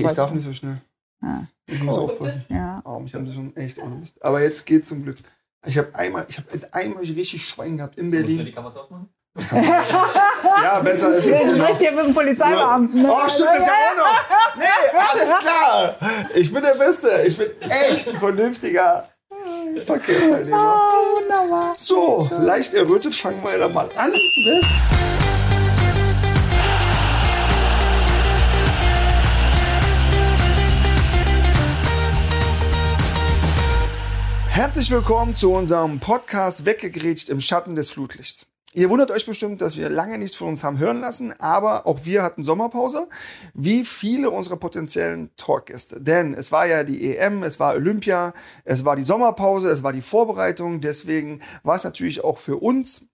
Nee, ich darf nicht so schnell. Ja. Ich muss aufpassen. Ja. Oh, mich haben sie schon echt ohne Mist. Aber jetzt geht's zum Glück. Ich habe einmal, ich habe einmal richtig Schwein gehabt in Berlin. die Kameras aufmachen? Ja, besser ist es. genau. spreche hier mit dem Polizeibeamten. ne? Oh, stimmt, das ist ja auch noch. Nee, alles klar. Ich bin der Beste. Ich bin echt ein vernünftiger Verkehrsteilnehmer. Oh, wunderbar. So, leicht errötet, fangen wir da mal an. Ne? Herzlich willkommen zu unserem Podcast Weggegrätscht im Schatten des Flutlichts. Ihr wundert euch bestimmt, dass wir lange nichts von uns haben hören lassen, aber auch wir hatten Sommerpause, wie viele unserer potenziellen Talkgäste. Denn es war ja die EM, es war Olympia, es war die Sommerpause, es war die Vorbereitung. Deswegen war es natürlich auch für uns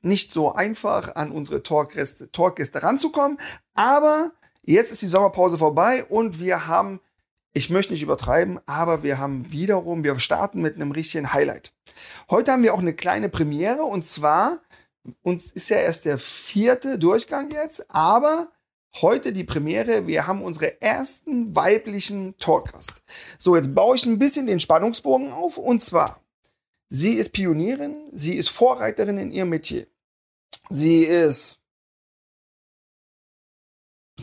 nicht so einfach, an unsere Talkgäste, Talkgäste ranzukommen. Aber jetzt ist die Sommerpause vorbei und wir haben, ich möchte nicht übertreiben, aber wir haben wiederum, wir starten mit einem richtigen Highlight. Heute haben wir auch eine kleine Premiere und zwar, uns ist ja erst der vierte Durchgang jetzt, aber heute die Premiere, wir haben unsere ersten weiblichen Talkgast. So, jetzt baue ich ein bisschen den Spannungsbogen auf und zwar, sie ist Pionierin, sie ist Vorreiterin in ihrem Metier. Sie ist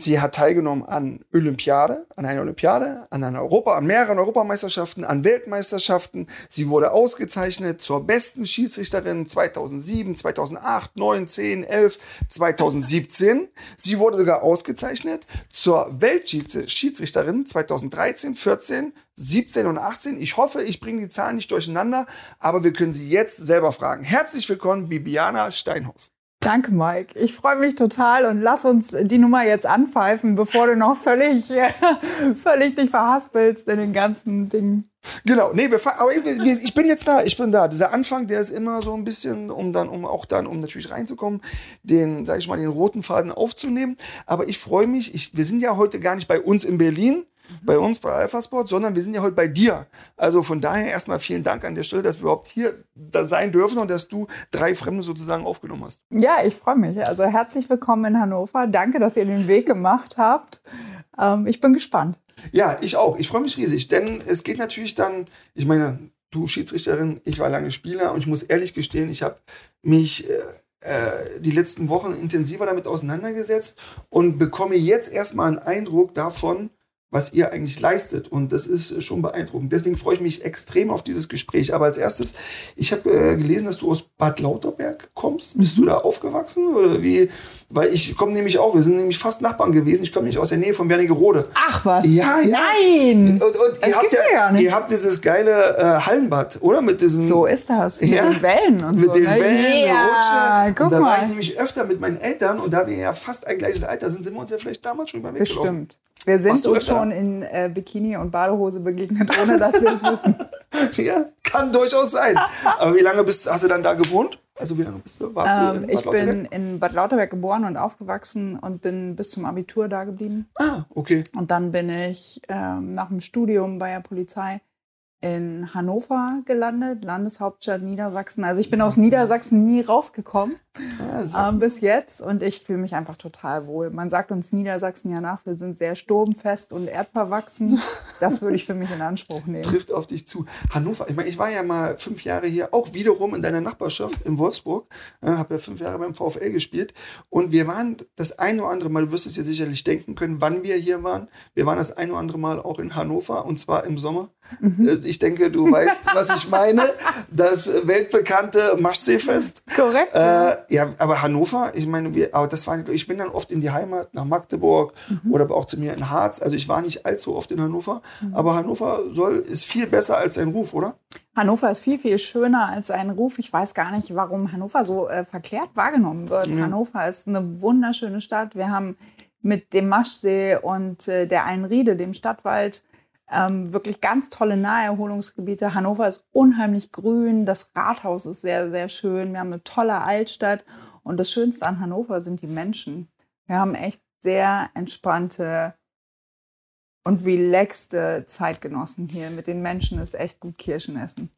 Sie hat teilgenommen an Olympiade, an einer Olympiade, an einer Europa, an mehreren Europameisterschaften, an Weltmeisterschaften. Sie wurde ausgezeichnet zur besten Schiedsrichterin 2007, 2008, 9, 10, 11, 2017. Sie wurde sogar ausgezeichnet zur Weltschiedsrichterin 2013, 14, 17 und 18. Ich hoffe, ich bringe die Zahlen nicht durcheinander, aber wir können sie jetzt selber fragen. Herzlich willkommen, Bibiana Steinhaus. Danke, Mike. Ich freue mich total und lass uns die Nummer jetzt anpfeifen, bevor du noch völlig, völlig dich verhaspelst in den ganzen Dingen. Genau, nee, wir, aber ich, ich bin jetzt da, ich bin da. Dieser Anfang, der ist immer so ein bisschen, um dann, um auch dann, um natürlich reinzukommen, den, sag ich mal, den roten Faden aufzunehmen. Aber ich freue mich, ich, wir sind ja heute gar nicht bei uns in Berlin, bei uns bei Alpha Sport, sondern wir sind ja heute bei dir. Also von daher erstmal vielen Dank an der Stelle, dass wir überhaupt hier da sein dürfen und dass du drei Fremde sozusagen aufgenommen hast. Ja, ich freue mich. Also herzlich willkommen in Hannover. Danke, dass ihr den Weg gemacht habt. Ähm, ich bin gespannt. Ja, ich auch. Ich freue mich riesig, denn es geht natürlich dann, ich meine, du Schiedsrichterin, ich war lange Spieler und ich muss ehrlich gestehen, ich habe mich äh, äh, die letzten Wochen intensiver damit auseinandergesetzt und bekomme jetzt erstmal einen Eindruck davon, was ihr eigentlich leistet. Und das ist schon beeindruckend. Deswegen freue ich mich extrem auf dieses Gespräch. Aber als erstes, ich habe äh, gelesen, dass du aus Bad Lauterberg kommst. Bist du da aufgewachsen? Oder wie? Weil ich komme nämlich auch, wir sind nämlich fast Nachbarn gewesen. Ich komme nämlich aus der Nähe von Wernigerode. Ach was? Ja, ja. Nein! Und, und ihr, habt ja, nicht. ihr habt dieses geile äh, Hallenbad, oder? Mit diesem. So ist das. Mit Ja. den Wellen und mit so. den ne? Wellen, ja, Rutsche. guck und da war ich mal. nämlich öfter mit meinen Eltern und da wir ja fast ein gleiches Alter sind, sind wir uns ja vielleicht damals schon über Weg gelaufen. Wir sind du uns schon in äh, Bikini und Badehose begegnet, ohne dass wir es wissen. Ja, kann durchaus sein. Aber wie lange bist, hast du dann da gewohnt? Also wie lange bist du? Warst du Ähm, in ich Bad Lauterberg? bin in Bad Lauterberg geboren und aufgewachsen und bin bis zum Abitur da geblieben. Ah, okay. Und dann bin ich ähm, nach dem Studium bei der Polizei in Hannover gelandet, Landeshauptstadt Niedersachsen. Also ich bin aus Niedersachsen nie rausgekommen Sehr ähm, bis jetzt und ich fühle mich einfach total wohl. Man sagt uns Niedersachsen ja nach, wir sind sehr sturmfest und erdverwachsen. Das würde ich für mich in Anspruch nehmen. trifft auf dich zu. Hannover, ich meine, ich war ja mal fünf Jahre hier, auch wiederum in deiner Nachbarschaft in Wolfsburg, äh, habe ja fünf Jahre beim VfL gespielt und wir waren das ein oder andere Mal, du wirst es ja sicherlich denken können, wann wir hier waren. Wir waren das ein oder andere Mal auch in Hannover und zwar im Sommer. Äh, Ich denke, du weißt, was ich meine. Das weltbekannte Maschseefest. Korrekt. Äh, ja, aber Hannover, ich meine, wir, aber das war, ich bin dann oft in die Heimat, nach Magdeburg oder aber auch zu mir in Harz. Also ich war nicht allzu oft in Hannover, aber Hannover soll, ist viel besser als sein Ruf, oder? Hannover ist viel, viel schöner als ein Ruf. Ich weiß gar nicht, warum Hannover so äh, verkehrt wahrgenommen wird. Hannover ist eine wunderschöne Stadt. Wir haben mit dem Maschsee und äh, der Einriede, dem Stadtwald, ähm, wirklich ganz tolle Naherholungsgebiete. Hannover ist unheimlich grün. Das Rathaus ist sehr, sehr schön. Wir haben eine tolle Altstadt. Und das Schönste an Hannover sind die Menschen. Wir haben echt sehr entspannte und relaxte Zeitgenossen hier. Mit den Menschen ist echt gut Kirschen essen.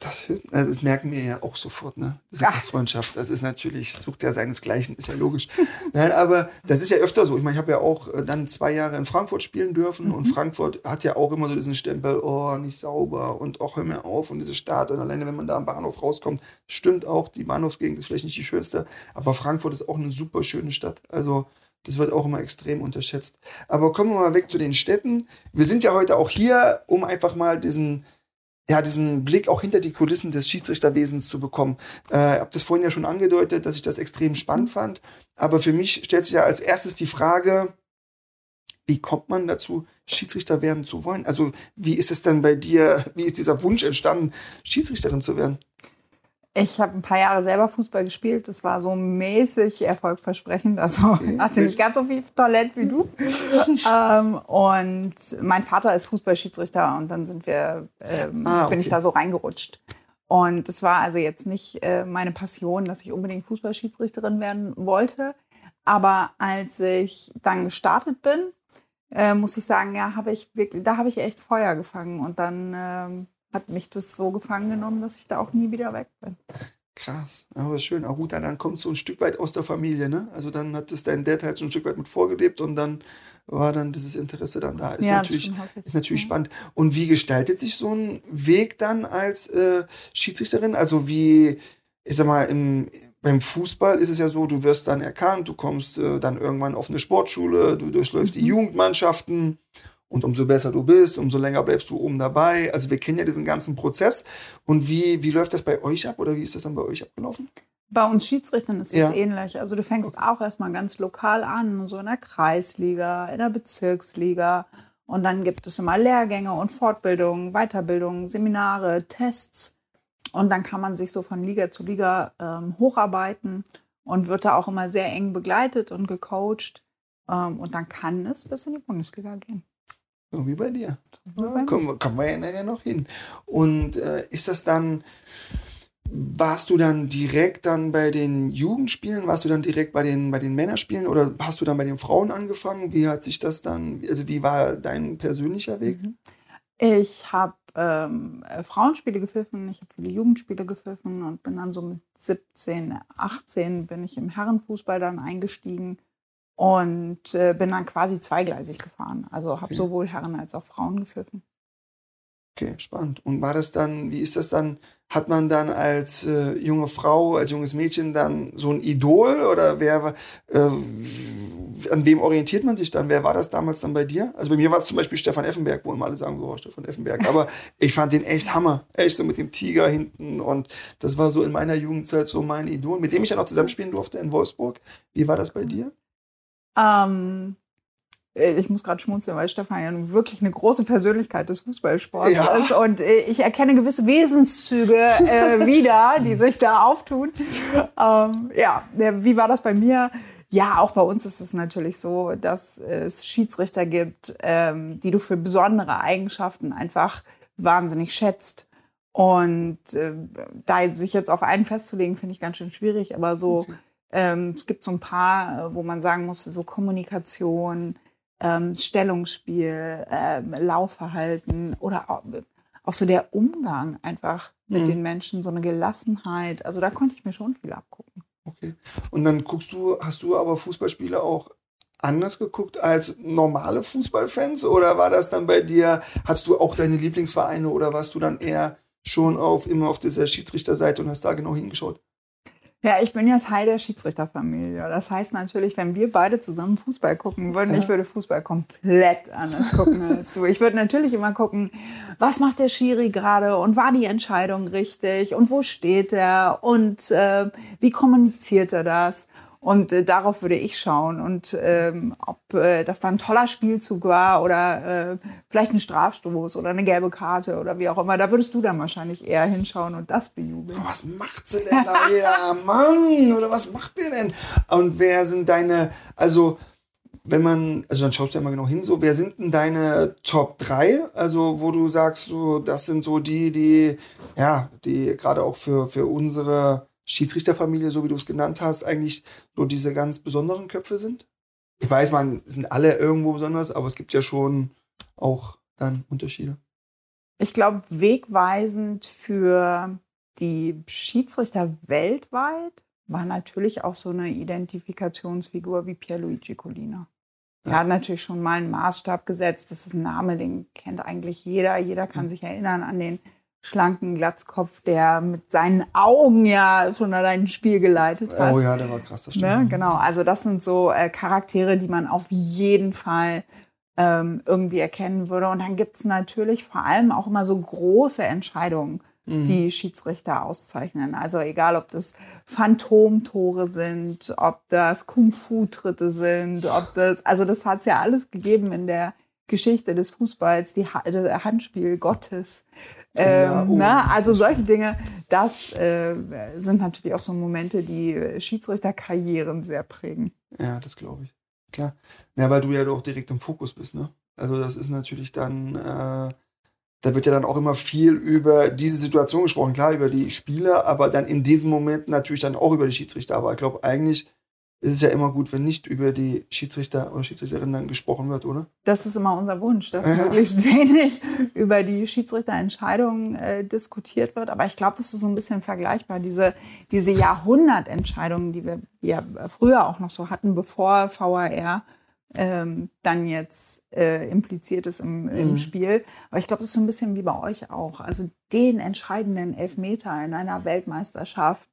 Das, das, merken wir ja auch sofort, ne? Diese Gastfreundschaft, das ist natürlich, sucht ja seinesgleichen, ist ja logisch. Nein, aber das ist ja öfter so. Ich meine, ich habe ja auch äh, dann zwei Jahre in Frankfurt spielen dürfen mhm. und Frankfurt hat ja auch immer so diesen Stempel, oh, nicht sauber und auch hör mir auf und diese Stadt und alleine, wenn man da am Bahnhof rauskommt, stimmt auch, die Bahnhofsgegend ist vielleicht nicht die schönste, aber Frankfurt ist auch eine super schöne Stadt. Also, das wird auch immer extrem unterschätzt. Aber kommen wir mal weg zu den Städten. Wir sind ja heute auch hier, um einfach mal diesen ja, diesen Blick auch hinter die Kulissen des Schiedsrichterwesens zu bekommen. Äh, ich habe das vorhin ja schon angedeutet, dass ich das extrem spannend fand. Aber für mich stellt sich ja als erstes die Frage, wie kommt man dazu, Schiedsrichter werden zu wollen? Also wie ist es denn bei dir, wie ist dieser Wunsch entstanden, Schiedsrichterin zu werden? Ich habe ein paar Jahre selber Fußball gespielt. Das war so mäßig erfolgversprechend. Also hatte nicht ganz so viel Talent wie du. ähm, und mein Vater ist Fußballschiedsrichter und dann sind wir, ähm, ah, okay. bin ich da so reingerutscht. Und es war also jetzt nicht äh, meine Passion, dass ich unbedingt Fußballschiedsrichterin werden wollte. Aber als ich dann gestartet bin, äh, muss ich sagen, ja, habe ich wirklich, da habe ich echt Feuer gefangen und dann ähm, hat mich das so gefangen genommen, dass ich da auch nie wieder weg bin. Krass, aber schön. Auch gut, dann kommt so ein Stück weit aus der Familie, ne? Also dann hat es dein Dad halt so ein Stück weit mit vorgelebt und dann war dann dieses Interesse dann da. Ist ja, natürlich, ist natürlich spannend. Und wie gestaltet sich so ein Weg dann als äh, Schiedsrichterin? Also wie, ich sag mal, im, beim Fußball ist es ja so, du wirst dann erkannt, du kommst äh, dann irgendwann auf eine Sportschule, du durchläufst mhm. die Jugendmannschaften und umso besser du bist, umso länger bleibst du oben dabei. Also wir kennen ja diesen ganzen Prozess. Und wie, wie läuft das bei euch ab oder wie ist das dann bei euch abgelaufen? Bei uns Schiedsrichtern ist es ja. ähnlich. Also du fängst okay. auch erstmal ganz lokal an, so in der Kreisliga, in der Bezirksliga. Und dann gibt es immer Lehrgänge und Fortbildungen, Weiterbildungen, Seminare, Tests. Und dann kann man sich so von Liga zu Liga ähm, hocharbeiten und wird da auch immer sehr eng begleitet und gecoacht. Ähm, und dann kann es bis in die Bundesliga gehen. So wie bei dir. Ja, kommen, kommen wir ja nachher noch hin. Und äh, ist das dann, warst du dann direkt dann bei den Jugendspielen, warst du dann direkt bei den, bei den Männerspielen oder hast du dann bei den Frauen angefangen? Wie hat sich das dann, also wie war dein persönlicher Weg? Mhm. Ich habe ähm, Frauenspiele gepfiffen, ich habe viele Jugendspiele gepfiffen und bin dann so mit 17, 18 bin ich im Herrenfußball dann eingestiegen und äh, bin dann quasi zweigleisig gefahren. Also habe okay. sowohl Herren als auch Frauen gepfiffen. Okay, spannend. Und war das dann, wie ist das dann? Hat man dann als äh, junge Frau, als junges Mädchen dann so ein Idol oder wer, äh, an wem orientiert man sich dann? Wer war das damals dann bei dir? Also bei mir war es zum Beispiel Stefan Effenberg, wo immer alle sagen, oh, Stefan Effenberg. Aber ich fand den echt Hammer. Echt so mit dem Tiger hinten und das war so in meiner Jugendzeit so mein Idol, mit dem ich dann auch zusammenspielen durfte in Wolfsburg. Wie war das bei dir? Ähm, äh, ich muss gerade schmunzeln, weil Stefan ja wirklich eine große Persönlichkeit des Fußballsports ja. ist. Und äh, ich erkenne gewisse Wesenszüge äh, wieder, die sich da auftun. Ähm, ja, wie war das bei mir? Ja, auch bei uns ist es natürlich so, dass es Schiedsrichter gibt, ähm, die du für besondere Eigenschaften einfach wahnsinnig schätzt. Und äh, da sich jetzt auf einen festzulegen, finde ich ganz schön schwierig, aber so. Okay ähm, es gibt so ein paar, äh, wo man sagen muss, so Kommunikation, ähm, Stellungsspiel, ähm, Laufverhalten oder auch, auch, so der Umgang einfach mit mhm. den Menschen, so eine Gelassenheit. Also da konnte ich mir schon viel abgucken. Okay. Und dann guckst du, hast du aber Fußballspiele auch anders geguckt als normale Fußballfans? Oder war das dann bei dir, hast du auch deine Lieblingsvereine oder warst du dann eher schon auf immer auf dieser Schiedsrichterseite und hast da genau hingeschaut? Ja, ich bin ja Teil der Schiedsrichterfamilie. Das heißt natürlich, wenn wir beide zusammen Fußball gucken würden, ja. ich würde Fußball komplett anders gucken als du. Ich würde natürlich immer gucken, was macht der Schiri gerade und war die Entscheidung richtig und wo steht er und äh, wie kommuniziert er das? Und äh, darauf würde ich schauen. Und ähm, ob äh, das dann ein toller Spielzug war oder äh, vielleicht ein Strafstoß oder eine gelbe Karte oder wie auch immer, da würdest du dann wahrscheinlich eher hinschauen und das bejubeln. Was macht sie denn da wieder? Mann, oder was macht ihr denn? Und wer sind deine, also wenn man, also dann schaust du ja mal genau hin, so, wer sind denn deine Top 3? Also, wo du sagst, so, das sind so die, die, ja, die gerade auch für, für unsere Schiedsrichterfamilie, so wie du es genannt hast, eigentlich so diese ganz besonderen Köpfe sind? Ich weiß, man sind alle irgendwo besonders, aber es gibt ja schon auch dann Unterschiede. Ich glaube, wegweisend für die Schiedsrichter weltweit war natürlich auch so eine Identifikationsfigur wie Pierluigi Collina. Er hat natürlich schon mal einen Maßstab gesetzt. Das ist ein Name, den kennt eigentlich jeder. Jeder kann Mhm. sich erinnern an den schlanken Glatzkopf, der mit seinen Augen ja schon allein ein Spiel geleitet hat. Oh ja, der war krass, das stimmt. Ne? Genau, also das sind so äh, Charaktere, die man auf jeden Fall ähm, irgendwie erkennen würde. Und dann gibt's natürlich vor allem auch immer so große Entscheidungen, Mhm. die Schiedsrichter auszeichnen. Also egal, ob das Phantomtore sind, ob das Kung-Fu-Tritte sind, ob das, also das hat's ja alles gegeben in der Geschichte des Fußballs, die ha Handspiel Gottes. Ja, Ähm, oh. ne? Also solche Dinge, das äh, sind natürlich auch so Momente, die Schiedsrichterkarrieren sehr prägen. Ja, das glaube ich. Klar. Ja, weil du ja doch direkt im Fokus bist, ne? Also das ist natürlich dann, äh, da wird ja dann auch immer viel über diese Situation gesprochen, klar, über die Spieler, aber dann in diesem Moment natürlich dann auch über die Schiedsrichter. Aber ich glaube, eigentlich ist es ja immer gut, wenn nicht über die Schiedsrichter oder Schiedsrichterinnen dann gesprochen wird, oder? Das ist immer unser Wunsch, dass Ja. möglichst wenig über die Schiedsrichterentscheidungen äh, diskutiert wird. Aber ich glaube, das ist so ein bisschen vergleichbar. Diese, diese Jahrhundertentscheidungen, die wir ja früher auch noch so hatten, bevor VAR ähm, dann jetzt äh, impliziert ist im, im Mhm. Spiel. Aber ich glaube, das ist so ein bisschen wie bei euch auch. Also den entscheidenden Elfmeter in einer Weltmeisterschaft,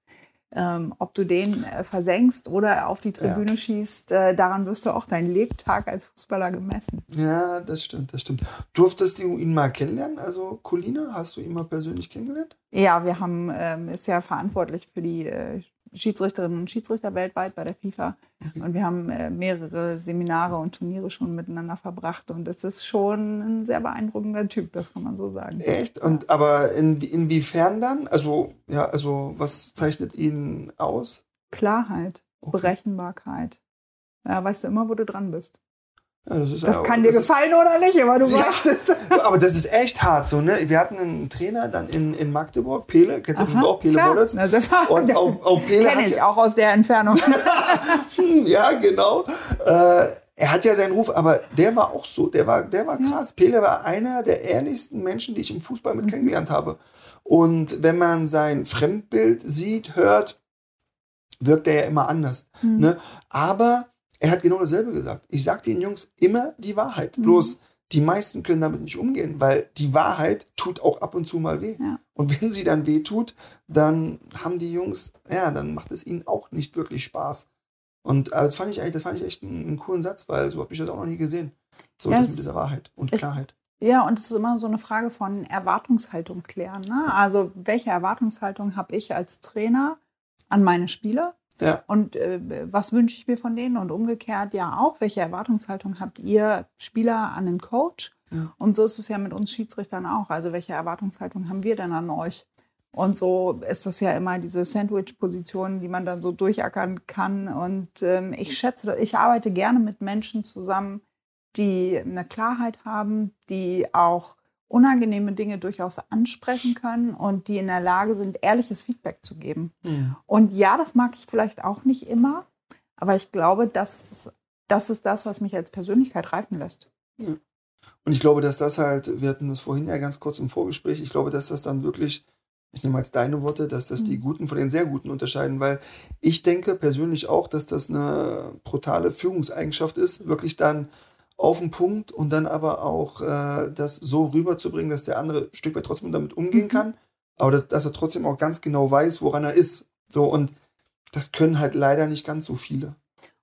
ähm, ob du den äh, versenkst oder auf die Tribüne schießt, äh, daran wirst du auch deinen Lebtag als Fußballer gemessen. Ja, das stimmt, das stimmt. Durftest du ihn mal kennenlernen? Also Colina, hast du ihn mal persönlich kennengelernt? Ja, wir haben, ähm, ist ja verantwortlich für die äh, Schiedsrichterinnen und Schiedsrichter weltweit bei der FIFA. Und wir haben äh, mehrere Seminare und Turniere schon miteinander verbracht. Und es ist schon ein sehr beeindruckender Typ, das kann man so sagen. Echt? Und aber in, inwiefern dann? Also, ja, also was zeichnet ihn aus? Klarheit, Okay. Berechenbarkeit. Ja, weißt du immer, wo du dran bist. Ja, das ist Das ja- kann dir das ist- gefallen oder nicht, aber du Ja. weißt es. Aber das ist echt hart so, ne? Wir hatten einen Trainer dann in, in Magdeburg, Pele, kennst du bestimmt auch, Pele. Wollitz. Und auch, auch Pele Kenn ich ja, auch aus der Entfernung. Hm, ja, genau. Äh, er hat ja seinen Ruf, aber der war auch so, der war, der war krass. Pele war einer der ehrlichsten Menschen, die ich im Fußball Mhm. mit kennengelernt habe. Und wenn man sein Fremdbild sieht, hört, wirkt er ja immer anders. Mhm. Ne? Aber er hat genau dasselbe gesagt. Ich sag den Jungs immer die Wahrheit. Mhm. Bloß die meisten können damit nicht umgehen, weil die Wahrheit tut auch ab und zu mal weh. Ja. Und wenn sie dann weh tut, dann haben die Jungs, ja, dann macht es ihnen auch nicht wirklich Spaß. Und äh, das fand ich eigentlich, das fand ich echt einen, einen coolen Satz, weil so habe ich das auch noch nie gesehen. So Ja, das mit dieser Wahrheit und ich- Klarheit. Ja, und es ist immer so eine Frage von Erwartungshaltung klären. Ne? Also, welche Erwartungshaltung habe ich als Trainer an meine Spieler? Ja. Und äh, was wünsche ich mir von denen? Und umgekehrt ja auch, welche Erwartungshaltung habt ihr Spieler an den Coach? Ja. Und so ist es ja mit uns Schiedsrichtern auch. Also, welche Erwartungshaltung haben wir denn an euch? Und so ist das ja immer diese Sandwich-Position, die man dann so durchackern kann. Und ähm, ich schätze, ich arbeite gerne mit Menschen zusammen, die eine Klarheit haben, die auch unangenehme Dinge durchaus ansprechen können und die in der Lage sind, ehrliches Feedback zu geben. Hm. Und ja, das mag ich vielleicht auch nicht immer, aber ich glaube, das ist das, ist das was mich als Persönlichkeit reifen lässt. Und ich glaube, dass das halt, wir hatten das vorhin ja ganz kurz im Vorgespräch, ich glaube, dass das dann wirklich, ich nehme als deine Worte, dass das die Mhm. Guten von den sehr Guten unterscheiden, weil ich denke persönlich auch, dass das eine brutale Führungseigenschaft ist, wirklich dann auf den Punkt und dann aber auch äh, das so rüberzubringen, dass der andere ein Stück weit trotzdem damit umgehen Mhm. kann, aber dass, dass er trotzdem auch ganz genau weiß, woran er ist. So und das können halt leider nicht ganz so viele.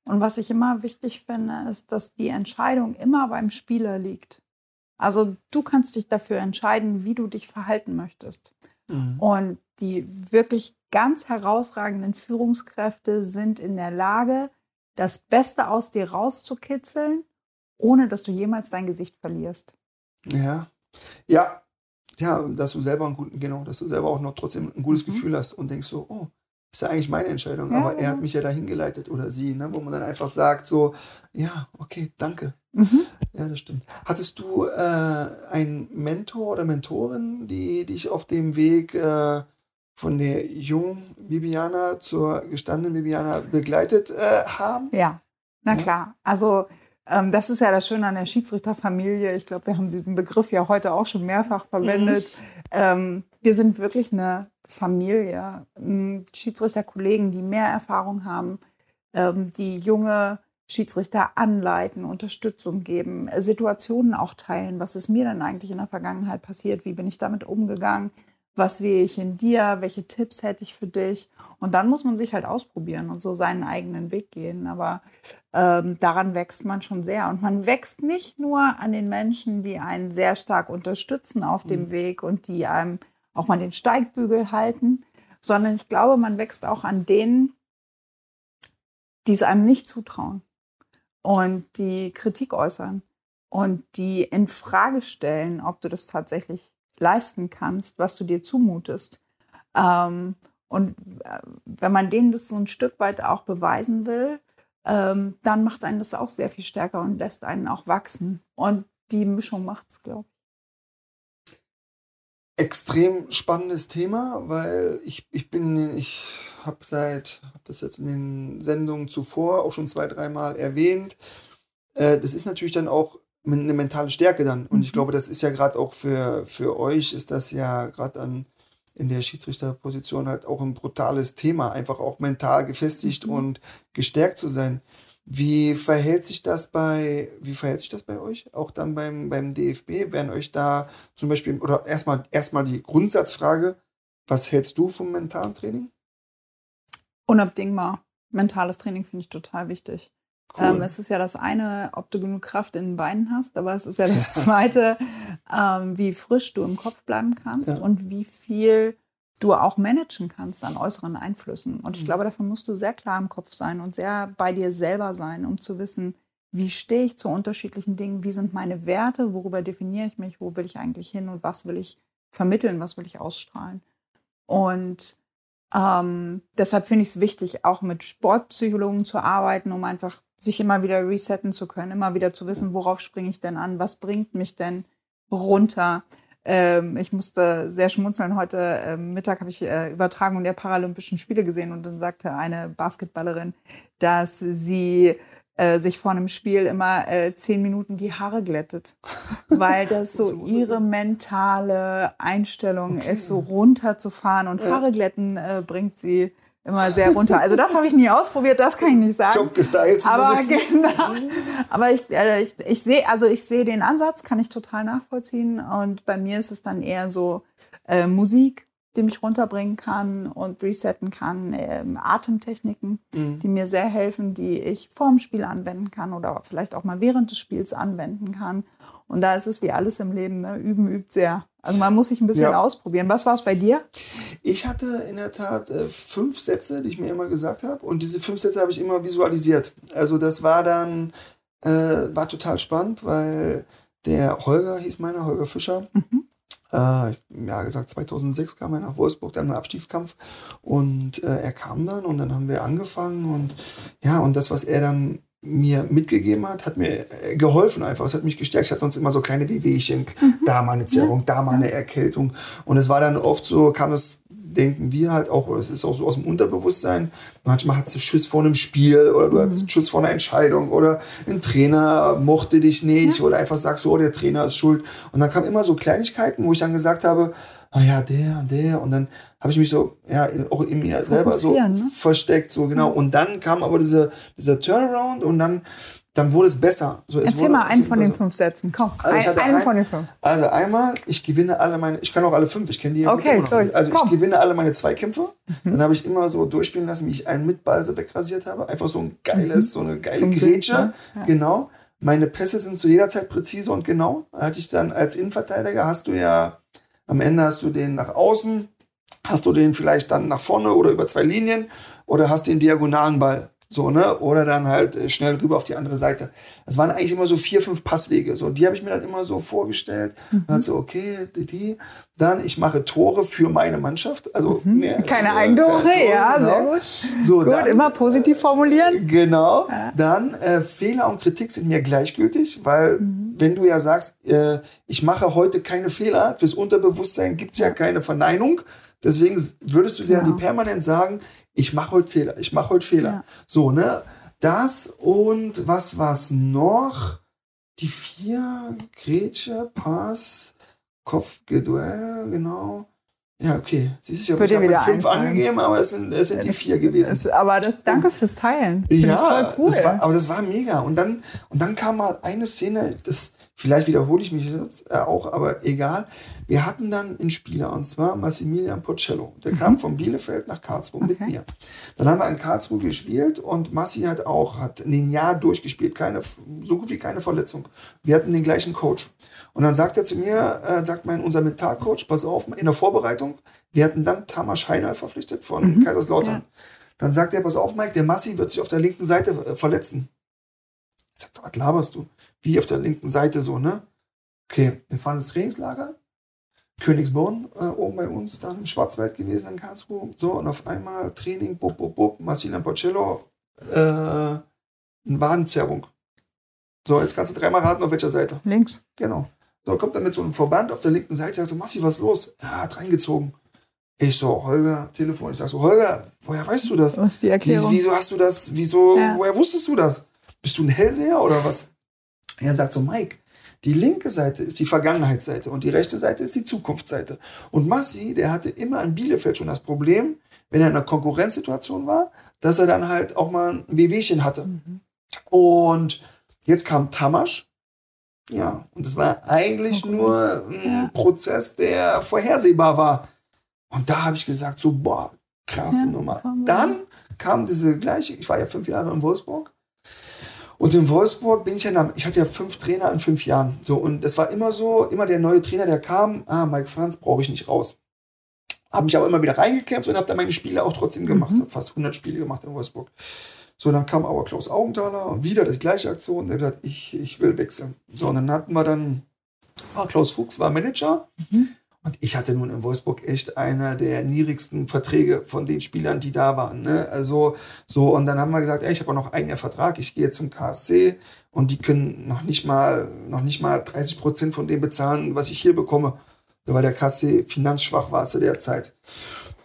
Und was ich immer wichtig finde, ist, dass die Entscheidung immer beim Spieler liegt. Also du kannst dich dafür entscheiden, wie du dich verhalten möchtest. Und die wirklich ganz herausragenden Führungskräfte sind in der Lage, das Beste aus dir rauszukitzeln, ohne dass du jemals dein Gesicht verlierst. Ja. Ja. Ja, dass du selber einen guten, genau, dass du selber auch noch trotzdem ein gutes Mhm. Gefühl hast und denkst so, oh, ist ja eigentlich meine Entscheidung, Ja, aber er hat genau. mich ja dahin geleitet oder sie, ne, wo man dann einfach sagt so, ja, okay, danke. Mhm. Ja, das stimmt. Hattest du äh, einen Mentor oder Mentorin, die dich auf dem Weg äh, von der jungen Bibiana zur gestandenen Bibiana begleitet äh, haben? Ja, na Ja. klar. Also das ist ja das Schöne an der Schiedsrichterfamilie. Ich glaube, wir haben diesen Begriff ja heute auch schon mehrfach verwendet. Mhm. Ähm, wir sind wirklich eine Familie, Schiedsrichterkollegen, die mehr Erfahrung haben, ähm, die junge Schiedsrichter anleiten, Unterstützung geben, Situationen auch teilen. Was ist mir denn eigentlich in der Vergangenheit passiert? Wie bin ich damit umgegangen? Was sehe ich in dir? Welche Tipps hätte ich für dich? Und dann muss man sich halt ausprobieren und so seinen eigenen Weg gehen. Aber ähm, daran wächst man schon sehr. Und man wächst nicht nur an den Menschen, die einen sehr stark unterstützen auf dem mhm. Weg und die einem auch mal den Steigbügel halten, sondern ich glaube, man wächst auch an denen, die es einem nicht zutrauen und die Kritik äußern und die in Frage stellen, ob du das tatsächlich leisten kannst, was du dir zumutest. Ähm, und äh, wenn man denen das so ein Stück weit auch beweisen will, ähm, dann macht einen das auch sehr viel stärker und lässt einen auch wachsen. Und die Mischung macht es, glaube ich extrem spannendes Thema, weil ich, ich bin, ich habe seit, habe das jetzt in den Sendungen zuvor auch schon zwei, dreimal erwähnt. Äh, das ist natürlich dann auch eine mentale Stärke dann. Und ich mhm. glaube, das ist ja gerade auch für, für euch, ist das ja gerade an in der Schiedsrichterposition halt auch ein brutales Thema, einfach auch mental gefestigt mhm. und gestärkt zu sein. Wie verhält sich das bei, wie verhält sich das bei euch? Auch dann beim, beim DFB? Werden euch da zum Beispiel, oder erstmal, erstmal die Grundsatzfrage, was hältst du vom mentalen Training? Unabdingbar. Mentales Training finde ich total wichtig. Cool. Ähm, es ist ja das eine, ob du genug Kraft in den Beinen hast, aber es ist ja das zweite, ähm, wie frisch du im Kopf bleiben kannst ja. und wie viel du auch managen kannst an äußeren Einflüssen. Und ich mhm. glaube, dafür musst du sehr klar im Kopf sein und sehr bei dir selber sein, um zu wissen, wie stehe ich zu unterschiedlichen Dingen, wie sind meine Werte, worüber definiere ich mich, wo will ich eigentlich hin und was will ich vermitteln, was will ich ausstrahlen. Und ähm, deshalb finde ich es wichtig, auch mit Sportpsychologen zu arbeiten, um einfach sich immer wieder resetten zu können, immer wieder zu wissen, worauf springe ich denn an, was bringt mich denn runter. Ähm, ich musste sehr schmunzeln. Heute äh, Mittag habe ich äh, Übertragung der Paralympischen Spiele gesehen und dann sagte eine Basketballerin, dass sie äh, sich vor einem Spiel immer äh, zehn Minuten die Haare glättet, weil das so ihre mentale Einstellung okay. ist, so runterzufahren und Haare glätten äh, bringt sie immer sehr runter. Also das habe ich nie ausprobiert, das kann ich nicht sagen. Job gestylt aber genau. Aber ich, äh, ich, ich sehe, also ich sehe den Ansatz, kann ich total nachvollziehen. Und bei mir ist es dann eher so äh, Musik, die mich runterbringen kann und resetten kann, ähm, Atemtechniken, mhm. die mir sehr helfen, die ich vorm Spiel anwenden kann oder vielleicht auch mal während des Spiels anwenden kann. Und da ist es wie alles im Leben, ne? üben übt sehr. Also man muss sich ein bisschen ja. ausprobieren. Was war es bei dir? Ich hatte in der Tat äh, fünf Sätze, die ich mir immer gesagt habe. Und diese fünf Sätze habe ich immer visualisiert. Also das war dann, äh, war total spannend, weil der Holger hieß meiner, Holger Fischer. Mhm. Äh, ja, gesagt, 2006 kam er nach Wolfsburg, dann im Abstiegskampf. Und äh, er kam dann und dann haben wir angefangen. Und ja, und das, was er dann mir mitgegeben hat, hat mir äh, geholfen einfach. Es hat mich gestärkt. Ich hatte sonst immer so kleine Wehwehchen. Mhm. Da mal eine Zerrung, ja. da mal eine Erkältung. Und es war dann oft so, kam es, denken wir halt auch, oder es ist auch so aus dem Unterbewusstsein. Manchmal hat es Schiss vor einem Spiel oder du mhm. hast Schiss vor einer Entscheidung oder ein Trainer mochte dich nicht ja. oder einfach sagst so, oh, der Trainer ist schuld. Und dann kamen immer so Kleinigkeiten, wo ich dann gesagt habe, ah ja, der der. Und dann habe ich mich so, ja, auch in mir selber so ne? versteckt, so genau. Und dann kam aber diese, dieser Turnaround und dann, dann wurde es besser. So, Erzähl mal einen von besser. den fünf Sätzen, komm. Also ein, einen ein, von den fünf. Also einmal, ich gewinne alle meine, ich kann auch alle fünf, ich kenne die okay, immer noch nicht. Also komm. ich gewinne alle meine Zweikämpfe. Mhm. Dann habe ich immer so durchspielen lassen, wie ich einen mit Ball so wegrasiert habe. Einfach so ein geiles, mhm. so eine geile so Grätsche. Ne? Ja. Genau. Meine Pässe sind zu jeder Zeit präzise und genau. Hatte ich dann als Innenverteidiger, hast du ja am Ende hast du den nach außen, hast du den vielleicht dann nach vorne oder über zwei Linien oder hast den diagonalen Ball. So, ne? Oder dann halt äh, schnell rüber auf die andere Seite. Das waren eigentlich immer so vier, fünf Passwege. So, die habe ich mir dann immer so vorgestellt. Mhm. Dann so, okay, die, die. Dann, ich mache Tore für meine Mannschaft. Also mhm. ne, keine äh, Eigentore, ja, genau. sehr gut. So, gut, dann, immer positiv formulieren. Genau. Ja. Dann äh, Fehler und Kritik sind mir gleichgültig, weil mhm. wenn du ja sagst, äh, ich mache heute keine Fehler, fürs Unterbewusstsein gibt es ja keine Verneinung. Deswegen würdest du dir ja. die permanent sagen, ich mache heute Fehler, ich mache heute Fehler. Ja. So, ne? Das und was war's noch? Die vier, Grätsche, Pass, Kopfgeduell, genau. Ja, okay. Siehst du, ich habe wieder fünf einfallen. angegeben, aber es sind, es sind die vier gewesen. Es, aber das, danke fürs Teilen. Find Ja, cool. das war, aber das war mega. Und dann, und dann kam mal eine Szene, das, vielleicht wiederhole ich mich jetzt äh, auch, aber egal. Wir hatten dann einen Spieler, und zwar Massimilian Porcello. Der kam von Bielefeld nach Karlsruhe mit Mhm. Okay. mir. Dann haben wir in Karlsruhe gespielt und Massi hat auch, hat ein Jahr durchgespielt, keine, so gut wie keine Verletzung. Wir hatten den gleichen Coach. Und dann sagt er zu mir, äh, sagt mein, unser Mentalcoach, pass auf, in der Vorbereitung, wir hatten dann Tamas Heinal verpflichtet von Kaiserslautern. Ja. Dann sagt er, pass auf, Mike, der Massi wird sich auf der linken Seite äh, verletzen. Ich sag, was laberst du? Wie auf der linken Seite so, ne? Okay, wir fahren ins Trainingslager. Königsborn, äh, oben bei uns, dann im Schwarzwald gewesen in Karlsruhe. So, und auf einmal Training, bub, bub, bub, Massina Porcello, äh, eine Wadenzerrung. So, jetzt kannst du dreimal raten, auf welcher Seite. Links. Genau. So, kommt er mit so einem Verband auf der linken Seite, sagt so, Massi, was los? Er hat reingezogen. Ich so, Holger, Telefon. Ich sag so, Holger, woher weißt du das? Was ist die Erklärung? wieso hast du das? Wieso, Ja. woher wusstest du das? Bist du ein Hellseher oder was? Er sagt so, Mike, die linke Seite ist die Vergangenheitsseite und die rechte Seite ist die Zukunftsseite. Und Massi, der hatte immer in Bielefeld schon das Problem, wenn er in einer Konkurrenzsituation war, dass er dann halt auch mal ein Wehwehchen hatte. Und jetzt kam Tamasch. Ja, und das war eigentlich nur ein Ja. Prozess, der vorhersehbar war. Und da habe ich gesagt, so, boah, krasse Ja, Nummer. Dann kam diese gleiche, ich war ja fünf Jahre in Wolfsburg. Und in Wolfsburg bin ich ja, ich hatte ja fünf Trainer in fünf Jahren. So, und das war immer so, immer der neue Trainer, der kam, ah, Mike Franz brauche ich nicht raus. Habe mich aber immer wieder reingekämpft und habe dann meine Spiele auch trotzdem gemacht. Hab fast 100 Spiele gemacht in Wolfsburg. So, dann kam aber Klaus Augenthaler, wieder die gleiche Aktion. Der hat gesagt, ich, ich will wechseln. So, und dann hatten wir dann, ah, Klaus Fuchs war Manager. Und ich hatte nun in Wolfsburg echt einer der niedrigsten Verträge von den Spielern, die da waren. Ne? Also so, und dann haben wir gesagt, ey, ich habe auch noch ein Jahr Vertrag, ich gehe zum KSC und die können noch nicht mal, noch nicht mal 30 Prozent von dem bezahlen, was ich hier bekomme. Weil der KSC finanzschwach war zu der Zeit.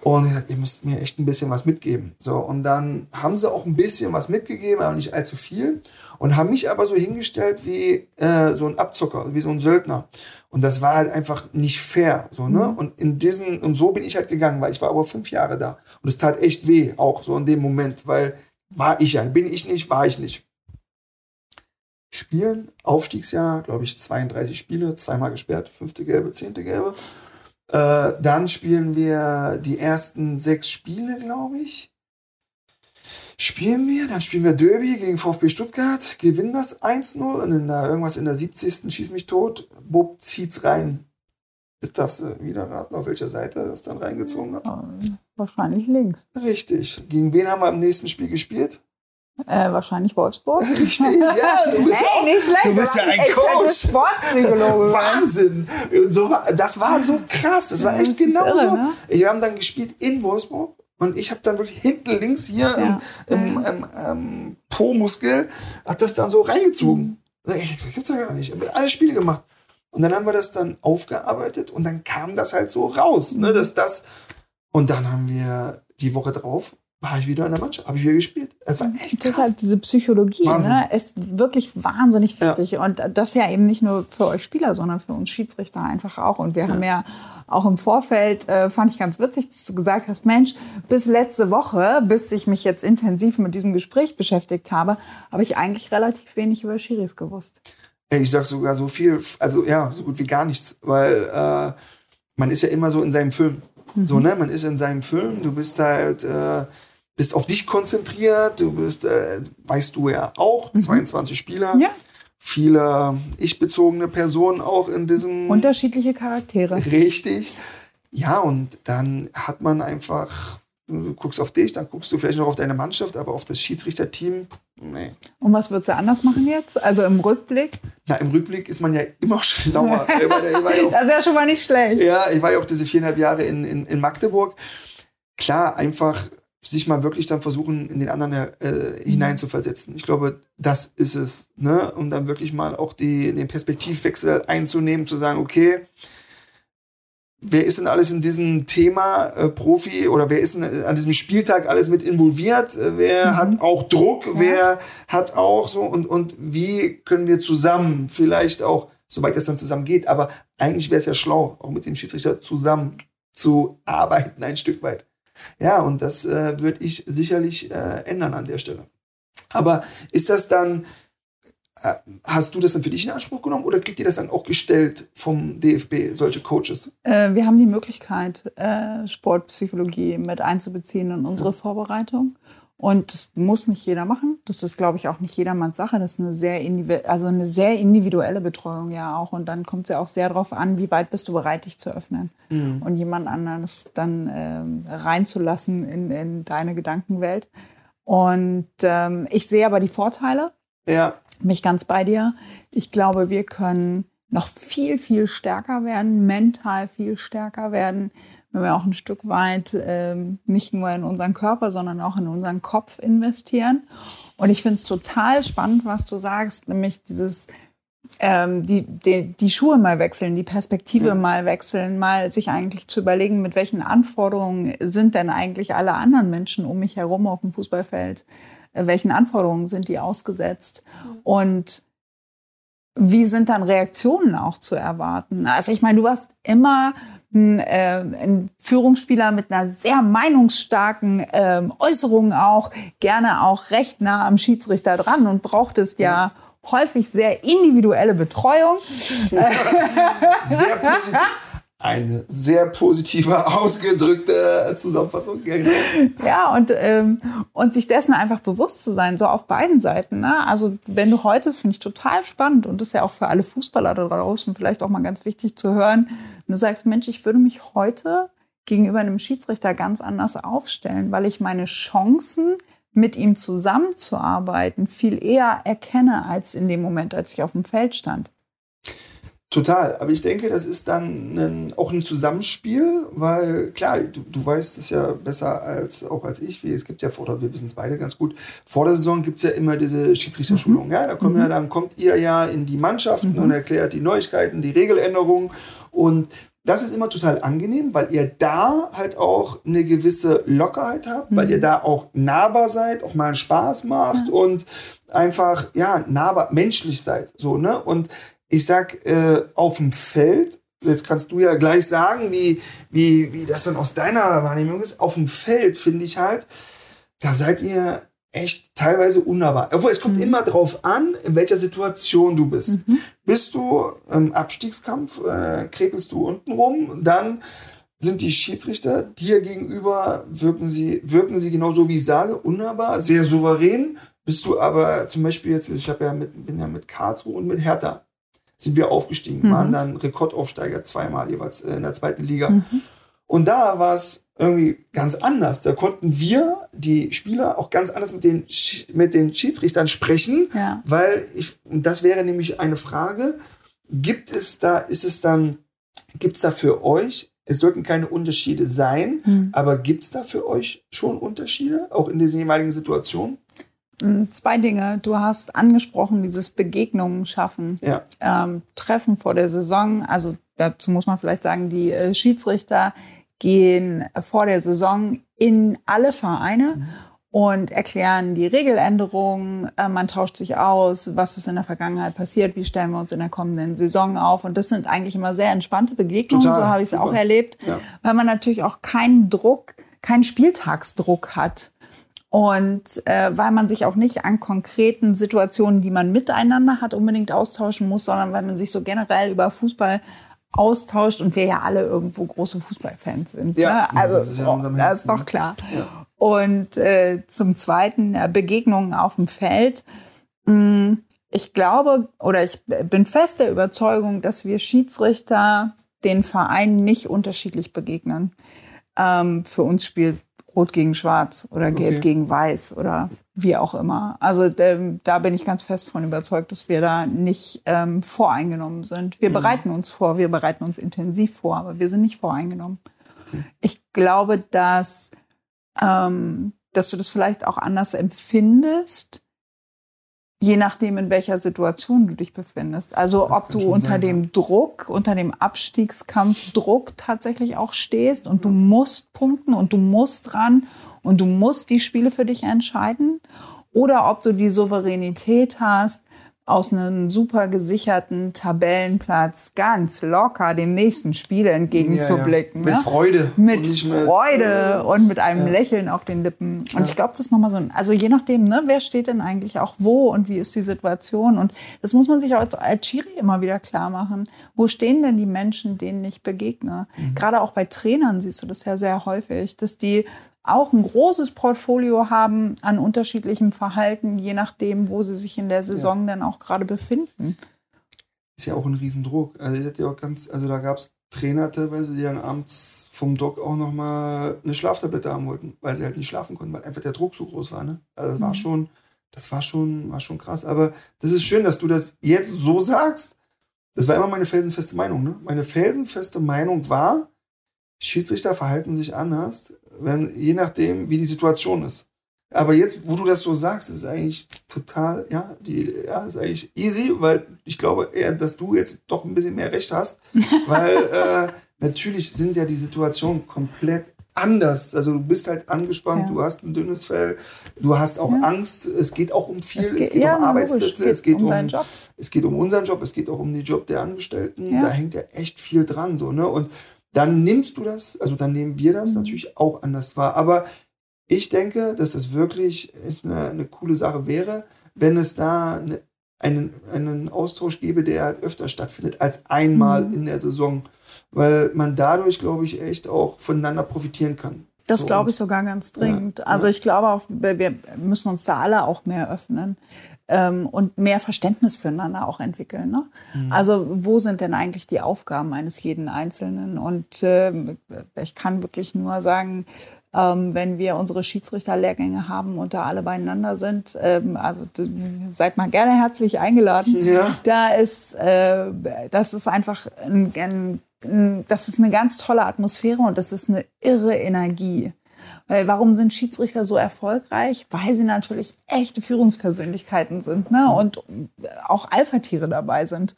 Und dachte, ihr müsst mir echt ein bisschen was mitgeben. So, und dann haben sie auch ein bisschen was mitgegeben, aber nicht allzu viel. Und haben mich aber so hingestellt wie äh, so ein Abzocker, wie so ein Söldner. Und das war halt einfach nicht fair. So, ne? Und in diesen, und so bin ich halt gegangen, weil ich war aber fünf Jahre da. Und es tat echt weh, auch so in dem Moment, weil war ich ja, bin ich nicht, war ich nicht. Spielen, Aufstiegsjahr, glaube ich, 32 Spiele, zweimal gesperrt, fünfte gelbe, zehnte gelbe. Äh, dann spielen wir die ersten sechs Spiele, glaube ich. Spielen wir, dann spielen wir Derby gegen VfB Stuttgart, gewinnen das 1-0 und in der, irgendwas in der 70. schießt mich tot. Bob zieht's rein. Jetzt darfst du wieder raten, auf welcher Seite er das dann reingezogen hat. Wahrscheinlich links. Richtig. Gegen wen haben wir im nächsten Spiel gespielt? Äh, wahrscheinlich Wolfsburg. Richtig, ja, du bist ja auch, nicht schlecht. du bist ja ein Coach. Sportpsychologe. Wahnsinn! Und so war, das war so krass. Das war echt das genau irre, so. ne? Wir haben dann gespielt in Wolfsburg und ich habe dann wirklich hinten links hier Ja. im, im, im, im Po-Muskel, hat das dann so reingezogen. Ich gesagt, gibt's ja gar nicht. Alle Spiele gemacht. Und dann haben wir das dann aufgearbeitet und dann kam das halt so raus, Mhm. ne, dass das. Und dann haben wir die Woche drauf, war ich wieder in der Mannschaft, habe ich wieder gespielt. Es war echt Das ist krass. halt diese Psychologie, Wahnsinn. ne? ist wirklich wahnsinnig Ja. wichtig. Und das ja eben nicht nur für euch Spieler, sondern für uns Schiedsrichter einfach auch. Und wir haben ja auch im Vorfeld, äh, fand ich ganz witzig, dass du gesagt hast, Mensch, bis letzte Woche, bis ich mich jetzt intensiv mit diesem Gespräch beschäftigt habe, habe ich eigentlich relativ wenig über Schiris gewusst. Ich sag sogar so viel, also ja, so gut wie gar nichts, weil äh, man ist ja immer so in seinem Film. So, ne? Man ist in seinem Film, du bist halt, äh, bist auf dich konzentriert, du bist, äh, weißt du ja auch, 22 Spieler, Ja. viele ich-bezogene Personen auch in diesem. Unterschiedliche Charaktere. Richtig. Ja, und dann hat man einfach, du guckst auf dich, dann guckst du vielleicht noch auf deine Mannschaft, aber auf das Schiedsrichterteam, nee. Und was würdest du anders machen jetzt? Also im Rückblick? Na, im Rückblick ist man ja immer schlauer. Ich war ich war ja auf Das ist ja schon mal nicht schlecht. Ja, ich war ja auch diese viereinhalb Jahre in, in, in Magdeburg. Klar, einfach sich mal wirklich dann versuchen, in den anderen äh, hineinzuversetzen. Ich glaube, das ist es. Ne? Um dann wirklich mal auch die, den Perspektivwechsel einzunehmen, zu sagen, okay, wer ist denn alles in diesem Thema äh, Profi oder wer ist denn an diesem Spieltag alles mit involviert? Äh, wer mhm. hat auch Druck? Ja. Wer hat auch so und, und wie können wir zusammen vielleicht auch, soweit es dann zusammen geht, aber eigentlich wäre es ja schlau, auch mit dem Schiedsrichter zusammen zu arbeiten, ein Stück weit. Ja, und das äh, würde ich sicherlich äh, ändern an der Stelle. Aber ist das dann, äh, hast du das dann für dich in Anspruch genommen oder kriegt ihr das dann auch gestellt vom DFB, solche Coaches? Äh, wir haben die Möglichkeit, äh, Sportpsychologie mit einzubeziehen in unsere ja. Vorbereitung. Und das muss nicht jeder machen. Das ist, glaube ich, auch nicht jedermanns Sache. Das ist eine sehr, also eine sehr individuelle Betreuung ja auch. Und dann kommt es ja auch sehr darauf an, wie weit bist du bereit, dich zu öffnen. Mhm. Und jemand anderes dann ähm, reinzulassen in, in deine Gedankenwelt. Und ähm, ich sehe aber die Vorteile. Ja. Mich ganz bei dir. Ich glaube, wir können noch viel, viel stärker werden, mental viel stärker werden wenn wir auch ein Stück weit ähm, nicht nur in unseren Körper, sondern auch in unseren Kopf investieren. Und ich finde es total spannend, was du sagst, nämlich dieses ähm, die, die, die Schuhe mal wechseln, die Perspektive ja. mal wechseln, mal sich eigentlich zu überlegen, mit welchen Anforderungen sind denn eigentlich alle anderen Menschen um mich herum auf dem Fußballfeld, äh, welchen Anforderungen sind die ausgesetzt und wie sind dann Reaktionen auch zu erwarten? Also ich meine, du warst immer ein, äh, ein Führungsspieler mit einer sehr meinungsstarken ähm, Äußerung auch, gerne auch recht nah am Schiedsrichter dran und brauchtest ja häufig sehr individuelle Betreuung. sehr positiv eine sehr positive, ausgedrückte Zusammenfassung. Ja, und, ähm, und sich dessen einfach bewusst zu sein, so auf beiden Seiten. Ne? Also wenn du heute, finde ich total spannend und das ist ja auch für alle Fußballer da draußen vielleicht auch mal ganz wichtig zu hören, wenn du sagst, Mensch, ich würde mich heute gegenüber einem Schiedsrichter ganz anders aufstellen, weil ich meine Chancen mit ihm zusammenzuarbeiten viel eher erkenne als in dem Moment, als ich auf dem Feld stand. Total, aber ich denke, das ist dann ein, auch ein Zusammenspiel, weil klar, du, du weißt es ja besser als auch als ich, wie es gibt ja, oder wir wissen es beide ganz gut, vor der Saison gibt es ja immer diese Schiedsrichterschulung. Mhm. Ja, da kommen mhm. ja, dann kommt ihr ja in die Mannschaften mhm. und erklärt die Neuigkeiten, die Regeländerungen und das ist immer total angenehm, weil ihr da halt auch eine gewisse Lockerheit habt, weil ihr mhm. da auch nahbar seid, auch mal Spaß macht und einfach, ja, nahbar, menschlich seid, so, ne? Und ich sag, äh, auf dem Feld, jetzt kannst du ja gleich sagen, wie, wie, wie das dann aus deiner Wahrnehmung ist, auf dem Feld finde ich halt, da seid ihr echt teilweise unnahbar. Obwohl, es kommt mhm. immer drauf an, in welcher Situation du bist. Mhm. Bist du im Abstiegskampf, äh, krepelst du unten rum, dann sind die Schiedsrichter dir gegenüber, wirken sie, wirken sie genauso wie ich sage, unnahbar, sehr souverän. Bist du aber zum Beispiel jetzt, ich habe ja mit, bin ja mit Karlsruhe und mit Hertha sind wir aufgestiegen, mhm. waren dann Rekordaufsteiger zweimal jeweils äh, in der zweiten Liga. Mhm. Und da war es irgendwie ganz anders. Da konnten wir, die Spieler, auch ganz anders mit den, mit den Schiedsrichtern sprechen, ja. weil ich, das wäre nämlich eine Frage, gibt es da, ist es dann, gibt es da für euch, es sollten keine Unterschiede sein, mhm. aber gibt es da für euch schon Unterschiede, auch in diesen jeweiligen Situationen? Hm, zwei Dinge. Du hast angesprochen, dieses Begegnungen schaffen, ja. ähm, Treffen vor der Saison. Also dazu muss man vielleicht sagen, die äh, Schiedsrichter gehen vor der Saison in alle Vereine mhm. und erklären die Regeländerungen. Äh, man tauscht sich aus, was ist in der Vergangenheit passiert, wie stellen wir uns in der kommenden Saison auf. Und das sind eigentlich immer sehr entspannte Begegnungen, Total, so habe ich es auch erlebt, ja. weil man natürlich auch keinen Druck, keinen Spieltagsdruck hat. Und äh, weil man sich auch nicht an konkreten Situationen, die man miteinander hat, unbedingt austauschen muss, sondern weil man sich so generell über Fußball austauscht und wir ja alle irgendwo große Fußballfans sind. Ja, ne? also das ist, ja oh, das ist doch klar. Ja. Und äh, zum Zweiten äh, Begegnungen auf dem Feld. Hm, ich glaube oder ich bin fest der Überzeugung, dass wir Schiedsrichter den Vereinen nicht unterschiedlich begegnen. Ähm, für uns spielt Rot gegen Schwarz oder Gelb okay. gegen Weiß oder wie auch immer. Also ähm, da bin ich ganz fest von überzeugt, dass wir da nicht ähm, voreingenommen sind. Wir mhm. bereiten uns vor, wir bereiten uns intensiv vor, aber wir sind nicht voreingenommen. Okay. Ich glaube, dass, ähm, dass du das vielleicht auch anders empfindest, Je nachdem, in welcher Situation du dich befindest. Also Das ob du unter sein, dem Druck, unter dem Abstiegskampfdruck tatsächlich auch stehst und du musst punkten und du musst ran und du musst die Spiele für dich entscheiden. Oder ob du die Souveränität hast, aus einem super gesicherten Tabellenplatz ganz locker dem nächsten Spiel entgegenzublicken. Mit ne? Freude. mit und mit, Freude äh, und mit einem Lächeln auf den Lippen. Und ich glaube, das ist nochmal so ein, also je nachdem, ne, wer steht denn eigentlich auch wo und wie ist die Situation. Und das muss man sich auch als, als Chiri immer wieder klar machen. Wo stehen denn die Menschen, denen ich begegne? Mhm. Gerade auch bei Trainern siehst du das ja sehr häufig, dass die auch ein großes Portfolio haben an unterschiedlichem Verhalten, je nachdem, wo sie sich in der Saison dann auch gerade befinden. ist ja auch ein Riesendruck. Also, ich hatte ja auch ganz, also da gab es Trainer teilweise, die dann abends vom Doc auch nochmal eine Schlaftablette haben wollten, weil sie halt nicht schlafen konnten, weil einfach der Druck so groß war. Ne? Also das war Mhm. schon, das war schon, war schon krass. Aber das ist schön, dass du das jetzt so sagst. Das war immer meine felsenfeste Meinung. Ne? Meine felsenfeste Meinung war, Schiedsrichter verhalten sich anders, wenn, je nachdem, wie die Situation ist. Aber jetzt, wo du das so sagst, ist es eigentlich total, ja, die, ja, ist eigentlich easy, weil ich glaube eher, dass du jetzt doch ein bisschen mehr Recht hast, weil äh, natürlich sind ja die Situationen komplett anders. Also du bist halt angespannt, Ja. du hast ein dünnes Fell, du hast auch Ja. Angst, es geht auch um viel, es Es geht, geht- ja, um Arbeitsplätze, geht es geht um um, es geht um unseren Job, es geht auch um den Job der Angestellten. Da hängt ja echt viel dran, so, ne? Und dann nimmst du das, also dann nehmen wir das Mhm. natürlich auch anders wahr. Aber ich denke, dass das wirklich eine, eine coole Sache wäre, wenn es da eine, einen, einen Austausch gäbe, der halt öfter stattfindet als einmal Mhm. in der Saison. Weil man dadurch, glaube ich, echt auch voneinander profitieren kann. Das So, glaube ich sogar ganz dringend. Ja, also ja. ich glaube auch, wir wir müssen uns da alle auch mehr öffnen ähm, und mehr Verständnis füreinander auch entwickeln. Ne? Mhm. Also wo sind denn eigentlich die Aufgaben eines jeden Einzelnen? Und ähm, ich kann wirklich nur sagen, ähm, wenn wir unsere Schiedsrichterlehrgänge haben und da alle beieinander sind, ähm, also seid mal gerne herzlich eingeladen. Ja. Da ist, äh, das ist einfach ein, ein, ein, das ist eine ganz tolle Atmosphäre und das ist eine irre Energie. Weil warum sind Schiedsrichter so erfolgreich? Weil sie natürlich echte Führungspersönlichkeiten sind ne? und auch Alpha-Tiere dabei sind.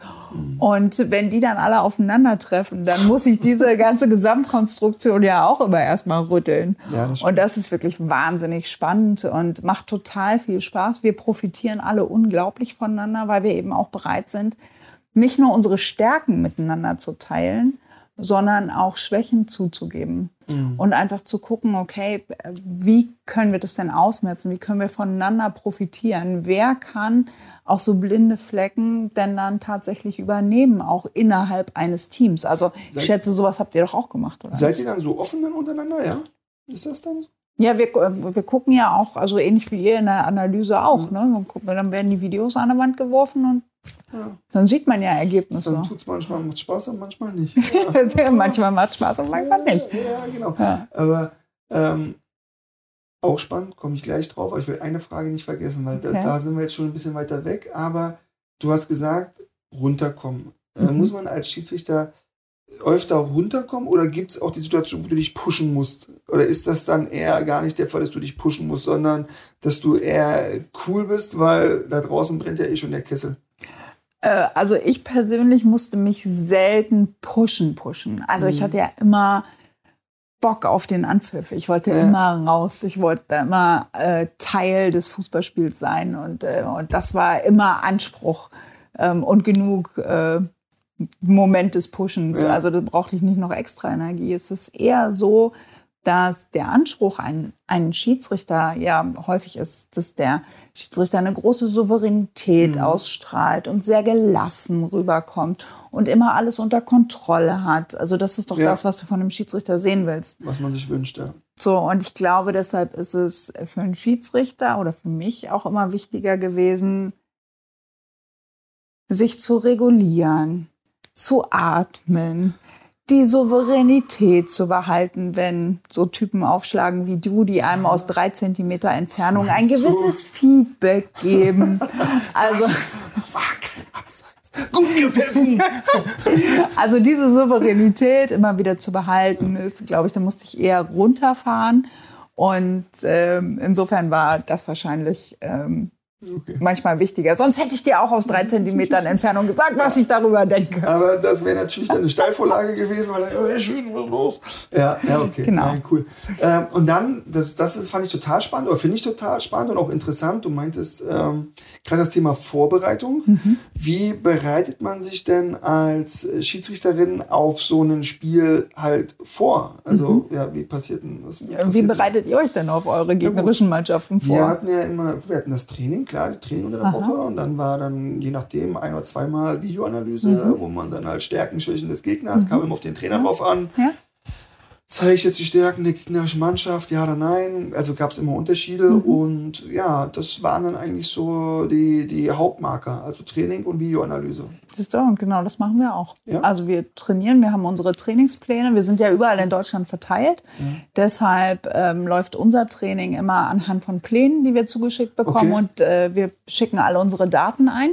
Und wenn die dann alle aufeinandertreffen, dann muss ich diese ganze Gesamtkonstruktion ja auch immer erstmal rütteln. Ja, das und das ist wirklich wahnsinnig spannend und macht total viel Spaß. Wir profitieren alle unglaublich voneinander, weil wir eben auch bereit sind, nicht nur unsere Stärken miteinander zu teilen, sondern auch Schwächen zuzugeben und einfach zu gucken, okay, wie können wir das denn ausmerzen? Wie können wir voneinander profitieren? Wer kann auch so blinde Flecken denn dann tatsächlich übernehmen, auch innerhalb eines Teams? Also ich Seid- schätze, sowas habt ihr doch auch gemacht, oder? Seid ihr dann so offen dann untereinander, ja? Ist das dann so? Ja, wir, wir gucken ja auch, also ähnlich wie ihr in der Analyse auch. Ne? Dann, gucken wir, dann werden die Videos an der Wand geworfen und Ja. dann sieht man ja Ergebnisse. Dann tut es manchmal macht Spaß und manchmal nicht. Ja. manchmal macht Spaß und manchmal nicht. Ja, genau. Aber ähm, auch spannend, komme ich gleich drauf. Aber ich will eine Frage nicht vergessen, weil da, Okay. da sind wir jetzt schon ein bisschen weiter weg. Aber du hast gesagt, runterkommen. Äh, Mhm. muss man als Schiedsrichter öfter runterkommen oder gibt es auch die Situation, wo du dich pushen musst? Oder ist das dann eher gar nicht der Fall, dass du dich pushen musst, sondern dass du eher cool bist, weil da draußen brennt ja eh schon der Kessel? Äh, Also ich persönlich musste mich selten pushen, pushen. Also ich Mhm. hatte ja immer Bock auf den Anpfiff. Ich wollte Ja. immer raus. Ich wollte immer äh, Teil des Fußballspiels sein. Und, äh, und das war immer Anspruch ähm, und genug äh, Moment des Pushens. Ja. Also da brauchte ich nicht noch extra Energie. Es ist eher so, dass der Anspruch an einen Schiedsrichter ja häufig ist, dass der Schiedsrichter eine große Souveränität Mhm. ausstrahlt und sehr gelassen rüberkommt und immer alles unter Kontrolle hat. Also das ist doch Ja. das, was du von einem Schiedsrichter sehen willst. Was man sich wünscht, ja. So, und ich glaube, deshalb ist es für einen Schiedsrichter oder für mich auch immer wichtiger gewesen, sich zu regulieren, zu atmen, die Souveränität zu behalten, wenn so Typen aufschlagen wie du, die einem aus drei Zentimeter Entfernung ein meinst du? gewisses Feedback geben. Also, also diese Souveränität immer wieder zu behalten, ist, glaube ich, da musste ich eher runterfahren. Und ähm, insofern war das wahrscheinlich ähm, Okay. Manchmal wichtiger. Sonst hätte ich dir auch aus drei Zentimetern Entfernung gesagt, was ich darüber denke. Aber das wäre natürlich dann eine Steilvorlage gewesen, weil oh, schön, was los? Ja, ja, okay. Genau. Ja, cool. Ähm, und dann, das, das fand ich total spannend, oder finde ich total spannend und auch interessant. Du meintest ähm, gerade das Thema Vorbereitung. Mhm. Wie bereitet man sich denn als Schiedsrichterin auf so ein Spiel halt vor? Also, mhm. ja, wie passiert denn das? Wie, wie bereitet ihr euch denn auf eure gegnerischen Mannschaften vor? Wir hatten ja immer, wir hatten das Training klar, die Training unter der Aha. Woche und dann war dann je nachdem ein oder zweimal Videoanalyse, mhm. wo man dann halt Stärken, Schwächen des Gegners, mhm. kam immer auf den Trainer drauf an. Ja zeige ich jetzt die Stärken der gegnerischen Mannschaft, ja oder nein? Also gab es immer Unterschiede mhm. und ja, das waren dann eigentlich so die, die Hauptmarker, also Training und Videoanalyse. Siehst du, und genau das machen wir auch. Ja? Also wir trainieren, wir haben unsere Trainingspläne, wir sind ja überall in Deutschland verteilt. Ja. Deshalb ähm, läuft unser Training immer anhand von Plänen, die wir zugeschickt bekommen okay. und äh, wir schicken alle unsere Daten ein.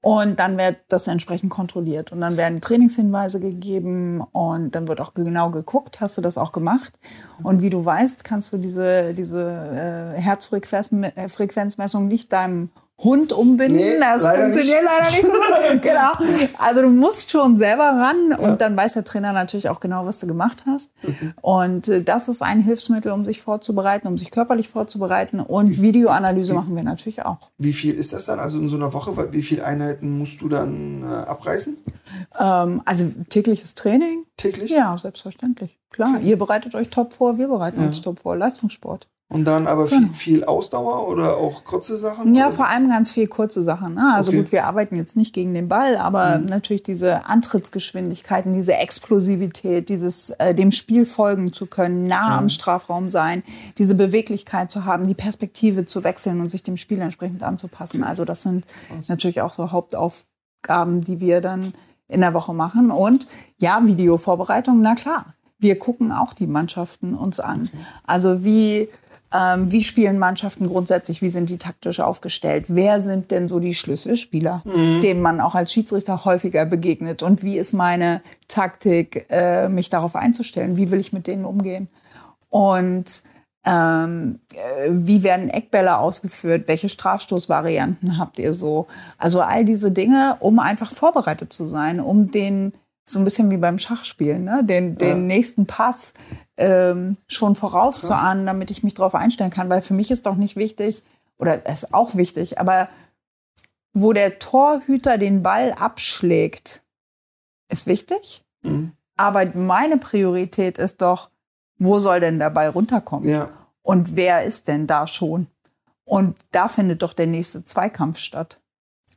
Und dann wird das entsprechend kontrolliert. Und dann werden Trainingshinweise gegeben und dann wird auch genau geguckt, hast du das auch gemacht. Und wie du weißt, kannst du diese, diese äh, Herzfrequenzmessung nicht deinem Hund umbinden. Nee, das funktioniert nicht. leider nicht so. genau. Also du musst schon selber ran und ja. dann weiß der Trainer natürlich auch genau, was du gemacht hast. Okay. Und äh, das ist ein Hilfsmittel, um sich vorzubereiten, um sich körperlich vorzubereiten. Und Videoanalyse machen wir natürlich auch. Wie viel ist das dann? Also in so einer Woche, wie viele Einheiten musst du dann äh, abreißen? Ähm, also tägliches Training. Täglich? Ja, selbstverständlich. Klar, ihr bereitet euch top vor, wir bereiten ja. uns top vor. Leistungssport. Und dann aber viel, genau. viel Ausdauer oder auch kurze Sachen? Ja, oder? vor allem ganz viel kurze Sachen. Ne? Also okay. gut, wir arbeiten jetzt nicht gegen den Ball, aber mhm. natürlich diese Antrittsgeschwindigkeiten, diese Explosivität, dieses äh, dem Spiel folgen zu können, nah mhm. am Strafraum sein, diese Beweglichkeit zu haben, die Perspektive zu wechseln und sich dem Spiel entsprechend anzupassen. Also das sind Was? natürlich auch so Hauptaufgaben, die wir dann in der Woche machen. Und ja, Videovorbereitung, na klar. Wir gucken auch die Mannschaften uns an. Okay. Also wie ähm, wie spielen Mannschaften grundsätzlich? Wie sind die taktisch aufgestellt? Wer sind denn so die Schlüsselspieler, mhm. denen man auch als Schiedsrichter häufiger begegnet? Und wie ist meine Taktik, äh, mich darauf einzustellen? Wie will ich mit denen umgehen? Und ähm, äh, wie werden Eckbälle ausgeführt? Welche Strafstoßvarianten habt ihr so? Also all diese Dinge, um einfach vorbereitet zu sein, um den so ein bisschen wie beim Schachspielen, ne? den, den ja. nächsten Pass ähm, schon vorauszuahnen, damit ich mich darauf einstellen kann. Weil für mich ist doch nicht wichtig, oder ist auch wichtig, aber wo der Torhüter den Ball abschlägt, ist wichtig. Mhm. Aber meine Priorität ist doch, wo soll denn der Ball runterkommen? Ja. Und wer ist denn da schon? Und da findet doch der nächste Zweikampf statt.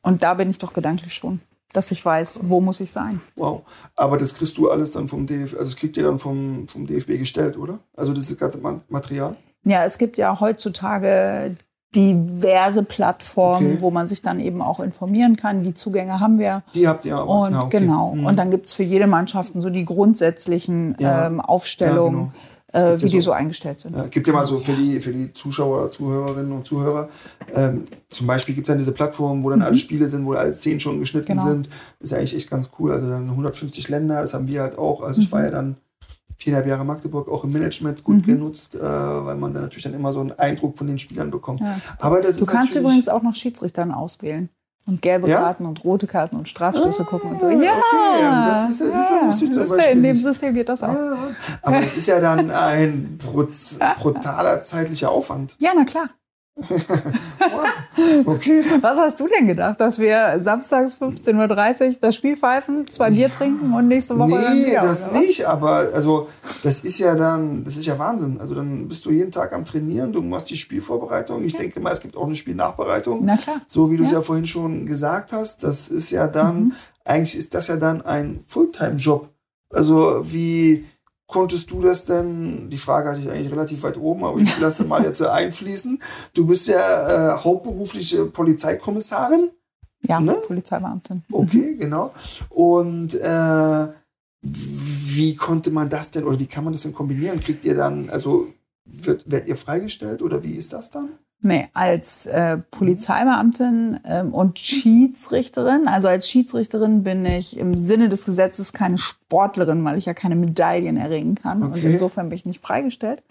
Und da bin ich doch gedanklich schon dass ich weiß, wo muss ich sein. Wow. Aber das kriegst du alles dann vom DFB, also es kriegt ihr dann vom, vom DFB gestellt, oder? Also das ist gerade Material? Ja, es gibt ja heutzutage diverse Plattformen, okay. wo man sich dann eben auch informieren kann. Die Zugänge haben wir. Die habt ihr aber. Und Na, okay. genau. Mhm. Und dann gibt's für jede Mannschaft so die grundsätzlichen ja. ähm, Aufstellungen. Ja, genau äh, wie ja die so, eingestellt sind. Ja, gibt ja mal so für die, für die Zuschauer, Zuhörerinnen und Zuhörer, ähm, zum Beispiel gibt es dann diese Plattform, wo dann mhm. alle Spiele sind, wo alle Szenen schon geschnitten genau. sind. Das ist eigentlich echt ganz cool. Also dann 150 Länder, das haben wir halt auch. Also mhm. ich war ja dann viereinhalb Jahre Magdeburg auch im Management gut mhm. genutzt, äh, weil man dann natürlich dann immer so einen Eindruck von den Spielern bekommt. Ja, Aber das du kannst übrigens auch noch Schiedsrichtern auswählen. Und gelbe ja? Karten und rote Karten und Strafstöße ah, gucken und so. Ja, okay. das ist, das ja, das ist in dem System geht das auch. Ja, aber es ist ja dann ein brutaler zeitlicher Aufwand. Ja, na klar. okay. Was hast du denn gedacht, dass wir samstags 15.30 Uhr das Spiel pfeifen, zwei Bier trinken und nächste Woche nee, dann wieder? das nicht, aber also das ist ja dann, das ist ja Wahnsinn. Also dann bist du jeden Tag am Trainieren, du machst die Spielvorbereitung. Ich ja. denke mal, es gibt auch eine Spielnachbereitung. Na klar. So wie du es ja. ja vorhin schon gesagt hast, das ist ja dann, mhm. eigentlich ist das ja dann ein Fulltime-Job. Also wie konntest du das denn? Die Frage hatte ich eigentlich relativ weit oben, aber ich lasse mal jetzt einfließen. Du bist ja äh, hauptberufliche Polizeikommissarin. Ja, ne? Polizeibeamtin. Mhm. Okay, genau. Und äh, wie konnte man das denn oder wie kann man das denn kombinieren? Kriegt ihr dann, also wird, werdet ihr freigestellt oder wie ist das dann? Nee, als äh, Polizeibeamtin ähm, und Schiedsrichterin. Also als Schiedsrichterin bin ich im Sinne des Gesetzes keine Sportlerin, weil ich ja keine Medaillen erringen kann. Okay. Und insofern bin ich nicht freigestellt.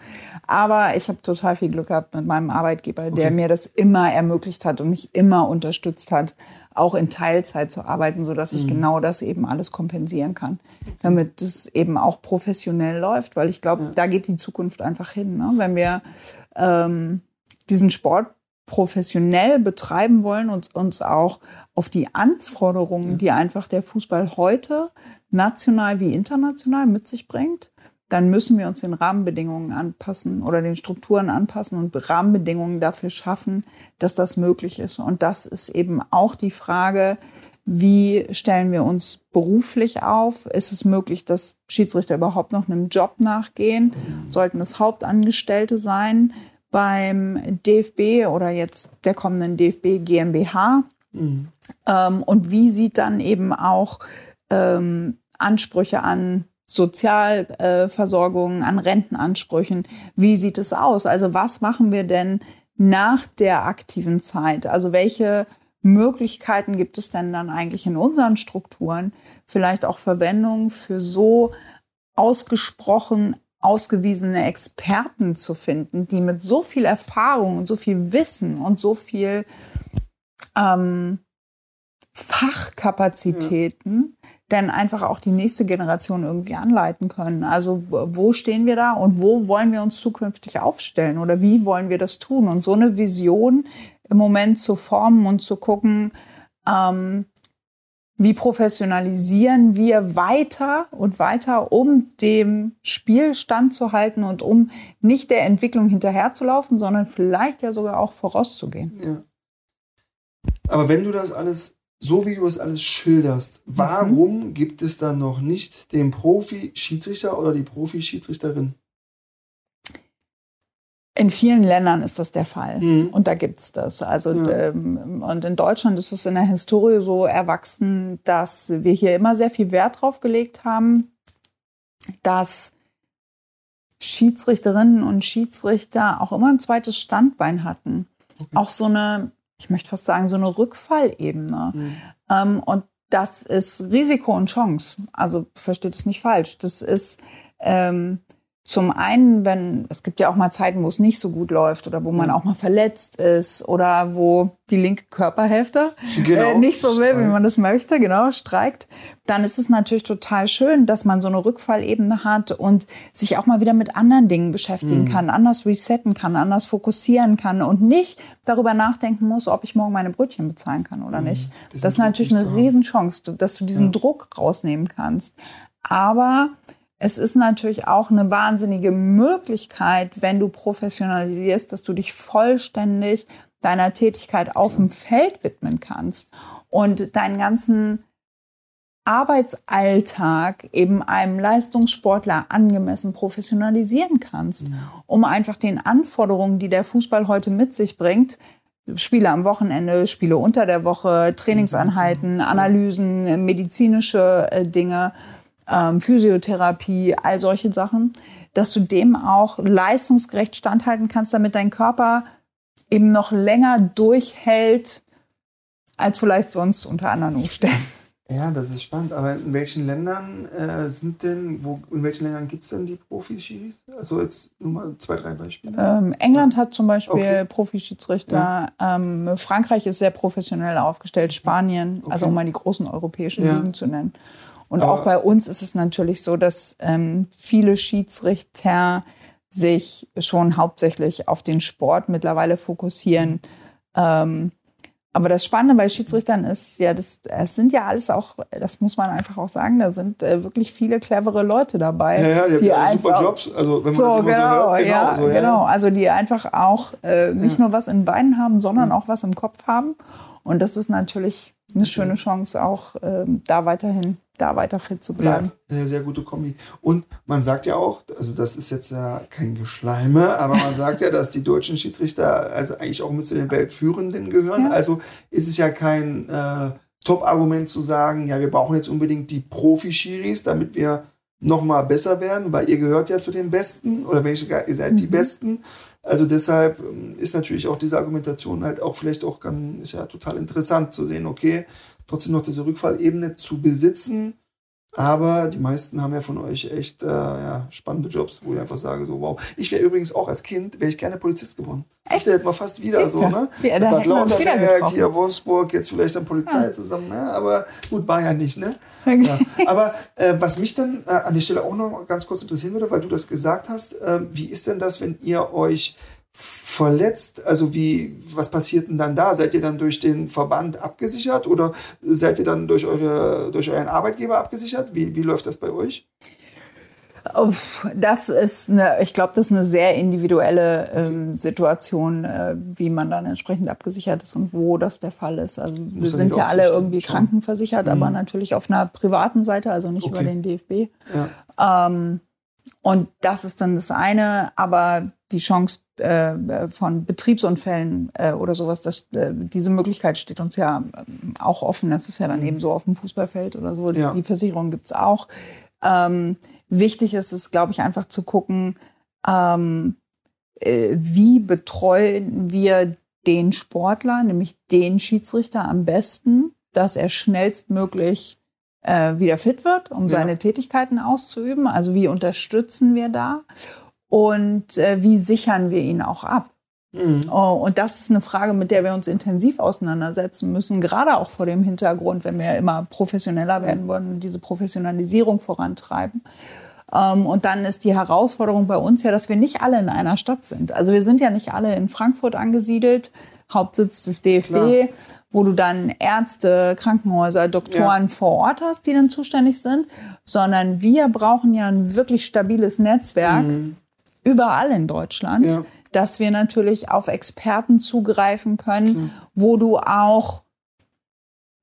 Aber ich habe total viel Glück gehabt mit meinem Arbeitgeber, okay. der mir das immer ermöglicht hat und mich immer unterstützt hat, auch in Teilzeit zu arbeiten, so dass ich mhm. genau das eben alles kompensieren kann, damit es eben auch professionell läuft, weil ich glaube, ja. da geht die Zukunft einfach hin. Ne? Wenn wir ähm, diesen Sport professionell betreiben wollen und uns auch auf die Anforderungen, die einfach der Fußball heute national wie international mit sich bringt, dann müssen wir uns den Rahmenbedingungen anpassen oder den Strukturen anpassen und Rahmenbedingungen dafür schaffen, dass das möglich ist. Und das ist eben auch die Frage, wie stellen wir uns beruflich auf? Ist es möglich, dass Schiedsrichter überhaupt noch einem Job nachgehen? Sollten es Hauptangestellte sein? Beim DFB oder jetzt der kommenden DFB GmbH. Mhm. Ähm, und wie sieht dann eben auch ähm, Ansprüche an Sozialversorgung, äh, an Rentenansprüchen, wie sieht es aus? Also was machen wir denn nach der aktiven Zeit? Also welche Möglichkeiten gibt es denn dann eigentlich in unseren Strukturen, vielleicht auch Verwendung für so ausgesprochen ausgewiesene Experten zu finden, die mit so viel Erfahrung und so viel Wissen und so viel ähm, Fachkapazitäten ja. denn einfach auch die nächste Generation irgendwie anleiten können. Also wo stehen wir da und wo wollen wir uns zukünftig aufstellen oder wie wollen wir das tun? Und so eine Vision im Moment zu formen und zu gucken, ähm, wie professionalisieren wir weiter und weiter, um dem Spiel standzuhalten und um nicht der Entwicklung hinterherzulaufen, sondern vielleicht ja sogar auch vorauszugehen. Ja. Aber wenn du das alles, so wie du es alles schilderst, warum mhm. gibt es dann noch nicht den Profi-Schiedsrichter oder die Profi-Schiedsrichterin? In vielen Ländern ist das der Fall. Mhm. Und da gibt es das. Also, ja. ähm, und in Deutschland ist es in der Historie so erwachsen, dass wir hier immer sehr viel Wert drauf gelegt haben, dass Schiedsrichterinnen und Schiedsrichter auch immer ein zweites Standbein hatten. Okay. Auch so eine, ich möchte fast sagen, so eine Rückfallebene. Mhm. Ähm, und das ist Risiko und Chance. Also versteht es nicht falsch. Das ist ähm, zum einen, wenn es gibt ja auch mal Zeiten, wo es nicht so gut läuft oder wo man auch mal verletzt ist oder wo die linke Körperhälfte äh, genau. äh, nicht so will, wie man das möchte, genau, streikt, dann ist es natürlich total schön, dass man so eine Rückfallebene hat und sich auch mal wieder mit anderen Dingen beschäftigen mhm. kann, anders resetten kann, anders fokussieren kann und nicht darüber nachdenken muss, ob ich morgen meine Brötchen bezahlen kann oder mhm. nicht. Das, das ist natürlich eine Riesenchance, dass du diesen ja. Druck rausnehmen kannst. Aber es ist natürlich auch eine wahnsinnige Möglichkeit, wenn du professionalisierst, dass du dich vollständig deiner Tätigkeit auf dem Feld widmen kannst und deinen ganzen Arbeitsalltag eben einem Leistungssportler angemessen professionalisieren kannst, um einfach den Anforderungen, die der Fußball heute mit sich bringt, Spiele am Wochenende, Spiele unter der Woche, Trainingseinheiten, Analysen, medizinische äh, Dinge, ähm, Physiotherapie, all solche Sachen, dass du dem auch leistungsgerecht standhalten kannst, damit dein Körper eben noch länger durchhält, als vielleicht sonst unter anderen Umständen. Ja, das ist spannend. Aber in welchen Ländern äh, sind denn, wo, in welchen Ländern gibt es denn die Profi-Schiris? Also jetzt nur mal zwei, drei Beispiele. Ähm, England hat zum Beispiel okay. Profi-Schiedsrichter. Ja. Ähm, Frankreich ist sehr professionell aufgestellt. Spanien, okay. also um mal die großen europäischen ja. Ligen zu nennen. Und Aber auch bei uns ist es natürlich so, dass ähm, viele Schiedsrichter sich schon hauptsächlich auf den Sport mittlerweile fokussieren. Ähm, aber das Spannende bei Schiedsrichtern ist ja, das, es sind ja alles auch, das muss man einfach auch sagen, da sind äh, wirklich viele clevere Leute dabei. Ja, ja, die, die haben super Jobs. Also wenn man so, das immer genau, so hört, genau, ja, so, ja. genau. Also die einfach auch äh, nicht nur was in den Beinen haben, sondern auch was im Kopf haben. Und das ist natürlich eine schöne Chance, auch äh, da weiterhin da weiter fit zu bleiben. Ja, eine sehr gute Kombi. Und man sagt ja auch, also das ist jetzt ja kein Geschleime, aber man sagt ja, dass die deutschen Schiedsrichter also eigentlich auch mit zu den Weltführenden gehören. Ja. Also ist es ja kein äh, Top-Argument zu sagen, ja, wir brauchen jetzt unbedingt die Profi-Schiris, damit wir noch mal besser werden, weil ihr gehört ja zu den Besten oder wenn ich sogar, ihr seid mhm. die Besten, Also deshalb ähm, ist natürlich auch diese Argumentation halt auch vielleicht auch ganz, ist ja total interessant zu sehen, okay, trotzdem noch diese Rückfallebene zu besitzen. Aber die meisten haben ja von euch echt äh, ja, spannende Jobs, wo ich einfach sage, so wow. Ich wäre übrigens auch als Kind, wäre ich gerne Polizist geworden. Echt? Ich hätte mal fast wieder Siehst so, ne? Ja, da Bad Lauterberg, hier Wolfsburg, jetzt vielleicht dann Polizei Ja. zusammen, ne? Aber gut, war ja nicht, ne? Okay. Ja. Aber äh, was mich dann äh, an der Stelle auch noch ganz kurz interessieren würde, weil du das gesagt hast, äh, wie ist denn das, wenn ihr euch verletzt? Also wie, was passiert denn dann da? Seid ihr dann durch den Verband abgesichert oder seid ihr dann durch, eure, durch euren Arbeitgeber abgesichert? Wie, wie läuft das bei euch? Das ist eine, ich glaube, das ist eine sehr individuelle ähm, Situation, äh, wie man dann entsprechend abgesichert ist und wo das der Fall ist. Also wir sind ja alle irgendwie schauen. krankenversichert, aber natürlich auf einer privaten Seite, also nicht Okay. über den DFB. Ja. Ähm, und das ist dann das eine, aber die Chance äh, von Betriebsunfällen äh, oder sowas, das, äh, diese Möglichkeit steht uns ja ähm, auch offen. Das ist ja dann eben so auf dem Fußballfeld oder so. Mhm. Ja. Die Versicherung gibt's auch. Ähm, wichtig ist es, glaube ich, einfach zu gucken, ähm, äh, wie betreuen wir den Sportler, nämlich den Schiedsrichter am besten, dass er schnellstmöglich äh, wieder fit wird, um Ja. seine Tätigkeiten auszuüben. Also wie unterstützen wir da und äh, wie sichern wir ihn auch ab? Mhm. Oh, und das ist eine Frage, mit der wir uns intensiv auseinandersetzen müssen, gerade auch vor dem Hintergrund, wenn wir immer professioneller werden wollen und diese Professionalisierung vorantreiben. Ähm, und dann ist die Herausforderung bei uns ja, dass wir nicht alle in einer Stadt sind. Also wir sind ja nicht alle in Frankfurt angesiedelt, Hauptsitz des DFB, Klar. wo du dann Ärzte, Krankenhäuser, Doktoren vor Ort hast, die dann zuständig sind, sondern wir brauchen ja ein wirklich stabiles Netzwerk überall in Deutschland, Ja. dass wir natürlich auf Experten zugreifen können, wo du auch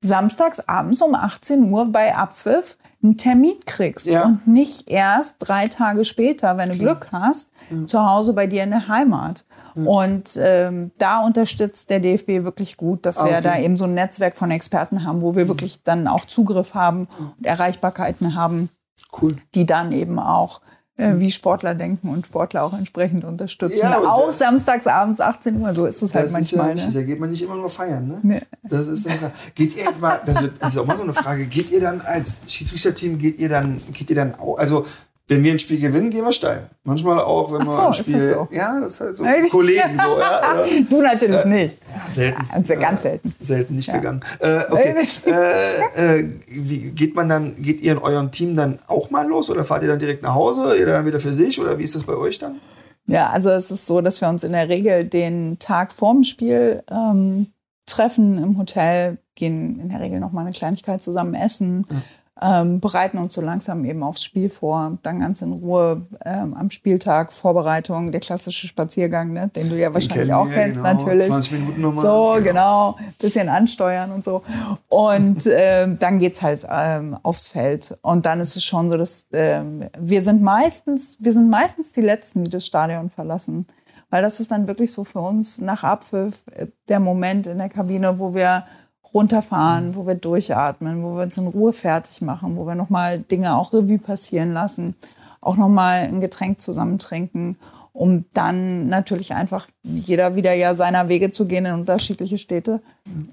samstags abends um 18 Uhr bei Abpfiff einen Termin kriegst Ja. und nicht erst drei Tage später, wenn du Glück hast, zu Hause bei dir in der Heimat. Und ähm, da unterstützt der DFB wirklich gut, dass wir okay. Mhm. da eben so ein Netzwerk von Experten haben, wo wir wirklich dann auch Zugriff haben und Erreichbarkeiten haben Cool. die dann eben auch wie Sportler denken und Sportler auch entsprechend unterstützen. Ja, auch sehr- samstags abends 18 Uhr, so ist es halt manchmal. ja ne? da geht man nicht immer nur feiern, ne? Nee. Das ist dann, geht ihr jetzt mal, das, wird, das ist auch mal so eine Frage, geht ihr dann als Schiedsrichterteam, geht ihr dann, geht ihr dann auch, also wenn wir ein Spiel gewinnen, gehen wir steil. Manchmal auch, wenn Ach wir so, ein ist das Spiel, so? ja, das ist halt so Kollegen so, ja, ja. Du natürlich nicht. Ja, selten. Also ganz selten. Selten nicht gegangen. Äh, okay. äh, äh, wie geht man dann, geht ihr in eurem Team dann auch mal los oder fahrt ihr dann direkt nach Hause, ihr dann wieder für sich oder wie ist das bei euch dann? Ja, also es ist so, dass wir uns in der Regel den Tag vorm Spiel ähm, treffen im Hotel, gehen in der Regel noch mal eine Kleinigkeit zusammen essen, ähm, bereiten uns so langsam eben aufs Spiel vor, dann ganz in Ruhe ähm, am Spieltag Vorbereitung, der klassische Spaziergang, ne, den du ja wahrscheinlich auch wir, kennst, genau. natürlich. 20 Minuten nochmal. So, genau. Bisschen ansteuern und so. Und ähm, dann geht's halt ähm, aufs Feld. Und dann ist es schon so, dass ähm, wir sind meistens, wir sind meistens die Letzten, die das Stadion verlassen. Weil das ist dann wirklich so für uns nach Abpfiff äh, der Moment in der Kabine, wo wir runterfahren, wo wir durchatmen, wo wir uns in Ruhe fertig machen, wo wir nochmal Dinge auch Revue passieren lassen, auch nochmal ein Getränk zusammen trinken, um dann natürlich einfach jeder wieder ja seiner Wege zu gehen in unterschiedliche Städte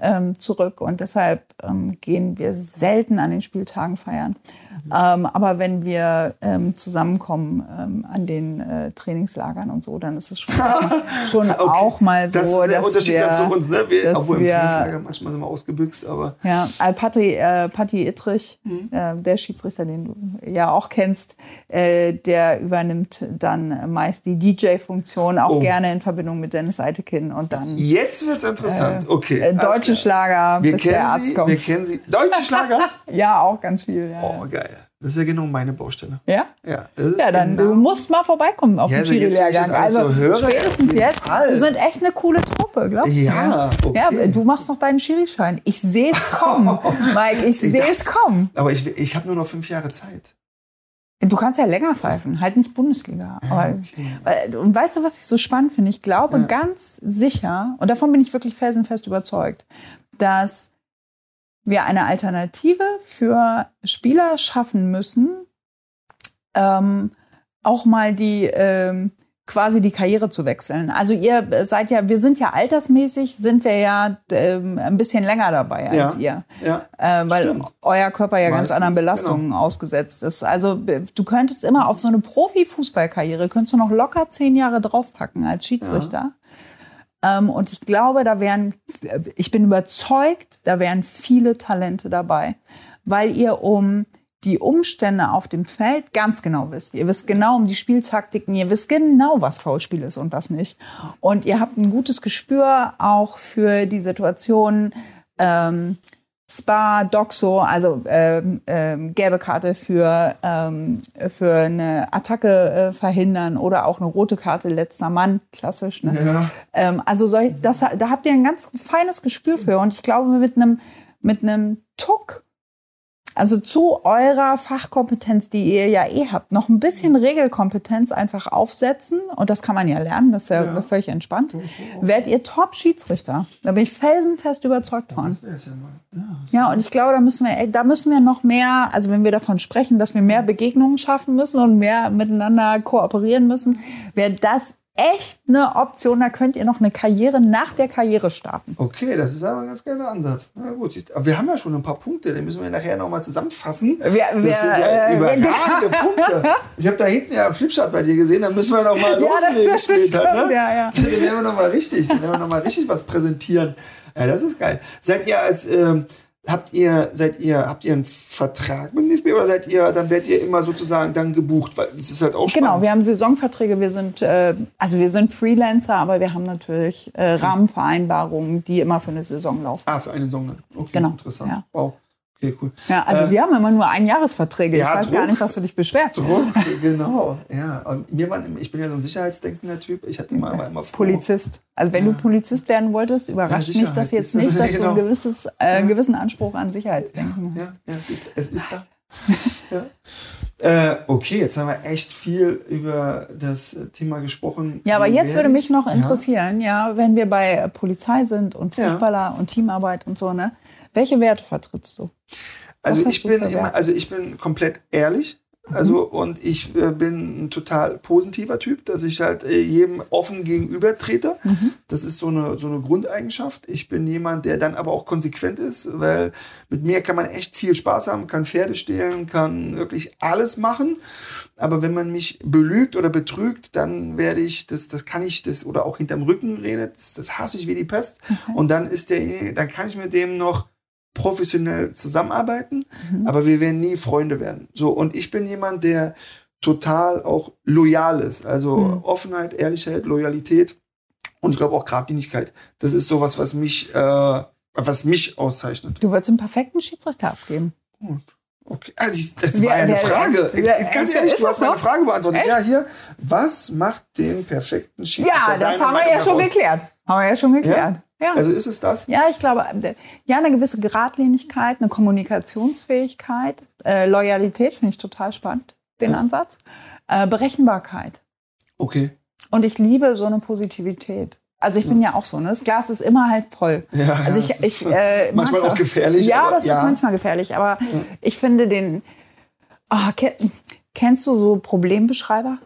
ähm, zurück. Und deshalb ähm, gehen wir selten an den Spieltagen feiern. Ähm, aber wenn wir ähm, zusammenkommen ähm, an den äh, Trainingslagern und so, dann ist es schon, schon Okay. auch mal so, das ist der dass Unterschied wir, zu uns, ne? Wir, dass obwohl im wir- Trainingslager manchmal sind wir ausgebüxt, aber ja, äh, Patti, äh, Patti Ittrich, Mhm. äh, der Schiedsrichter, den du ja auch kennst, äh, der übernimmt dann meist die DJ-Funktion, auch Oh. gerne in Verbindung mit Dennis Eitekin und dann jetzt wird's interessant. okay. äh, deutsche. Schlager, Wir bis der Arzt sie, kommt. wir kennen sie. Deutsche Schlager? ja, auch ganz viel. Ja, Oh, geil. Das ist ja genau meine Baustelle. ja? Ja, Ja, dann genau, du musst mal vorbeikommen auf Ja, also das alles Also so höre, spätestens jetzt. Fall. Wir sind echt eine coole Truppe, glaubst du? Ja, okay. Ja, du machst noch deinen Schiri-Schein. Ich sehe es kommen, Mike. Ich sehe es kommen. Aber ich, ich habe nur noch fünf Jahre Zeit. Du kannst ja länger pfeifen, halt nicht Bundesliga. Aber, okay. weil- und weißt du, was ich so spannend finde? Ich glaube ganz sicher, und davon bin ich wirklich felsenfest überzeugt, dass wir eine Alternative für Spieler schaffen müssen, ähm, auch mal die, ähm, quasi die Karriere zu wechseln. Also ihr seid ja, wir sind ja altersmäßig, sind wir ja ähm, ein bisschen länger dabei als Ja, ihr. ja, Äh, weil stimmt. euer Körper ja ganz Meistens, anderen Belastungen ausgesetzt ist. Also b- du könntest immer auf so eine Profifußballkarriere, könntest du noch locker zehn Jahre draufpacken als Schiedsrichter. Ähm, und ich glaube, da wären, ich bin überzeugt, da wären viele Talente dabei, weil ihr um die Umstände auf dem Feld ganz genau wisst. Ihr wisst genau um die Spieltaktiken, ihr wisst genau, was Foulspiel ist und was nicht. Und ihr habt ein gutes Gespür auch für die Situation, ähm, Spa, Doxo, also ähm, ähm, gelbe Karte für, ähm, für eine Attacke äh, verhindern oder auch eine rote Karte, letzter Mann, klassisch. Ne? Ja. Ähm, also soll, das, da habt ihr ein ganz feines Gespür für. Und ich glaube, mit einem mit einem Tuck, also zu eurer Fachkompetenz, die ihr ja eh habt, noch ein bisschen Regelkompetenz einfach aufsetzen. Und das kann man ja lernen, das ist ja, Ja. völlig entspannt. Werdet ihr Top-Schiedsrichter. Da bin ich felsenfest überzeugt von. Ja mal. Ja. Ja, und ich glaube, da müssen wir, da müssen wir noch mehr, also wenn wir davon sprechen, dass wir mehr Begegnungen schaffen müssen und mehr miteinander kooperieren müssen, wäre das echt eine Option. Da könnt ihr noch eine Karriere nach der Karriere starten. Okay, das ist aber ein ganz geiler Ansatz. Na gut, aber wir haben ja schon ein paar Punkte, die müssen wir nachher nochmal zusammenfassen. Wir- das wir- sind ja äh, überragende Punkte. Ich habe da hinten ja einen Flipchart bei dir gesehen, da müssen wir nochmal Ja, das loslegen ist stimmt, später. Ne? ja, ja. Den werden wir nochmal richtig, den werden wir noch mal richtig was präsentieren. Ja, das ist geil. Seid ihr als, ähm, habt ihr, seid ihr, habt ihr einen Vertrag mit dem DFB oder seid ihr, dann werdet ihr immer sozusagen dann gebucht, weil das ist halt auch spannend. Genau, wir haben Saisonverträge, wir sind, äh, also wir sind Freelancer, aber wir haben natürlich äh, Rahmenvereinbarungen, die immer für eine Saison laufen. Ah, für eine Saison. Okay, Genau, interessant. ja. Wow. Okay, cool. Ja, also Äh, wir haben immer nur Einjahresverträge. ja, ich weiß gar Druck. nicht, was du dich beschwerst. Druck, genau. Ja, und mir war, ich bin ja so ein sicherheitsdenkender Typ. Ich hatte immer, war immer froh. Polizist. Also wenn du Polizist werden wolltest, überrascht Ja, mich das jetzt nicht, dass Genau. du ein gewisses, äh, gewissen Anspruch an Sicherheitsdenken Ja, hast. ja es, ist, es ist da. ja. äh, okay, jetzt haben wir echt viel über das Thema gesprochen. Ja, aber jetzt würde mich ich- noch Ja. interessieren, ja, wenn wir bei Polizei sind und Ja. Fußballer und Teamarbeit und so, ne? Welche Werte vertrittst du? Also ich du bin immer, also ich bin komplett ehrlich. Also und ich äh, bin ein total positiver Typ, dass ich halt äh, jedem offen gegenüber trete. Das ist so eine, so eine Grundeigenschaft. Ich bin jemand, der dann aber auch konsequent ist, weil mit mir kann man echt viel Spaß haben, kann Pferde stehlen, kann wirklich alles machen. Aber wenn man mich belügt oder betrügt, dann werde ich, das, das kann ich, das, oder auch hinterm Rücken redet, das, das hasse ich wie die Pest. Und dann ist der, dann kann ich mit dem noch professionell zusammenarbeiten, aber wir werden nie Freunde werden. So, und ich bin jemand, der total auch loyal ist. Also Mhm. Offenheit, Ehrlichkeit, Loyalität und ich glaube auch Gradlinigkeit. Das ist sowas, was mich, äh, was mich auszeichnet. Du würdest einen perfekten Schiedsrichter abgeben. Okay. Also, das Wer- war eine wer- Frage. wer- Ich- Ganz ehrlich, du hast meine? Frage beantwortet. Echt? Ja, hier. Was macht den perfekten Schiedsrichter? Ja, das haben wir ja schon geklärt. Haben wir ja schon geklärt. Ja. Also ist es das? Ja, ich glaube, äh, ja, eine gewisse Geradlinigkeit, eine Kommunikationsfähigkeit, äh, Loyalität finde ich total spannend, den Ansatz. Äh, Berechenbarkeit. Okay. Und ich liebe so eine Positivität. Also ich bin ja auch so, ne? Das Glas ist immer halt voll. Ja, also ja, ich, ich äh, manchmal auch gefährlich, Ja, aber das ja. ist manchmal gefährlich. Aber ich finde den. Ke kennst du so Problembeschreiber,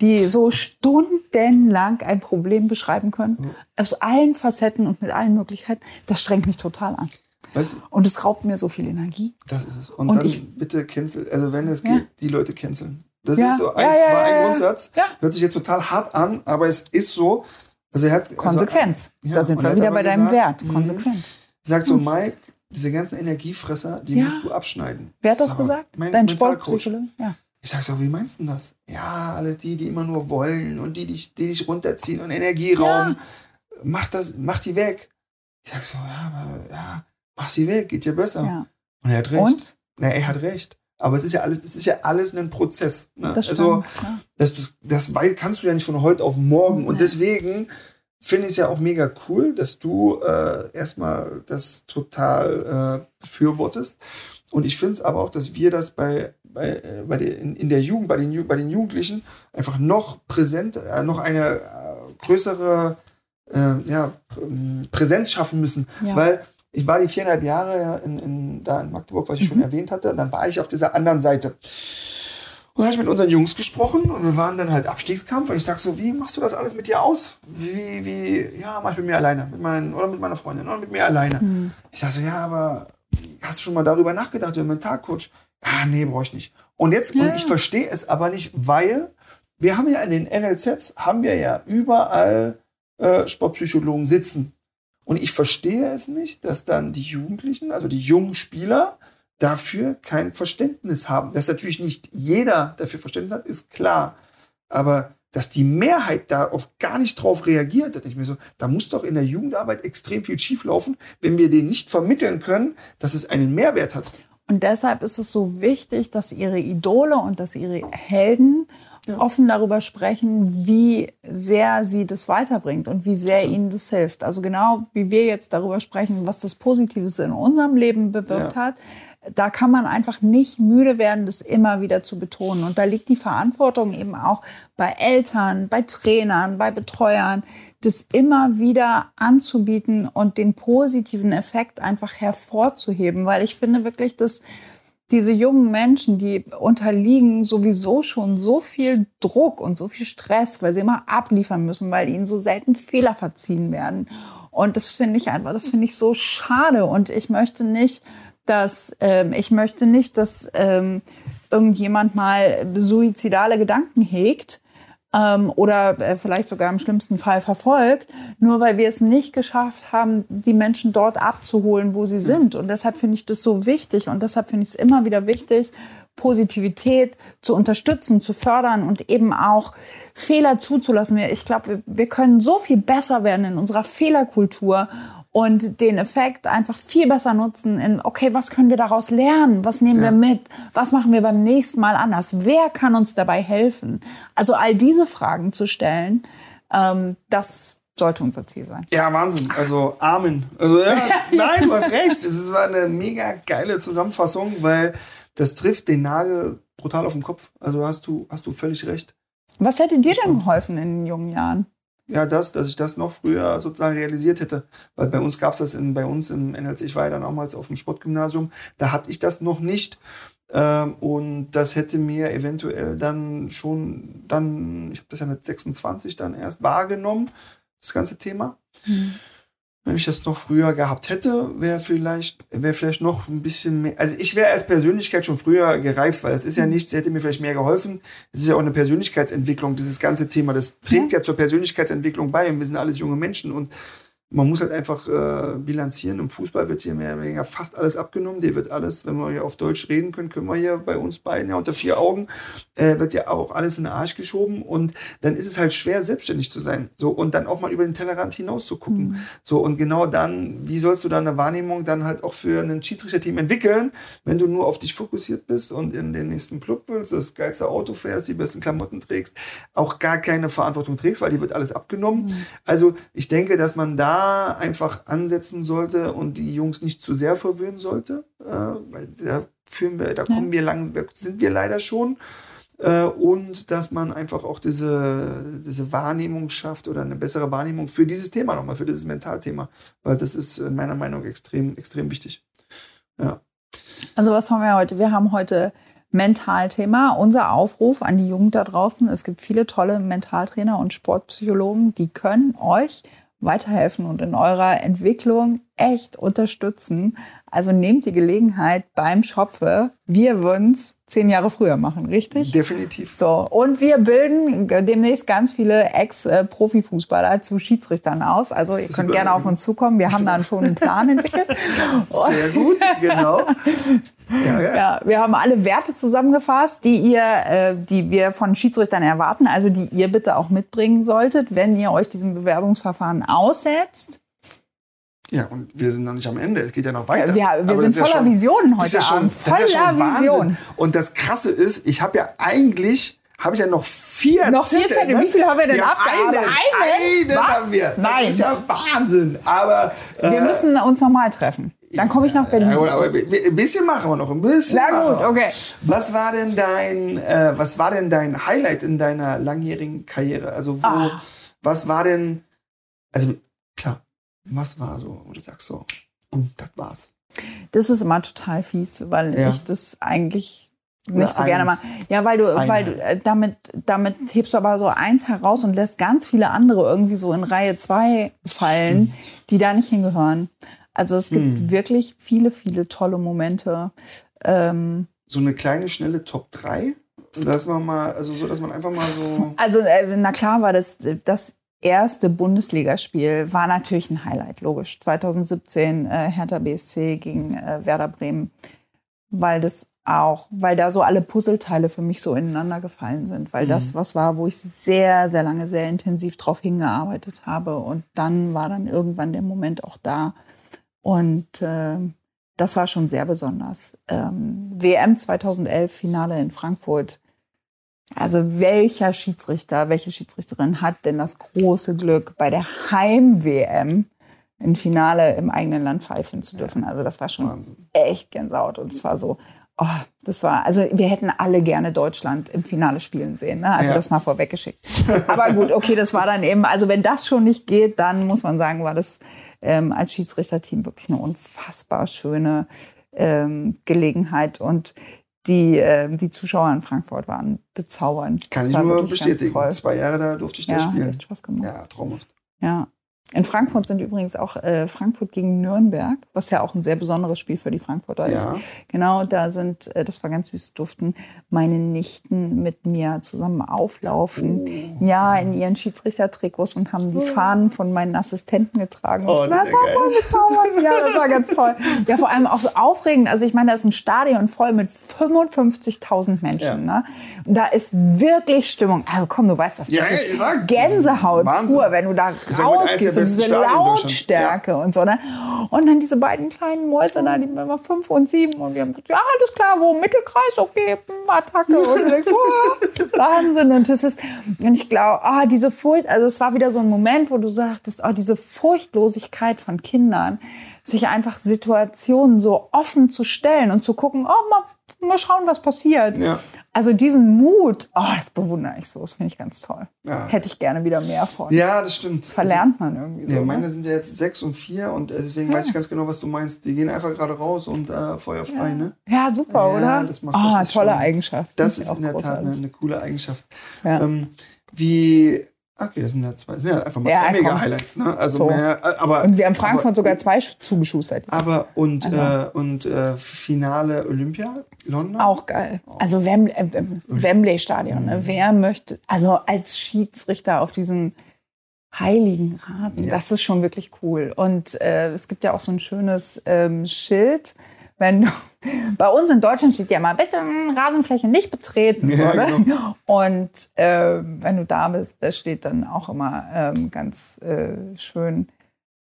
die so stundenlang ein Problem beschreiben können? Aus allen Facetten und mit allen Möglichkeiten. Das strengt mich total an. Weißt Und es raubt mir so viel Energie. das ist es. Und, Und dann ich- bitte cancel, also wenn es Ja. geht, die Leute canceln. Das Ja, ist so ein, ja, ja, war ein. Grundsatz. Hört sich jetzt total hart an, aber es ist so. Also er hat Konsequenz. Also, da sind wir er wieder bei deinem gesagt, Wert. mhm, Konsequenz. Sagt so, Mike, diese ganzen Energiefresser, die musst du abschneiden. Wer hat das Sag gesagt? Dein. Sportpsychologe? Ja. Ich sag so, wie meinst du das? Ja, alle die, die immer nur wollen und die, dich- die dich runterziehen und Energie rauben, mach das, mach die weg. Ich sag so, ja, aber ja, mach sie weg, geht dir besser. ja. Und er hat recht. Und? Na, er hat recht. Aber es ist ja alles, es ist ja alles ein Prozess. Ne? Das also, stimmt. ja. das, das, kannst du ja nicht von heute auf morgen. Und Nee. deswegen finde ich es ja auch mega cool, dass du äh, erstmal das total äh, befürwortest. Und ich finde es aber auch, dass wir das bei, bei, äh, bei den, in, der Jugend, bei den, bei den Jugendlichen einfach noch präsent, äh, noch eine äh, größere äh, ja, ähm, Präsenz schaffen müssen. Ja. Weil ich war die viereinhalb Jahre ja in, in, da in Magdeburg, was ich Mhm. schon erwähnt hatte, und dann war ich auf dieser anderen Seite. Und dann habe ich mit unseren Jungs gesprochen und wir waren dann halt Abstiegskampf und ich sag so, wie machst du das alles mit dir aus? Wie, wie, ja, mach ich mit mir alleine, mit meinen, oder mit meiner Freundin, oder mit mir alleine. Mhm. Ich sag so, ja, aber hast du schon mal darüber nachgedacht, über Mentalcoach? Ah, nee, brauche ich nicht. Und jetzt, ja. und ich verstehe es aber nicht, weil wir haben ja in den NLZs, haben wir ja überall äh, Sportpsychologen sitzen. Und ich verstehe es nicht, dass dann die Jugendlichen, also die jungen Spieler, dafür kein Verständnis haben. Dass natürlich nicht jeder dafür Verständnis hat, ist klar. Aber dass die Mehrheit da oft gar nicht drauf reagiert, da denke ich mir so, da muss doch in der Jugendarbeit extrem viel schieflaufen, wenn wir denen nicht vermitteln können, dass es einen Mehrwert hat. Und deshalb ist es so wichtig, dass ihre Idole und dass ihre Helden ja. offen darüber sprechen, wie sehr sie das weiterbringt und wie sehr ja. ihnen das hilft. Also genau wie wir jetzt darüber sprechen, was das Positives in unserem Leben bewirkt ja. hat, da kann man einfach nicht müde werden, das immer wieder zu betonen. Und da liegt die Verantwortung eben auch bei Eltern, bei Trainern, bei Betreuern, das immer wieder anzubieten und den positiven Effekt einfach hervorzuheben. Weil ich finde wirklich, dass diese jungen Menschen, die unterliegen sowieso schon so viel Druck und so viel Stress, weil sie immer abliefern müssen, weil ihnen so selten Fehler verziehen werden. Und das finde ich einfach, das finde ich so schade. Und ich möchte nicht, dass ähm, ich möchte nicht, dass ähm, irgendjemand mal suizidale Gedanken hegt ähm, oder äh, vielleicht sogar im schlimmsten Fall verfolgt, nur weil wir es nicht geschafft haben, die Menschen dort abzuholen, wo sie sind. Und deshalb finde ich das so wichtig und deshalb finde ich es immer wieder wichtig, Positivität zu unterstützen, zu fördern und eben auch Fehler zuzulassen. Ich glaube, wir, wir können so viel besser werden in unserer Fehlerkultur und den Effekt einfach viel besser nutzen in, okay, was können wir daraus lernen? Was nehmen ja. wir mit? Was machen wir beim nächsten Mal anders? Wer kann uns dabei helfen? Also all diese Fragen zu stellen, ähm, das sollte unser Ziel sein. Ja, Wahnsinn. Also Amen. Also ja, nein, du hast recht. Das war eine mega geile Zusammenfassung, weil das trifft den Nagel brutal auf den Kopf. Also hast du, hast du völlig recht. Was hätte dir denn geholfen in den jungen Jahren? Ja, das, dass ich das noch früher sozusagen realisiert hätte. Weil bei uns gab es das in, bei uns im NLC, ich war ja dann auch mal auf dem Sportgymnasium, da hatte ich das noch nicht. Ähm, und das hätte mir eventuell dann schon, dann, ich habe das ja mit 26 dann erst wahrgenommen, das ganze Thema. Mhm. Wenn ich das noch früher gehabt hätte, wäre vielleicht, wäre vielleicht noch ein bisschen mehr. Also ich wäre als Persönlichkeit schon früher gereift, weil es ist ja hm. nichts, hätte mir vielleicht mehr geholfen. Es ist ja auch eine Persönlichkeitsentwicklung, dieses ganze Thema. Das trägt ja, ja zur Persönlichkeitsentwicklung bei. Und wir sind alles junge Menschen und man muss halt einfach äh, bilanzieren. Im Fußball wird hier mehr oder weniger fast alles abgenommen. Dir wird alles, wenn wir hier auf Deutsch reden können, können wir hier bei uns beiden ja unter vier Augen, äh, wird ja auch alles in den Arsch geschoben. Und dann ist es halt schwer, selbstständig zu sein. So, und dann auch mal über den Tellerrand hinaus zu gucken. Mhm. So, und genau dann, wie sollst du dann eine Wahrnehmung dann halt auch für ein Schiedsrichterteam entwickeln, wenn du nur auf dich fokussiert bist und in den nächsten Club willst, das geilste Auto fährst, die besten Klamotten trägst, auch gar keine Verantwortung trägst, weil die wird alles abgenommen. Mhm. Also, ich denke, dass man da einfach ansetzen sollte und die Jungs nicht zu sehr verwöhnen sollte, äh, weil da führen wir, da kommen ja. wir lang, da sind wir leider schon. Äh, und dass man einfach auch diese, diese Wahrnehmung schafft oder eine bessere Wahrnehmung für dieses Thema nochmal, für dieses Mentalthema, weil das ist meiner Meinung nach extrem, extrem wichtig. Ja. Also was haben wir heute? Wir haben heute Mentalthema. Unser Aufruf an die Jugend da draußen. Es gibt viele tolle Mentaltrainer und Sportpsychologen, die können euch weiterhelfen und in eurer Entwicklung echt unterstützen. Also nehmt die Gelegenheit beim Schopfe. Wir würden es zehn Jahre früher machen, richtig? Definitiv. So, und wir bilden demnächst ganz viele Ex-Profifußballer zu Schiedsrichtern aus. Also ihr könnt gerne auf uns zukommen. Wir haben dann schon einen Plan entwickelt. Sehr gut, genau. Ja, ja. ja, wir haben alle Werte zusammengefasst, die ihr, äh, die wir von Schiedsrichtern erwarten, also die ihr bitte auch mitbringen solltet, wenn ihr euch diesem Bewerbungsverfahren aussetzt. Ja, und wir sind noch nicht am Ende. Es geht ja noch weiter. Wir, wir sind voller ja schon, Visionen heute ja Abend. Voller ja Vision. Und das Krasse ist, ich habe ja eigentlich habe ich ja noch vier Noch vier Zettel. Ne? Wie viele haben wir denn abgearbeitet? Eine, eine haben wir. Nein. Das ist ja Wahnsinn. Aber äh, wir müssen uns nochmal treffen. Dann komme ich nach Berlin. Ja, aber ein bisschen machen wir noch, ein bisschen. Na gut, okay. Was war denn dein, äh, was war denn dein Highlight in deiner langjährigen Karriere? Also wo, ah. was war denn, also klar, was war so, wo du sagst so, das war's. Das ist immer total fies, weil ja. ich das eigentlich nicht so gerne mal. Ja, weil du, weil du äh, damit, damit hebst du aber so eins heraus und lässt ganz viele andere irgendwie so in Reihe zwei fallen, Stimmt. die da nicht hingehören. Also es gibt hm. wirklich viele, viele tolle Momente. Ähm, so eine kleine, schnelle Top 3? Dass man mal, also so, dass man einfach mal so. Also, äh, na klar war das, das erste Bundesligaspiel war natürlich ein Highlight, logisch. 2017 äh, Hertha BSC gegen äh, Werder Bremen, weil das auch, weil da so alle Puzzleteile für mich so ineinander gefallen sind, weil mhm. das was war, wo ich sehr, sehr lange, sehr intensiv drauf hingearbeitet habe und dann war dann irgendwann der Moment auch da und äh, das war schon sehr besonders. Ähm, WM 2011 Finale in Frankfurt also welcher Schiedsrichter, welche Schiedsrichterin hat denn das große Glück, bei der Heim-WM ein Finale im eigenen Land pfeifen zu dürfen? Also das war schon Wahnsinn. echt Gänsehaut. Und es war so, oh, das war, also wir hätten alle gerne Deutschland im Finale spielen sehen. Ne? Also ja. das mal vorweggeschickt. Aber gut, okay, das war dann eben, also wenn das schon nicht geht, dann muss man sagen, war das ähm, als Schiedsrichterteam wirklich eine unfassbar schöne ähm, Gelegenheit. Und die, äh, die Zuschauer in Frankfurt waren bezaubernd. Kann das ich nur bestätigen. Zwei Jahre da durfte ich da ja, spielen. Hat echt Spaß gemacht. Ja, traumhaft. Ja. In Frankfurt sind übrigens auch äh, Frankfurt gegen Nürnberg, was ja auch ein sehr besonderes Spiel für die Frankfurter ist. Ja. Genau, da sind, äh, das war ganz süß, durften meine Nichten mit mir zusammen auflaufen. Oh. Ja, in ihren Schiedsrichtertrikots und haben die oh. Fahnen von meinen Assistenten getragen. Oh, das, das war voll bezaubernd. Ja, das war ganz toll. Ja, vor allem auch so aufregend. Also ich meine, das ist ein Stadion voll mit 55.000 Menschen. Ja. Ne? Und da ist wirklich Stimmung. Also komm, du weißt das. Ja, das ist sag, Gänsehaut pur, wenn du da rausgehst so diese Lautstärke ja. und so. Ne? Und dann diese beiden kleinen Mäuse da, die waren fünf und sieben und wir haben gesagt, ja, alles klar, wo? Mittelkreis, okay, Attacke. Und du denkst, oh, Wahnsinn. Und das ist, und ich glaube, oh, diese Furcht, also es war wieder so ein Moment, wo du sagtest, oh, diese Furchtlosigkeit von Kindern, sich einfach Situationen so offen zu stellen und zu gucken, oh, mal schauen, was passiert. Ja. Also diesen Mut, oh, das bewundere ich so, das finde ich ganz toll. Ja. Hätte ich gerne wieder mehr von. Ja, das stimmt. Das verlernt man irgendwie so. Ja, meine ne? sind ja jetzt sechs und vier und deswegen ja. weiß ich ganz genau, was du meinst. Die gehen einfach gerade raus und äh, feuerfrei, ne? Ja, super, oder? Das macht oh, das tolle schon, Eigenschaft. Das ist in der Tat eine, eine, coole Eigenschaft. Ähm, wie Okay, das sind ja zwei, sind ja einfach mal ja, zwei mega Highlights, ne? Also so. mehr, äh, aber und wir haben Frankfurt aber, sogar zwei zugeschustert. Aber und also. äh, und äh, Finale Olympia London auch geil. Oh. Also Wembley, äh, äh Wembley Stadion. Ne? Mhm. Wer möchte also als Schiedsrichter auf diesem heiligen Rasen, ja. das ist schon wirklich cool. Und äh, es gibt ja auch so ein schönes ähm, Schild wenn du, bei uns in Deutschland steht ja immer, bitte Rasenfläche nicht betreten. Ja, genau. Und äh, wenn du da bist, da steht dann auch immer ähm, ganz äh, schön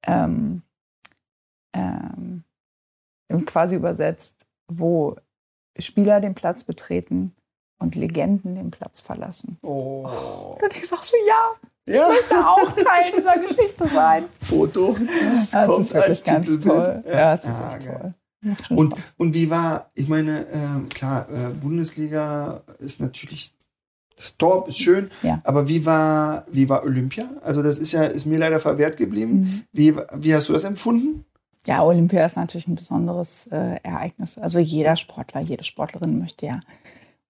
ähm, ähm, quasi übersetzt, wo Spieler den Platz betreten und Legenden den Platz verlassen. Oh. Und dann denkst du ja, ja. Ich möchte auch Teil dieser Geschichte sein. Foto. Das, das ist wirklich ganz Titelbild. toll. Ja, ja das ist echt geil. toll. Und, und wie war, ich meine, äh, klar, äh, Bundesliga ist natürlich, das Dorf ist schön, ja. aber wie war, wie war Olympia? Also das ist ja, ist mir leider verwehrt geblieben. Mhm. Wie, wie hast du das empfunden? Ja, Olympia ist natürlich ein besonderes äh, Ereignis. Also jeder Sportler, jede Sportlerin möchte ja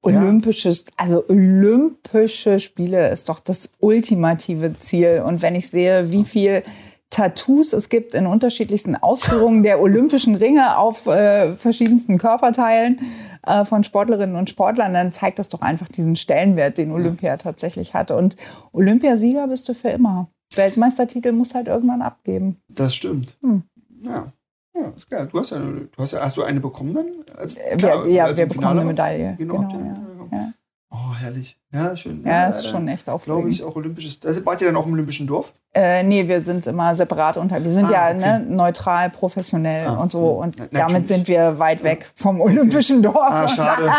Olympisches, also Olympische Spiele ist doch das ultimative Ziel. Und wenn ich sehe, wie viel Tattoos es gibt in unterschiedlichsten Ausführungen der olympischen Ringe auf äh, verschiedensten Körperteilen äh, von Sportlerinnen und Sportlern, dann zeigt das doch einfach diesen Stellenwert, den Olympia tatsächlich hat. Und Olympiasieger bist du für immer. Weltmeistertitel musst halt irgendwann abgeben. Das stimmt. Hm. Ja. Ja, ist geil. Du hast ja, du hast, ja, hast du eine bekommen dann? Als, klar, ja, als wir bekommen eine Medaille. Genau. genau ja. Ja. Oh, herrlich. Ja, schön. Ja, ja ist schon echt aufregend. Glaube ich auch olympisches. Also wart ihr dann auch im Olympischen Dorf? Äh, nee, wir sind immer separat unter. Wir sind ah, ja okay. ne, neutral, professionell ah, und so. Und Na, damit sind wir weit weg vom Olympischen Dorf. Ah, schade.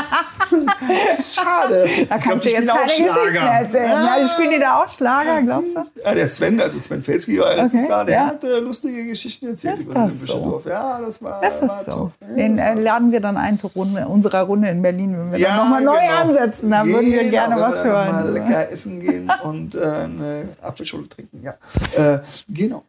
schade. Da kann ich dir jetzt keine Geschichten erzählen. Ja, ja spielen die da auch Schlager, glaubst du? Ja, der Sven, also Sven Felski war letztens okay, da, der ja. hat äh, lustige Geschichten erzählt ist über das Olympische so? Dorf. Ja, das war, das war so. Den äh, laden wir dann ein zur Runde, unserer Runde in Berlin, wenn wir ja, dann nochmal neu genau. ansetzen. Da würden wir gerne was hören. Mal lecker essen gehen und äh, eine Apfelschule trinken. Ja, äh, genau.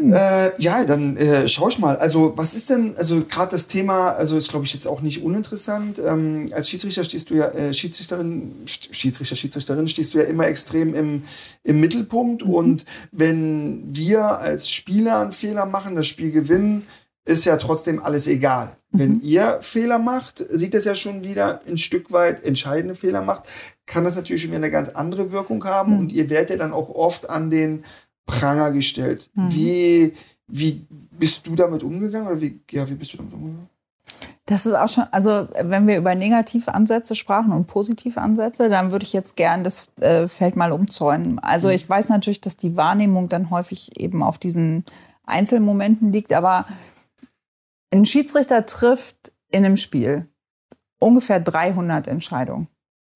Äh, ja, dann äh, schau ich mal. Also, was ist denn, also gerade das Thema, also ist, glaube ich, jetzt auch nicht uninteressant. Ähm, als Schiedsrichter stehst du ja, äh, Schiedsrichterin, Schiedsrichter, Schiedsrichterin stehst du ja immer extrem im, im Mittelpunkt. Mhm. Und wenn wir als Spieler einen Fehler machen, das Spiel gewinnen, ist ja trotzdem alles egal. Mhm. Wenn ihr Fehler macht, sieht das ja schon wieder ein Stück weit entscheidende Fehler macht, kann das natürlich schon wieder eine ganz andere Wirkung haben. Mhm. Und ihr werdet ja dann auch oft an den Pranger gestellt. Mhm. Wie, wie bist du damit umgegangen oder wie, ja, wie bist du damit umgegangen? Das ist auch schon, also wenn wir über negative Ansätze sprachen und positive Ansätze, dann würde ich jetzt gern das äh, Feld mal umzäunen. Also mhm. ich weiß natürlich, dass die Wahrnehmung dann häufig eben auf diesen Einzelmomenten liegt, aber ein Schiedsrichter trifft in einem Spiel ungefähr 300 Entscheidungen.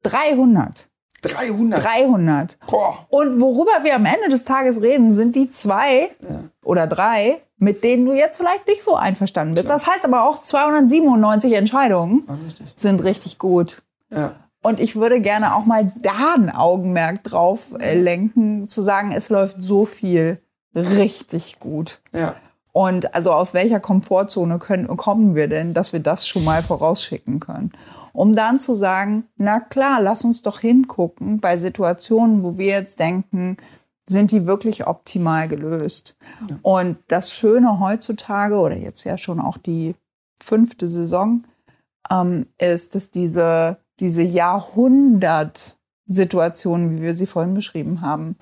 300. 300. 300. Boah. Und worüber wir am Ende des Tages reden, sind die zwei ja. oder drei, mit denen du jetzt vielleicht nicht so einverstanden bist. Ja. Das heißt aber auch 297 Entscheidungen ja, richtig. sind richtig gut. Und ich würde gerne auch mal da ein Augenmerk drauf äh, lenken, zu sagen, es läuft so viel richtig gut. Und also aus welcher Komfortzone können, kommen wir denn, dass wir das schon mal vorausschicken können? Um dann zu sagen, na klar, lass uns doch hingucken bei Situationen, wo wir jetzt denken, sind die wirklich optimal gelöst? Ja. Und das Schöne heutzutage oder jetzt ja schon auch die fünfte Saison ähm, ist, dass diese, diese Jahrhundert-Situationen, wie wir sie vorhin beschrieben haben,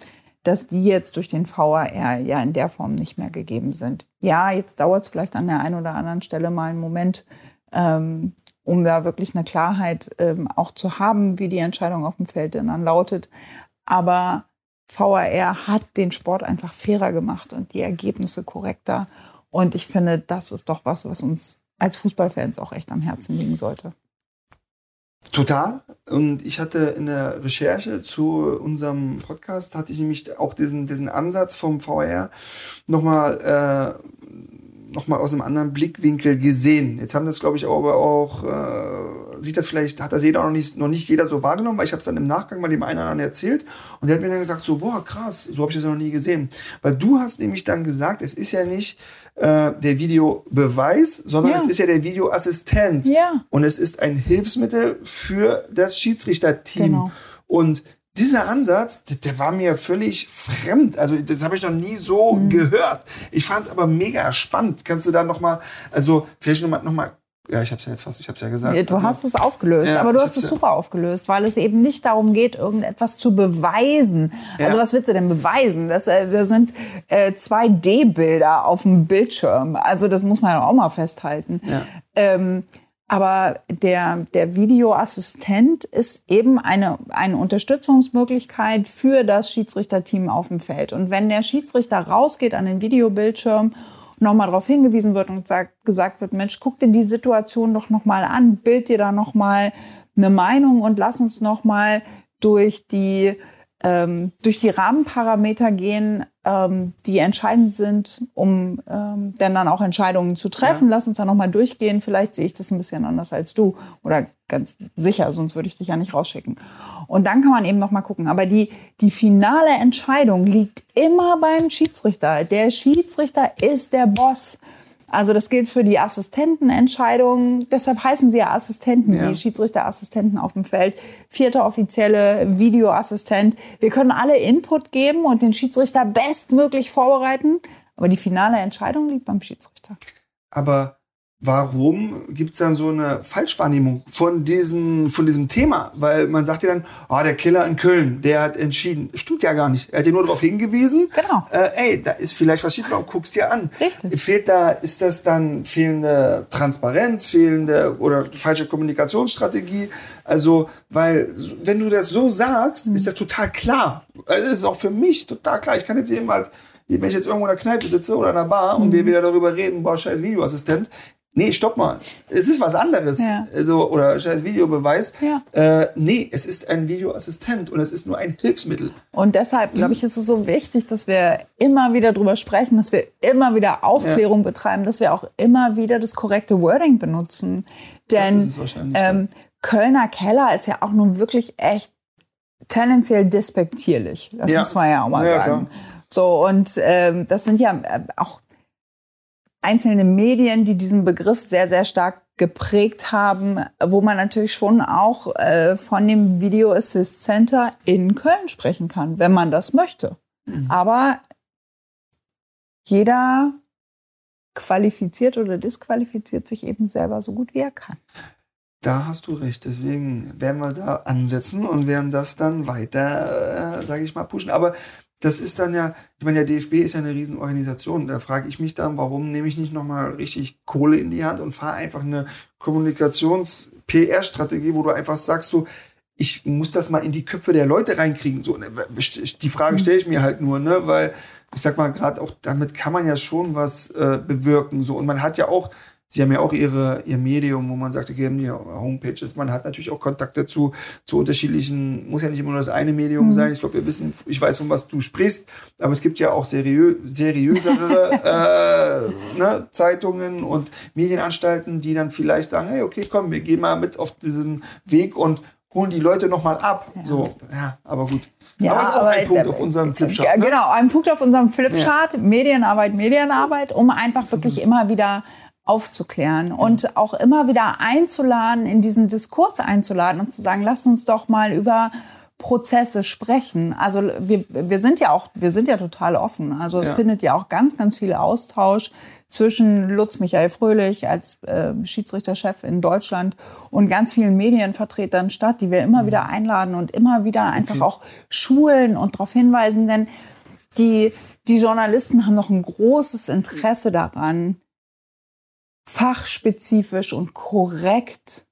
dass die jetzt durch den VAR ja in der Form nicht mehr gegeben sind. Ja, jetzt dauert es vielleicht an der einen oder anderen Stelle mal einen Moment, ähm, um da wirklich eine Klarheit ähm, auch zu haben, wie die Entscheidung auf dem Feld denn dann lautet. Aber VAR hat den Sport einfach fairer gemacht und die Ergebnisse korrekter. Und ich finde, das ist doch was, was uns als Fußballfans auch echt am Herzen liegen sollte. Total. Und ich hatte in der Recherche zu unserem Podcast, hatte ich nämlich auch diesen, diesen Ansatz vom VR nochmal äh, nochmal aus einem anderen Blickwinkel gesehen. Jetzt haben das, glaube ich, aber auch, äh, sieht das vielleicht, hat das jeder noch nicht, noch nicht jeder so wahrgenommen, weil ich habe es dann im Nachgang mal dem einen oder anderen erzählt und der hat mir dann gesagt, so, boah, krass, so habe ich das noch nie gesehen. Weil du hast nämlich dann gesagt, es ist ja nicht äh, der Videobeweis, sondern ja. es ist ja der Videoassistent. Ja. Und es ist ein Hilfsmittel für das Schiedsrichterteam. Genau. Und dieser Ansatz, der, der, war mir völlig fremd. Also das habe ich noch nie so mhm. gehört. Ich fand es aber mega spannend. Kannst du da noch mal, also vielleicht noch mal, noch mal ja, ich habe es ja jetzt fast, ich habe es ja gesagt. Du also, hast es aufgelöst, ja, aber du hast es super ja. aufgelöst, weil es eben nicht darum geht, irgendetwas zu beweisen. Ja. Also was willst du denn beweisen? Das, äh, das sind äh, 2D-Bilder auf dem Bildschirm. Also das muss man ja auch mal festhalten. Ähm, aber der, der Videoassistent ist eben eine, eine Unterstützungsmöglichkeit für das Schiedsrichterteam auf dem Feld. Und wenn der Schiedsrichter rausgeht an den Videobildschirm, nochmal darauf hingewiesen wird und sagt, gesagt wird, Mensch, guck dir die Situation doch nochmal an, bild dir da nochmal eine Meinung und lass uns nochmal durch die ähm, durch die Rahmenparameter gehen, ähm, die entscheidend sind, um ähm, dann, dann auch Entscheidungen zu treffen. Ja. Lass uns da nochmal durchgehen. Vielleicht sehe ich das ein bisschen anders als du oder ganz sicher, sonst würde ich dich ja nicht rausschicken. Und dann kann man eben nochmal gucken. Aber die, die finale Entscheidung liegt immer beim Schiedsrichter. Der Schiedsrichter ist der Boss. Also das gilt für die Assistentenentscheidungen. Deshalb heißen sie ja Assistenten, ja. die Schiedsrichterassistenten auf dem Feld. Vierter offizielle Videoassistent. Wir können alle Input geben und den Schiedsrichter bestmöglich vorbereiten. Aber die finale Entscheidung liegt beim Schiedsrichter. Aber warum gibt es dann so eine Falschwahrnehmung von diesem, von diesem Thema? Weil man sagt ja dann, ah, der Killer in Köln, der hat entschieden. Stimmt ja gar nicht. Er hat dir nur darauf hingewiesen, genau. Äh, ey, da ist vielleicht was schiefgelaufen, guckst dir an. Richtig. Fehlt da, ist das dann fehlende Transparenz, fehlende oder falsche Kommunikationsstrategie? Also, weil, wenn du das so sagst, mhm. ist das total klar. Also, das ist auch für mich total klar. Ich kann jetzt eben halt wenn ich jetzt irgendwo in der Kneipe sitze oder in einer Bar und wir mhm. wieder darüber reden, boah, scheiß Videoassistent, Nee, stopp mal. Es ist was anderes. Ja. Also, oder scheiß Videobeweis. Ja. Äh, nee, es ist ein Videoassistent und es ist nur ein Hilfsmittel. Und deshalb, glaube ich, ist es so wichtig, dass wir immer wieder drüber sprechen, dass wir immer wieder Aufklärung ja. betreiben, dass wir auch immer wieder das korrekte Wording benutzen. Denn ähm, Kölner Keller ist ja auch nun wirklich echt tendenziell despektierlich. Das muss man ja auch mal sagen. So, und ähm, das sind ja äh, auch einzelne Medien, die diesen Begriff sehr, sehr stark geprägt haben, wo man natürlich schon auch äh, von dem Video Assist Center in Köln sprechen kann, wenn man das möchte. Mhm. Aber jeder qualifiziert oder disqualifiziert sich eben selber so gut wie er kann. Da hast du recht. Deswegen werden wir da ansetzen und werden das dann weiter, äh, sage ich mal, pushen. Aber das ist dann ja, ich meine, der DFB ist ja eine Riesenorganisation. Da frage ich mich dann, warum nehme ich nicht nochmal richtig Kohle in die Hand und fahre einfach eine Kommunikations-PR-Strategie, wo du einfach sagst, so, ich muss das mal in die Köpfe der Leute reinkriegen. So, ne, die Frage mhm. stelle ich mir halt nur, ne, weil ich sag mal, gerade auch damit kann man ja schon was äh, bewirken. So, und man hat ja auch Sie haben ja auch ihre, ihr Medium, wo man sagt, okay, haben die Homepages. Man hat natürlich auch Kontakt dazu, zu unterschiedlichen, muss ja nicht immer nur das eine Medium mhm. sein. Ich glaube, wir wissen, ich weiß, von was du sprichst, aber es gibt ja auch seriö seriösere äh, ne, Zeitungen und Medienanstalten, die dann vielleicht sagen, hey, okay, komm, wir gehen mal mit auf diesen Weg und holen die Leute noch mal ab. Ja. So, ja, aber gut. Ja, aber ist auch ein Punkt auf unserem Flipchart. Ne? Genau, ein Punkt auf unserem Flipchart. Ja. Medienarbeit, Medienarbeit, um einfach wirklich mhm. immer wieder aufzuklären und auch immer wieder einzuladen, in diesen Diskurs einzuladen und zu sagen, lass uns doch mal über Prozesse sprechen. Also wir, wir sind ja auch, wir sind ja total offen. Also es ja. findet ja auch ganz, ganz viel Austausch zwischen Lutz Michael Fröhlich als äh, Schiedsrichterchef in Deutschland und ganz vielen Medienvertretern statt, die wir immer mhm. wieder einladen und immer wieder einfach okay. auch schulen und darauf hinweisen, denn die, die Journalisten haben noch ein großes Interesse daran, fachspezifisch und korrekt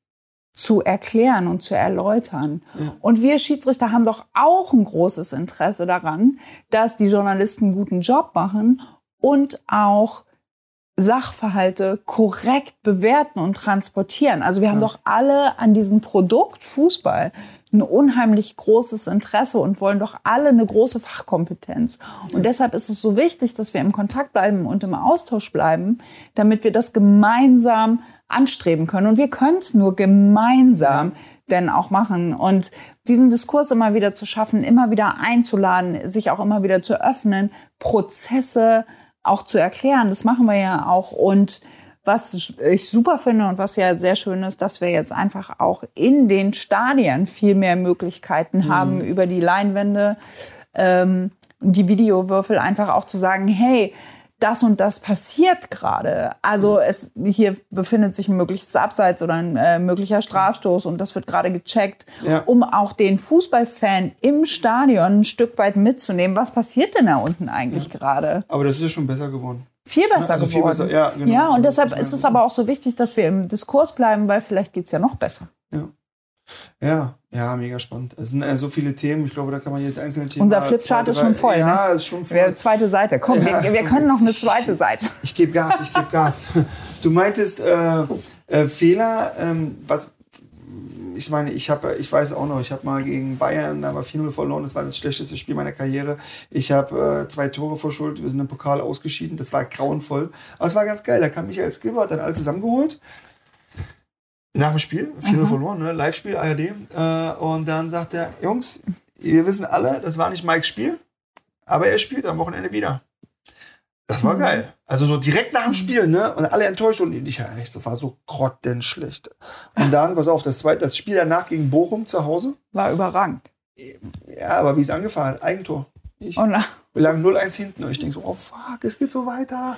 zu erklären und zu erläutern. Ja. Und wir Schiedsrichter haben doch auch ein großes Interesse daran, dass die Journalisten einen guten Job machen und auch Sachverhalte korrekt bewerten und transportieren. Also wir haben ja. doch alle an diesem Produkt Fußball ein unheimlich großes Interesse und wollen doch alle eine große Fachkompetenz. Und deshalb ist es so wichtig, dass wir im Kontakt bleiben und im Austausch bleiben, damit wir das gemeinsam anstreben können. Und wir können es nur gemeinsam denn auch machen. Und diesen Diskurs immer wieder zu schaffen, immer wieder einzuladen, sich auch immer wieder zu öffnen, Prozesse auch zu erklären, das machen wir ja auch. Und was ich super finde und was ja sehr schön ist, dass wir jetzt einfach auch in den Stadien viel mehr Möglichkeiten mhm. haben, über die Leinwände, ähm, die Videowürfel einfach auch zu sagen, hey, das und das passiert gerade. Also mhm. es hier befindet sich ein mögliches Abseits oder ein äh, möglicher Strafstoß und das wird gerade gecheckt, ja. um auch den Fußballfan im Stadion ein Stück weit mitzunehmen. Was passiert denn da unten eigentlich ja. gerade? Aber das ist ja schon besser geworden viel besser also geworden. Viel besser, ja, genau. ja, und deshalb ist es aber auch so wichtig, dass wir im Diskurs bleiben, weil vielleicht geht es ja noch besser. Ja. Ja, ja, mega spannend. Es sind äh, so viele Themen. Ich glaube, da kann man jetzt einzelne Themen. Unser Flipchart ist schon voll. Ja, ne? ist schon voll. Wir, zweite Seite. Komm, ja, wir, wir, können noch eine zweite ich, Seite. Ich, ich gebe Gas, ich gebe Gas. Du meintest äh, äh, Fehler. Ähm, was, ich meine, ich habe, ich weiß auch noch, ich habe mal gegen Bayern, da war 4-0 verloren, das war das schlechteste Spiel meiner Karriere. Ich habe äh, zwei Tore verschuldet, wir sind im Pokal ausgeschieden, das war grauenvoll. Aber es war ganz geil, da kam Michael Skipper, hat dann alle zusammengeholt. Nach dem Spiel, 4-0 mhm. verloren, ne? Live-Spiel, ARD. Äh, und dann sagt er, Jungs, wir wissen alle, das war nicht Mikes Spiel, aber er spielt am Wochenende wieder. Das war mhm. geil. Also so direkt nach dem Spiel, ne? Und alle enttäuscht und ich ja echt, das war so grottenschlecht. Und dann, pass auf, das zweite, das Spiel danach gegen Bochum zu Hause. War überragend. Ja, aber wie es angefahren hat, Eigentor. Ich, oh wir lagen 0-1 hinten und ich denke so, oh fuck, es geht so weiter.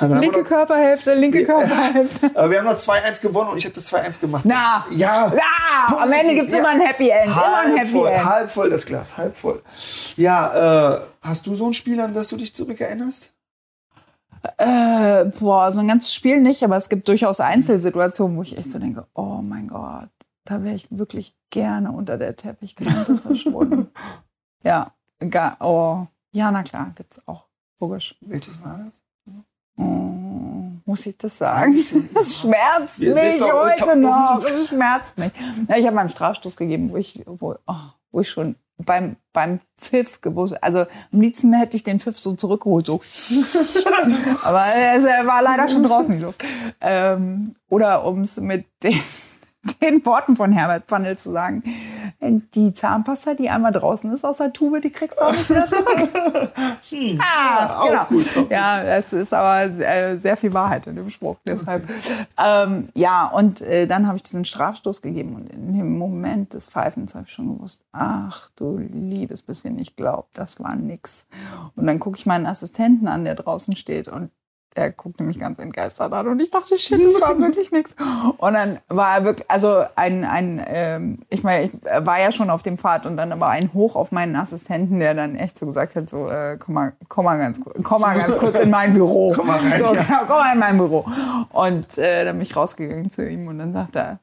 Linke noch, Körperhälfte, linke ja, Körperhälfte. Aber wir haben noch 2-1 gewonnen und ich habe das 2-1 gemacht. Na, ja. ja am Ende gibt es ja. immer ein Happy End. Halb immer ein Happy voll, End. Halb voll das Glas, halb voll. Ja, äh, hast du so ein Spiel, an das du dich zurückerinnerst? Äh, boah, so ein ganzes Spiel nicht, aber es gibt durchaus Einzelsituationen, wo ich echt so denke, oh mein Gott, da wäre ich wirklich gerne unter der Teppichkante verschwunden. ja, gar, oh, ja, na klar, gibt's auch. Logisch. Welches war das? Oh, muss ich das sagen? Das schmerzt mich heute noch. Das schmerzt mich. Ja, ich habe mal einen Strafstoß gegeben, wo ich, wo, oh, wo ich schon beim, beim Pfiff gewusst. Also am liebsten hätte ich den Pfiff so zurückgeholt. So. Aber es war leider schon draußen die Luft. Ähm, oder um es mit den, den Worten von Herbert Pfannel zu sagen. Die Zahnpasta, die einmal draußen ist aus der Tube, die kriegst du auch nicht wieder zurück. hm, ah, ja, genau. ja, es ist aber sehr, sehr, viel Wahrheit in dem Spruch. Deshalb, ähm, ja, und äh, dann habe ich diesen Strafstoß gegeben und in dem Moment des Pfeifens habe ich schon gewusst, ach du liebes bisschen, ich glaube, das war nix. Und dann gucke ich meinen Assistenten an, der draußen steht und er guckte mich ganz entgeistert an und ich dachte, shit, das war wirklich nichts. Und dann war er wirklich, also ein, ein ähm, ich meine, ich war ja schon auf dem Pfad und dann war ein Hoch auf meinen Assistenten, der dann echt so gesagt hat, so, äh, komm, mal, komm, mal ganz, komm mal ganz kurz in mein Büro. komm mal rein. So, genau, komm mal in mein Büro. Und äh, dann bin ich rausgegangen zu ihm und dann sagte er,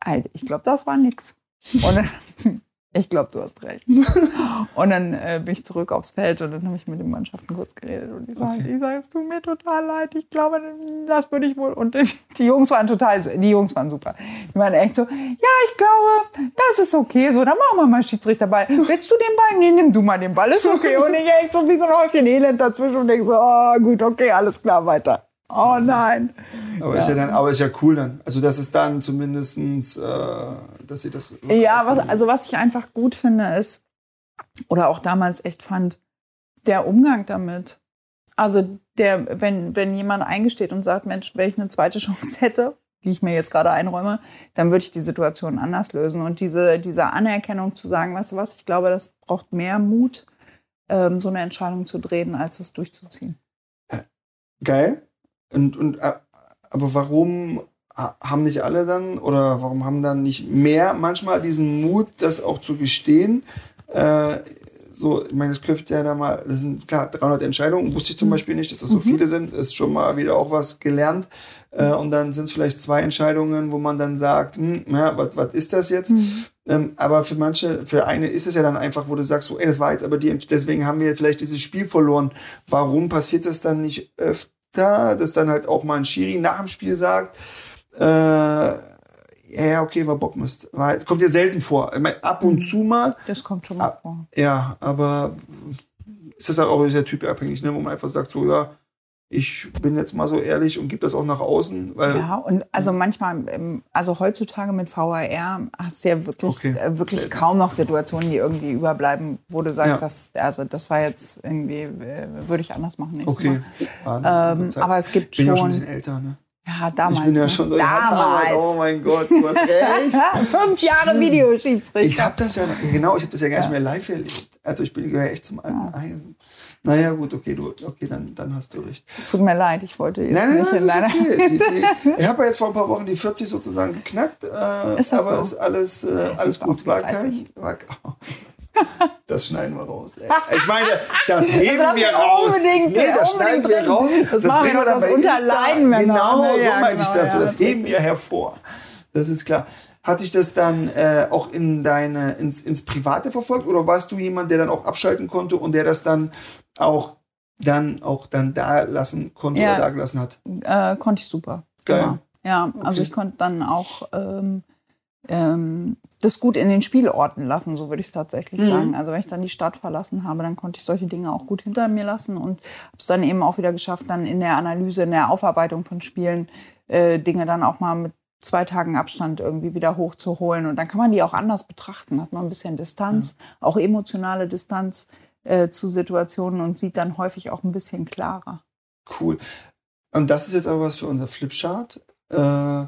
Alter, ich glaube, das war nix. Und dann ich glaube, du hast recht. und dann äh, bin ich zurück aufs Feld und dann habe ich mit den Mannschaften kurz geredet und die sagen, okay. ich sage, es tut mir total leid, ich glaube, das würde ich wohl. Und die Jungs waren total, die Jungs waren super. Die waren echt so, ja, ich glaube, das ist okay, so, dann machen wir mal Schiedsrichterball. Willst du den Ball? Nee, nimm du mal den Ball, ist okay. Und ich echt so wie so ein Häufchen Elend dazwischen und denke so, oh, gut, okay, alles klar, weiter. Oh nein. Aber, ja. Ist ja dann, aber ist ja cool dann. Also, dass es dann zumindest, äh, dass sie das. Ja, was, also was ich einfach gut finde, ist, oder auch damals echt fand, der Umgang damit. Also, der, wenn, wenn jemand eingesteht und sagt, Mensch, wenn ich eine zweite Chance hätte, die ich mir jetzt gerade einräume, dann würde ich die Situation anders lösen. Und diese, diese Anerkennung zu sagen, weißt du was, ich glaube, das braucht mehr Mut, ähm, so eine Entscheidung zu drehen, als es durchzuziehen. Äh, geil. Und, und äh, aber warum haben nicht alle dann oder warum haben dann nicht mehr manchmal diesen Mut, das auch zu gestehen? Äh, so, ich meine, das köpft ja da mal, das sind klar 300 Entscheidungen, wusste ich zum mhm. Beispiel nicht, dass das so mhm. viele sind, ist schon mal wieder auch was gelernt. Äh, und dann sind es vielleicht zwei Entscheidungen, wo man dann sagt, hm, ja, was ist das jetzt? Mhm. Ähm, aber für manche, für eine ist es ja dann einfach, wo du sagst, so, ey, das war jetzt aber die, deswegen haben wir vielleicht dieses Spiel verloren. Warum passiert das dann nicht öfter? Da, dass dann halt auch mal ein Schiri nach dem Spiel sagt, äh, ja, okay, war Bockmist. War, kommt ja selten vor. Ich meine, ab und mhm. zu mal. Das kommt schon mal ab, vor. Ja, aber ist das halt auch sehr typabhängig, ne? wo man einfach sagt, so, ja, ich bin jetzt mal so ehrlich und gebe das auch nach außen. Ja, und also manchmal, ähm, also heutzutage mit VAR hast du ja wirklich, okay. äh, wirklich kaum noch Situationen, die irgendwie überbleiben, wo du sagst, ja. das, also das war jetzt irgendwie, äh, würde ich anders machen. Okay. Ähm, aber es gibt schon. Bin ja schon ein bisschen älter, ne? Ja, damals. Ich bin ja ne? schon so, damals. damals. Oh mein Gott, du hast recht. Fünf Jahre Videoschiedsrichter. Ich habe das ja, genau, ich habe das ja gar nicht mehr live erlebt. Also ich bin gehöre echt zum alten Eisen. Naja, gut, okay, du, okay, dann, dann hast du recht. Es tut mir leid, ich wollte jetzt nein, nein, nicht nein, in okay. die, die, Ich habe ja jetzt vor ein paar Wochen die 40 sozusagen geknackt, äh, ist aber so? ist alles, äh, alles gut. War kein, war, oh. Das schneiden wir raus. Ey. Ich meine, das heben das wir raus. Unbedingt, nee, das schneiden wir raus. Das, das machen wir doch das Unterleiden. Genau, so ja, meine genau, ich das. Ja, das heben wir hervor. Das ist klar. Hat dich das dann äh, auch in deine, ins, ins Private verfolgt oder warst du jemand, der dann auch abschalten konnte und der das dann auch dann auch dann da lassen konnte ja, oder da gelassen hat? Äh, konnte ich super. Geil. Genau. Ja, okay. also ich konnte dann auch ähm, ähm, das gut in den Spielorten lassen, so würde ich es tatsächlich mhm. sagen. Also wenn ich dann die Stadt verlassen habe, dann konnte ich solche Dinge auch gut hinter mir lassen und habe es dann eben auch wieder geschafft, dann in der Analyse, in der Aufarbeitung von Spielen äh, Dinge dann auch mal mit zwei Tagen Abstand irgendwie wieder hochzuholen. Und dann kann man die auch anders betrachten. Hat man ein bisschen Distanz, ja. auch emotionale Distanz äh, zu Situationen und sieht dann häufig auch ein bisschen klarer. Cool. Und das ist jetzt aber was für unser Flipchart. Äh,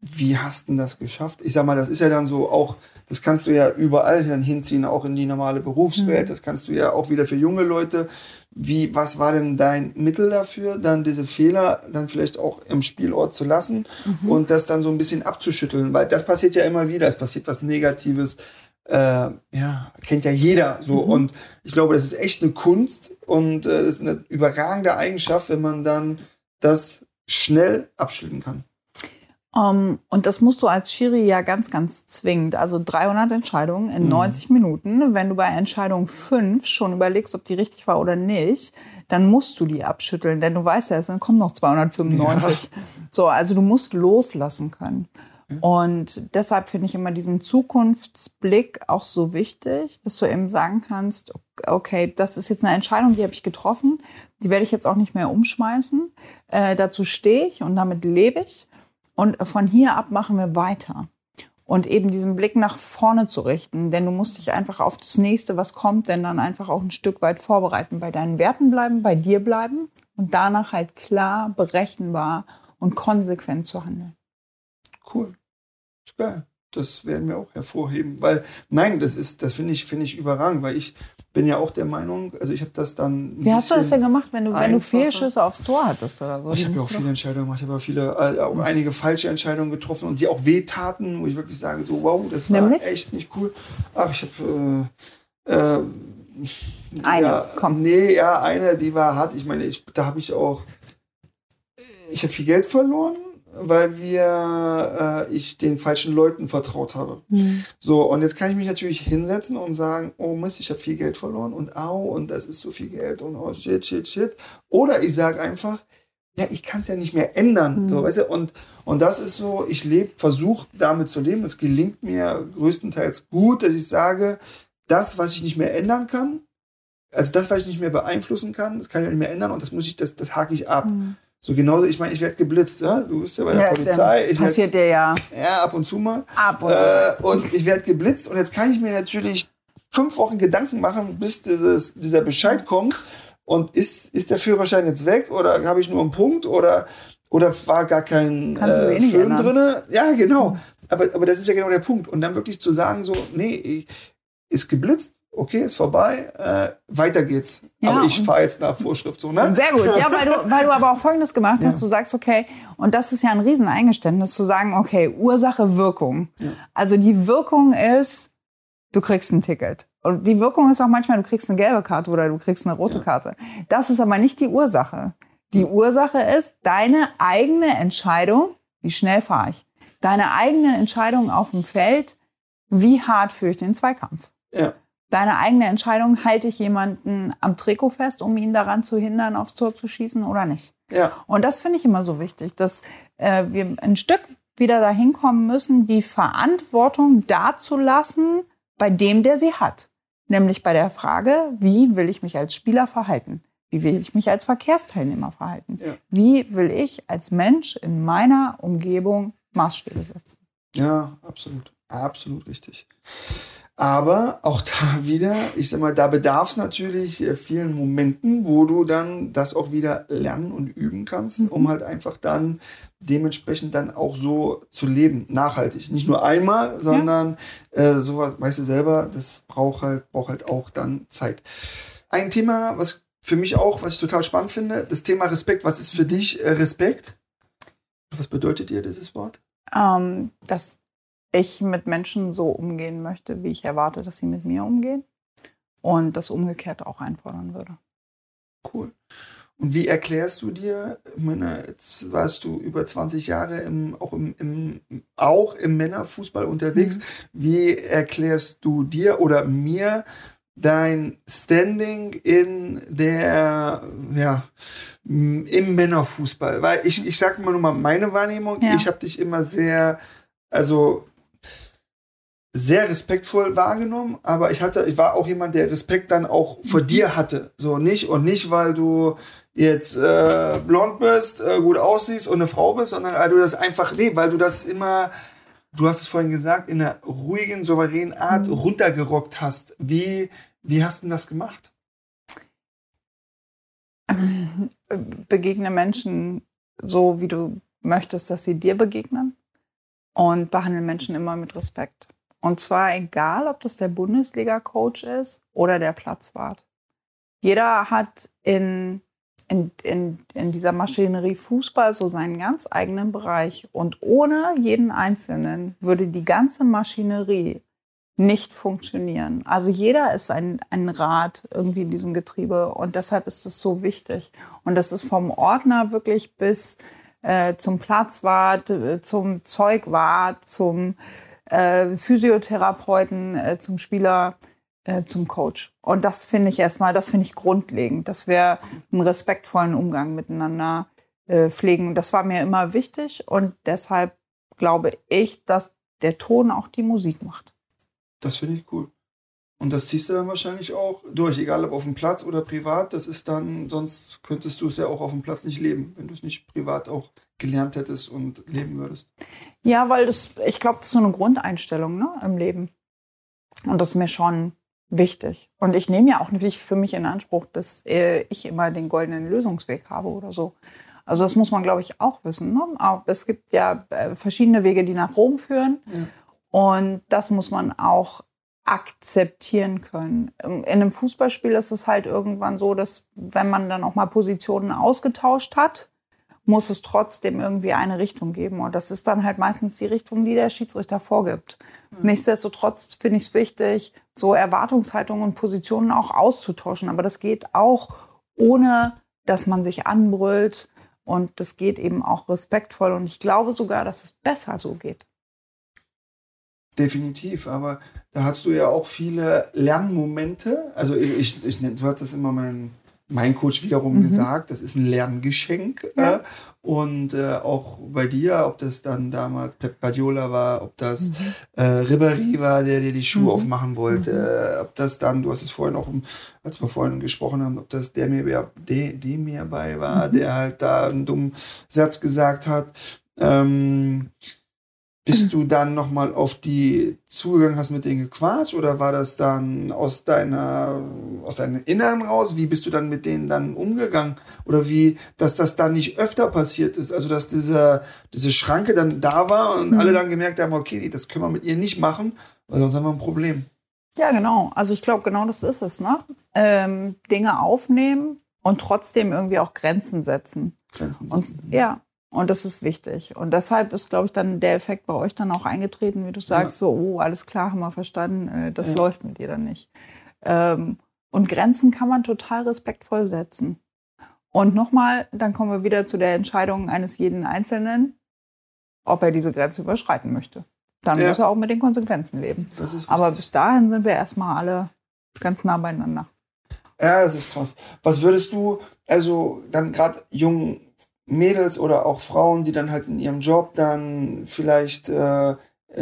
wie hast du das geschafft? Ich sag mal, das ist ja dann so auch, das kannst du ja überall dann hinziehen, auch in die normale Berufswelt. Mhm. Das kannst du ja auch wieder für junge Leute. Wie, was war denn dein Mittel dafür, dann diese Fehler dann vielleicht auch im Spielort zu lassen mhm. und das dann so ein bisschen abzuschütteln? Weil das passiert ja immer wieder. Es passiert was Negatives. Äh, ja, kennt ja jeder so. Mhm. Und ich glaube, das ist echt eine Kunst und äh, das ist eine überragende Eigenschaft, wenn man dann das schnell abschütteln kann. Um, ähm, und das musst du als Schiri ja ganz, ganz zwingend. Also 300 Entscheidungen in mhm. 90 Minuten. Wenn du bei Entscheidung 5 schon überlegst, ob die richtig war oder nicht, dann musst du die abschütteln, denn du weißt ja, es kommen noch 295. Ja. So, also du musst loslassen können. Und deshalb finde ich immer diesen Zukunftsblick auch so wichtig, dass du eben sagen kannst, okay, das ist jetzt eine Entscheidung, die habe ich getroffen, die werde ich jetzt auch nicht mehr umschmeißen. Äh, dazu stehe ich und damit lebe ich. Und von hier ab machen wir weiter. und eben diesen Blick nach vorne zu richten. Denn du musst dich einfach auf das nächste, was kommt, denn dann einfach auch ein Stück weit vorbereiten. Bei deinen Werten bleiben, bei dir bleiben und danach halt klar, berechenbar und konsequent zu handeln. Cool. Ist geil. Das werden wir auch hervorheben, weil nein, das ist, das finde ich, finde ich überragend, weil ich bin ja auch der Meinung, also ich habe das dann. Wie hast du das denn gemacht, wenn du, wenn du Fehlschüsse aufs Tor hattest oder so? Ich habe ja auch viele Entscheidungen gemacht, ich habe auch viele, äh, auch einige falsche Entscheidungen getroffen und die auch wehtaten, wo ich wirklich sage, so wow, das war Nämlich? echt nicht cool. Ach, ich habe äh, äh, eine, ja, komm. Nee, ja, eine, die war hart. Ich meine, ich, da habe ich auch, ich habe viel Geld verloren weil wir, äh, ich den falschen Leuten vertraut habe. Mhm. So, und jetzt kann ich mich natürlich hinsetzen und sagen, oh Mist, ich habe viel Geld verloren und au, und das ist so viel Geld und oh shit, shit, shit. Oder ich sage einfach, ja, ich kann es ja nicht mehr ändern. Mhm. So, weißt du? und, und das ist so, ich lebe, versuche damit zu leben. Es gelingt mir größtenteils gut, dass ich sage, das, was ich nicht mehr ändern kann, also das, was ich nicht mehr beeinflussen kann, das kann ich nicht mehr ändern und das muss ich, das, das hake ich ab. Mhm. So genauso, ich meine, ich werde geblitzt, ja? du bist ja bei der ja, Polizei. Ich passiert werd, dir ja. Ja, ab und zu mal. Ab und, äh, und ich werde geblitzt und jetzt kann ich mir natürlich fünf Wochen Gedanken machen, bis dieses, dieser Bescheid kommt. Und ist, ist der Führerschein jetzt weg oder habe ich nur einen Punkt oder, oder war gar kein äh, eh Film drin? Ja, genau. Aber, aber das ist ja genau der Punkt. Und dann wirklich zu sagen, so, nee, ich, ist geblitzt, okay, ist vorbei, äh, weiter geht's. Ja, aber ich fahre jetzt nach Vorschrift so, ne? Sehr gut, ja, weil du, weil du aber auch Folgendes gemacht hast, ja. du sagst, okay, und das ist ja ein Rieseneingeständnis, zu sagen, okay, Ursache, Wirkung. Ja. Also die Wirkung ist, du kriegst ein Ticket. Und die Wirkung ist auch manchmal, du kriegst eine gelbe Karte oder du kriegst eine rote Karte. Das ist aber nicht die Ursache. Die Ursache ist deine eigene Entscheidung, wie schnell fahre ich. Deine eigene Entscheidung auf dem Feld, wie hart führe ich den Zweikampf. Ja deine eigene Entscheidung, halte ich jemanden am Trikot fest, um ihn daran zu hindern, aufs Tor zu schießen oder nicht. Ja. Und das finde ich immer so wichtig, dass äh, wir ein Stück wieder dahin kommen müssen, die Verantwortung dazulassen bei dem, der sie hat. Nämlich bei der Frage, wie will ich mich als Spieler verhalten? Wie will ich mich als Verkehrsteilnehmer verhalten? Ja. Wie will ich als Mensch in meiner Umgebung Maßstäbe setzen? Ja, absolut. Absolut richtig. Aber auch da wieder, ich sag mal, da bedarf es natürlich äh, vielen Momenten, wo du dann das auch wieder lernen und üben kannst, mhm. um halt einfach dann dementsprechend dann auch so zu leben, nachhaltig. Nicht nur einmal, sondern ja. äh, sowas, weißt du selber, das braucht halt, braucht halt auch dann Zeit. Ein Thema, was für mich auch, was ich total spannend finde, das Thema Respekt. Was ist für dich äh, Respekt? Was bedeutet dir dieses Wort? Ähm, das ich mit Menschen so umgehen möchte, wie ich erwarte, dass sie mit mir umgehen. Und das umgekehrt auch einfordern würde. Cool. Und wie erklärst du dir, meine, jetzt warst du über 20 Jahre im, auch, im, im, auch im Männerfußball unterwegs. Mhm. Wie erklärst du dir oder mir dein Standing in der, ja, im Männerfußball? Weil ich, ich sage mal nur mal meine Wahrnehmung, ja. ich habe dich immer sehr, also sehr respektvoll wahrgenommen, aber ich hatte, ich war auch jemand, der Respekt dann auch vor mhm. dir hatte. So nicht und nicht, weil du jetzt äh, blond bist, äh, gut aussiehst und eine Frau bist, sondern weil du das einfach, nee, weil du das immer, du hast es vorhin gesagt, in einer ruhigen, souveränen Art mhm. runtergerockt hast. Wie, wie hast du das gemacht? Begegne Menschen so, wie du möchtest, dass sie dir begegnen und behandle Menschen immer mit Respekt. Und zwar egal, ob das der Bundesliga-Coach ist oder der Platzwart. Jeder hat in, in, in, in dieser Maschinerie Fußball so seinen ganz eigenen Bereich. Und ohne jeden Einzelnen würde die ganze Maschinerie nicht funktionieren. Also jeder ist ein, ein Rad irgendwie in diesem Getriebe und deshalb ist es so wichtig. Und das ist vom Ordner wirklich bis äh, zum Platzwart, äh, zum Zeugwart, zum äh, Physiotherapeuten äh, zum Spieler, äh, zum Coach. Und das finde ich erstmal, das finde ich grundlegend, dass wir einen respektvollen Umgang miteinander äh, pflegen. Das war mir immer wichtig und deshalb glaube ich, dass der Ton auch die Musik macht. Das finde ich cool. Und das ziehst du dann wahrscheinlich auch durch, egal ob auf dem Platz oder privat. Das ist dann, sonst könntest du es ja auch auf dem Platz nicht leben, wenn du es nicht privat auch gelernt hättest und leben würdest. Ja, weil das, ich glaube, das ist so eine Grundeinstellung ne, im Leben. Und das ist mir schon wichtig. Und ich nehme ja auch nicht für mich in Anspruch, dass äh, ich immer den goldenen Lösungsweg habe oder so. Also das muss man, glaube ich, auch wissen. Ne? Es gibt ja äh, verschiedene Wege, die nach Rom führen. Ja. Und das muss man auch akzeptieren können. In einem Fußballspiel ist es halt irgendwann so, dass wenn man dann auch mal Positionen ausgetauscht hat, muss es trotzdem irgendwie eine Richtung geben. Und das ist dann halt meistens die Richtung, die der Schiedsrichter vorgibt. Mhm. Nichtsdestotrotz finde ich es wichtig, so Erwartungshaltungen und Positionen auch auszutauschen. Aber das geht auch ohne, dass man sich anbrüllt. Und das geht eben auch respektvoll. Und ich glaube sogar, dass es besser so geht. Definitiv, aber da hast du ja auch viele Lernmomente. Also ich, ich, ich du hast das immer mein, mein Coach wiederum mhm. gesagt, das ist ein Lerngeschenk. Ja. Äh, und äh, auch bei dir, ob das dann damals Pep Guardiola war, ob das mhm. äh, Ribéry war, der dir die Schuhe mhm. aufmachen wollte, mhm. ob das dann, du hast es vorhin auch, als wir vorhin gesprochen haben, ob das der mir, der, der mir bei war, mhm. der halt da einen dummen Satz gesagt hat. Ähm, bist du dann nochmal auf die zugegangen, hast mit denen gequatscht oder war das dann aus deiner, aus deinem Inneren raus? Wie bist du dann mit denen dann umgegangen? Oder wie, dass das dann nicht öfter passiert ist? Also, dass diese, diese Schranke dann da war und mhm. alle dann gemerkt haben, okay, das können wir mit ihr nicht machen, weil sonst haben wir ein Problem. Ja, genau. Also ich glaube, genau das ist es, ne? Ähm, Dinge aufnehmen und trotzdem irgendwie auch Grenzen setzen. Grenzen setzen. Und, ja, und das ist wichtig. Und deshalb ist, glaube ich, dann der Effekt bei euch dann auch eingetreten, wie du sagst, ja. so, oh, alles klar, haben wir verstanden, äh, das ja. läuft mit dir dann nicht. Ähm, und Grenzen kann man total respektvoll setzen. Und nochmal, dann kommen wir wieder zu der Entscheidung eines jeden Einzelnen, ob er diese Grenze überschreiten möchte. Dann ja. muss er auch mit den Konsequenzen leben. Aber bis dahin sind wir erstmal alle ganz nah beieinander. Ja, das ist krass. Was würdest du, also dann gerade jungen Mädels oder auch Frauen, die dann halt in ihrem Job dann vielleicht äh,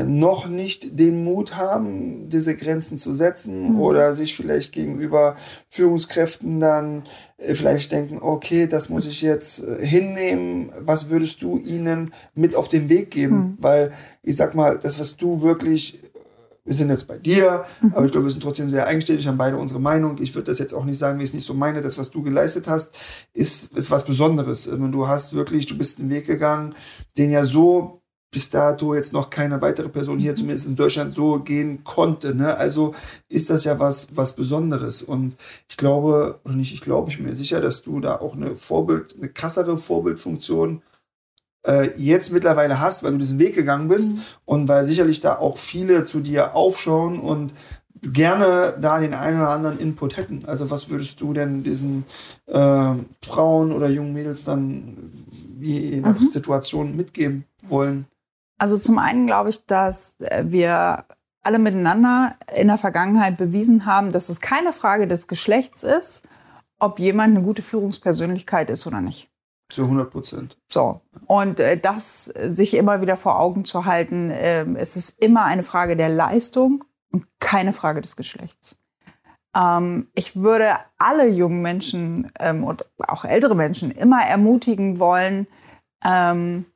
noch nicht den Mut haben, diese Grenzen zu setzen mhm. oder sich vielleicht gegenüber Führungskräften dann äh, vielleicht denken, okay, das muss ich jetzt äh, hinnehmen. Was würdest du ihnen mit auf den Weg geben? Mhm. Weil ich sag mal, das, was du wirklich wir sind jetzt bei dir, mhm. aber ich glaube, wir sind trotzdem sehr eigenständig, haben beide unsere Meinung. Ich würde das jetzt auch nicht sagen, wie ich es nicht so meine. Das, was du geleistet hast, ist, ist was Besonderes. Du hast wirklich, du bist den Weg gegangen, den ja so bis dato jetzt noch keine weitere Person hier, mhm. zumindest in Deutschland, so gehen konnte. Ne? Also ist das ja was, was Besonderes. Und ich glaube, oder nicht, ich glaube, ich bin mir sicher, dass du da auch eine Vorbild, eine krassere Vorbildfunktion äh, jetzt mittlerweile hast, weil du diesen Weg gegangen bist mhm. und weil sicherlich da auch viele zu dir aufschauen und gerne da den einen oder anderen Input hätten. Also was würdest du denn diesen äh, Frauen oder jungen Mädels dann je nach mhm. Situation mitgeben wollen? Also zum einen glaube ich, dass wir alle miteinander in der Vergangenheit bewiesen haben, dass es keine Frage des Geschlechts ist, ob jemand eine gute Führungspersönlichkeit ist oder nicht. Zu 100 Prozent. So. Und äh, das sich immer wieder vor Augen zu halten, äh, es ist immer eine Frage der Leistung und keine Frage des Geschlechts. Ähm, ich würde alle jungen Menschen ähm, und auch ältere Menschen immer ermutigen wollen, ähm,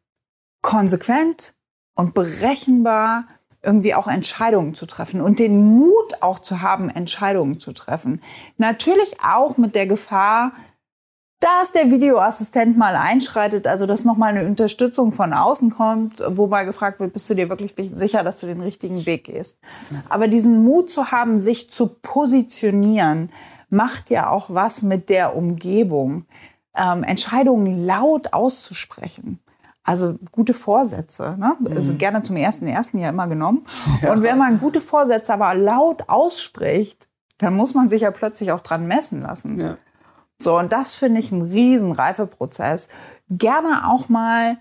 konsequent und berechenbar irgendwie auch Entscheidungen zu treffen und den Mut auch zu haben, Entscheidungen zu treffen. Natürlich auch mit der Gefahr, dass der Videoassistent mal einschreitet, also dass nochmal eine Unterstützung von außen kommt, wobei gefragt wird, bist du dir wirklich sicher, dass du den richtigen Weg gehst. Aber diesen Mut zu haben, sich zu positionieren, macht ja auch was mit der Umgebung. Ähm, Entscheidungen laut auszusprechen. Also gute Vorsätze, ne? also mhm. gerne zum ersten ersten Jahr immer genommen. Ja. Und wenn man gute Vorsätze aber laut ausspricht, dann muss man sich ja plötzlich auch dran messen lassen. Ja. So, und das finde ich ein riesen Reifeprozess. Gerne auch mal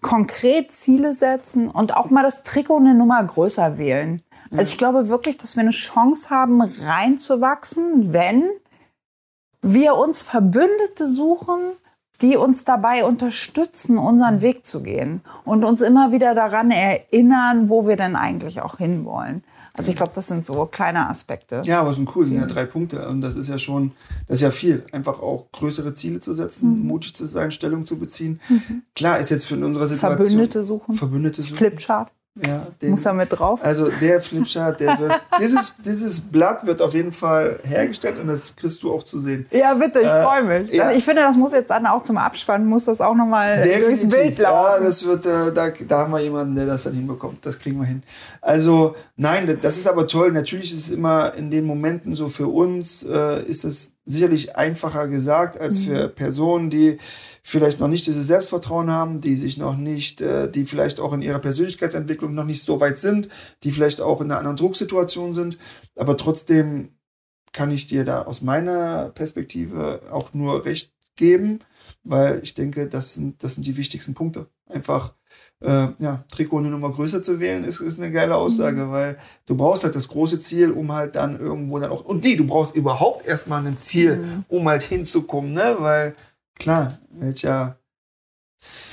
konkret Ziele setzen und auch mal das Trikot eine Nummer größer wählen. Also ich glaube wirklich, dass wir eine Chance haben, reinzuwachsen, wenn wir uns Verbündete suchen, die uns dabei unterstützen, unseren Weg zu gehen und uns immer wieder daran erinnern, wo wir denn eigentlich auch hinwollen. Also ich glaube, das sind so kleine Aspekte. Ja, aber es sind cool, es sind ja drei Punkte. Und das ist ja schon, das ist ja viel. Einfach auch größere Ziele zu setzen, mhm. mutig zu sein, Stellung zu beziehen. Mhm. Klar ist jetzt für in unserer Situation. Verbündete suchen. Verbündete suchen. Flipchart. Ja, den, Muss er mit drauf? Also der Flipchart, der wird, dieses, dieses Blatt wird auf jeden Fall hergestellt und das kriegst du auch zu sehen. Ja, bitte, ich äh, freue mich. Ja. Ich finde, das muss jetzt dann auch zum Abspann, muss das auch nochmal durchs Bild laufen. Ja, das wird, äh, da, da haben wir jemanden, der das dann hinbekommt. Das kriegen wir hin. Also, nein, das ist aber toll. Natürlich ist es immer in den Momenten so für uns, äh, ist es sicherlich einfacher gesagt als mhm. für Personen, die vielleicht noch nicht dieses Selbstvertrauen haben, die sich noch nicht, äh, die vielleicht auch in ihrer Persönlichkeitsentwicklung noch nicht so weit sind, die vielleicht auch in einer anderen Drucksituation sind. Aber trotzdem kann ich dir da aus meiner Perspektive auch nur recht geben, weil ich denke, das sind, das sind die wichtigsten Punkte. Einfach, äh, ja, Trikot eine Nummer größer zu wählen, ist, ist eine geile Aussage, mhm. weil du brauchst halt das große Ziel, um halt dann irgendwo dann auch, und nee, du brauchst überhaupt erstmal ein Ziel, mhm. um halt hinzukommen, ne, weil Klar, welcher.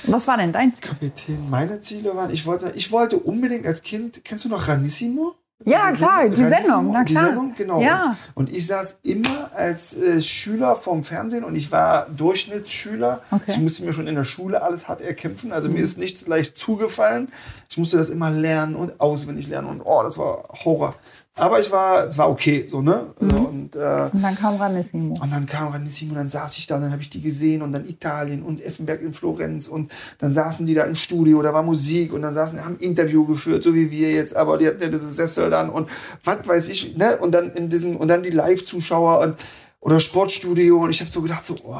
Was war denn dein Ziel? Kapitän. Meine Ziele waren, ich wollte, ich wollte unbedingt als Kind, kennst du noch Ranissimo? Ja, klar, die Sendung, na klar. Die Sendung, genau. Ja. Und, und ich saß immer als äh, Schüler vorm Fernsehen und ich war Durchschnittsschüler. Okay. Ich musste mir schon in der Schule alles hart erkämpfen. Also mhm. mir ist nichts leicht zugefallen. Ich musste das immer lernen und auswendig lernen und oh, das war Horror. Aber ich war, es war okay, so, ne? Also, mhm. und, äh, und dann kam Ranissimo. Und dann kam Ranissimo, dann saß ich da und dann habe ich die gesehen und dann Italien und Effenberg in Florenz und dann saßen die da im Studio, da war Musik und dann saßen, haben Interview geführt, so wie wir jetzt, aber die hatten ja dieses Sessel dann und was weiß ich, ne? Und dann in diesem, und dann die Live-Zuschauer und, oder Sportstudio und ich habe so gedacht, so, oh,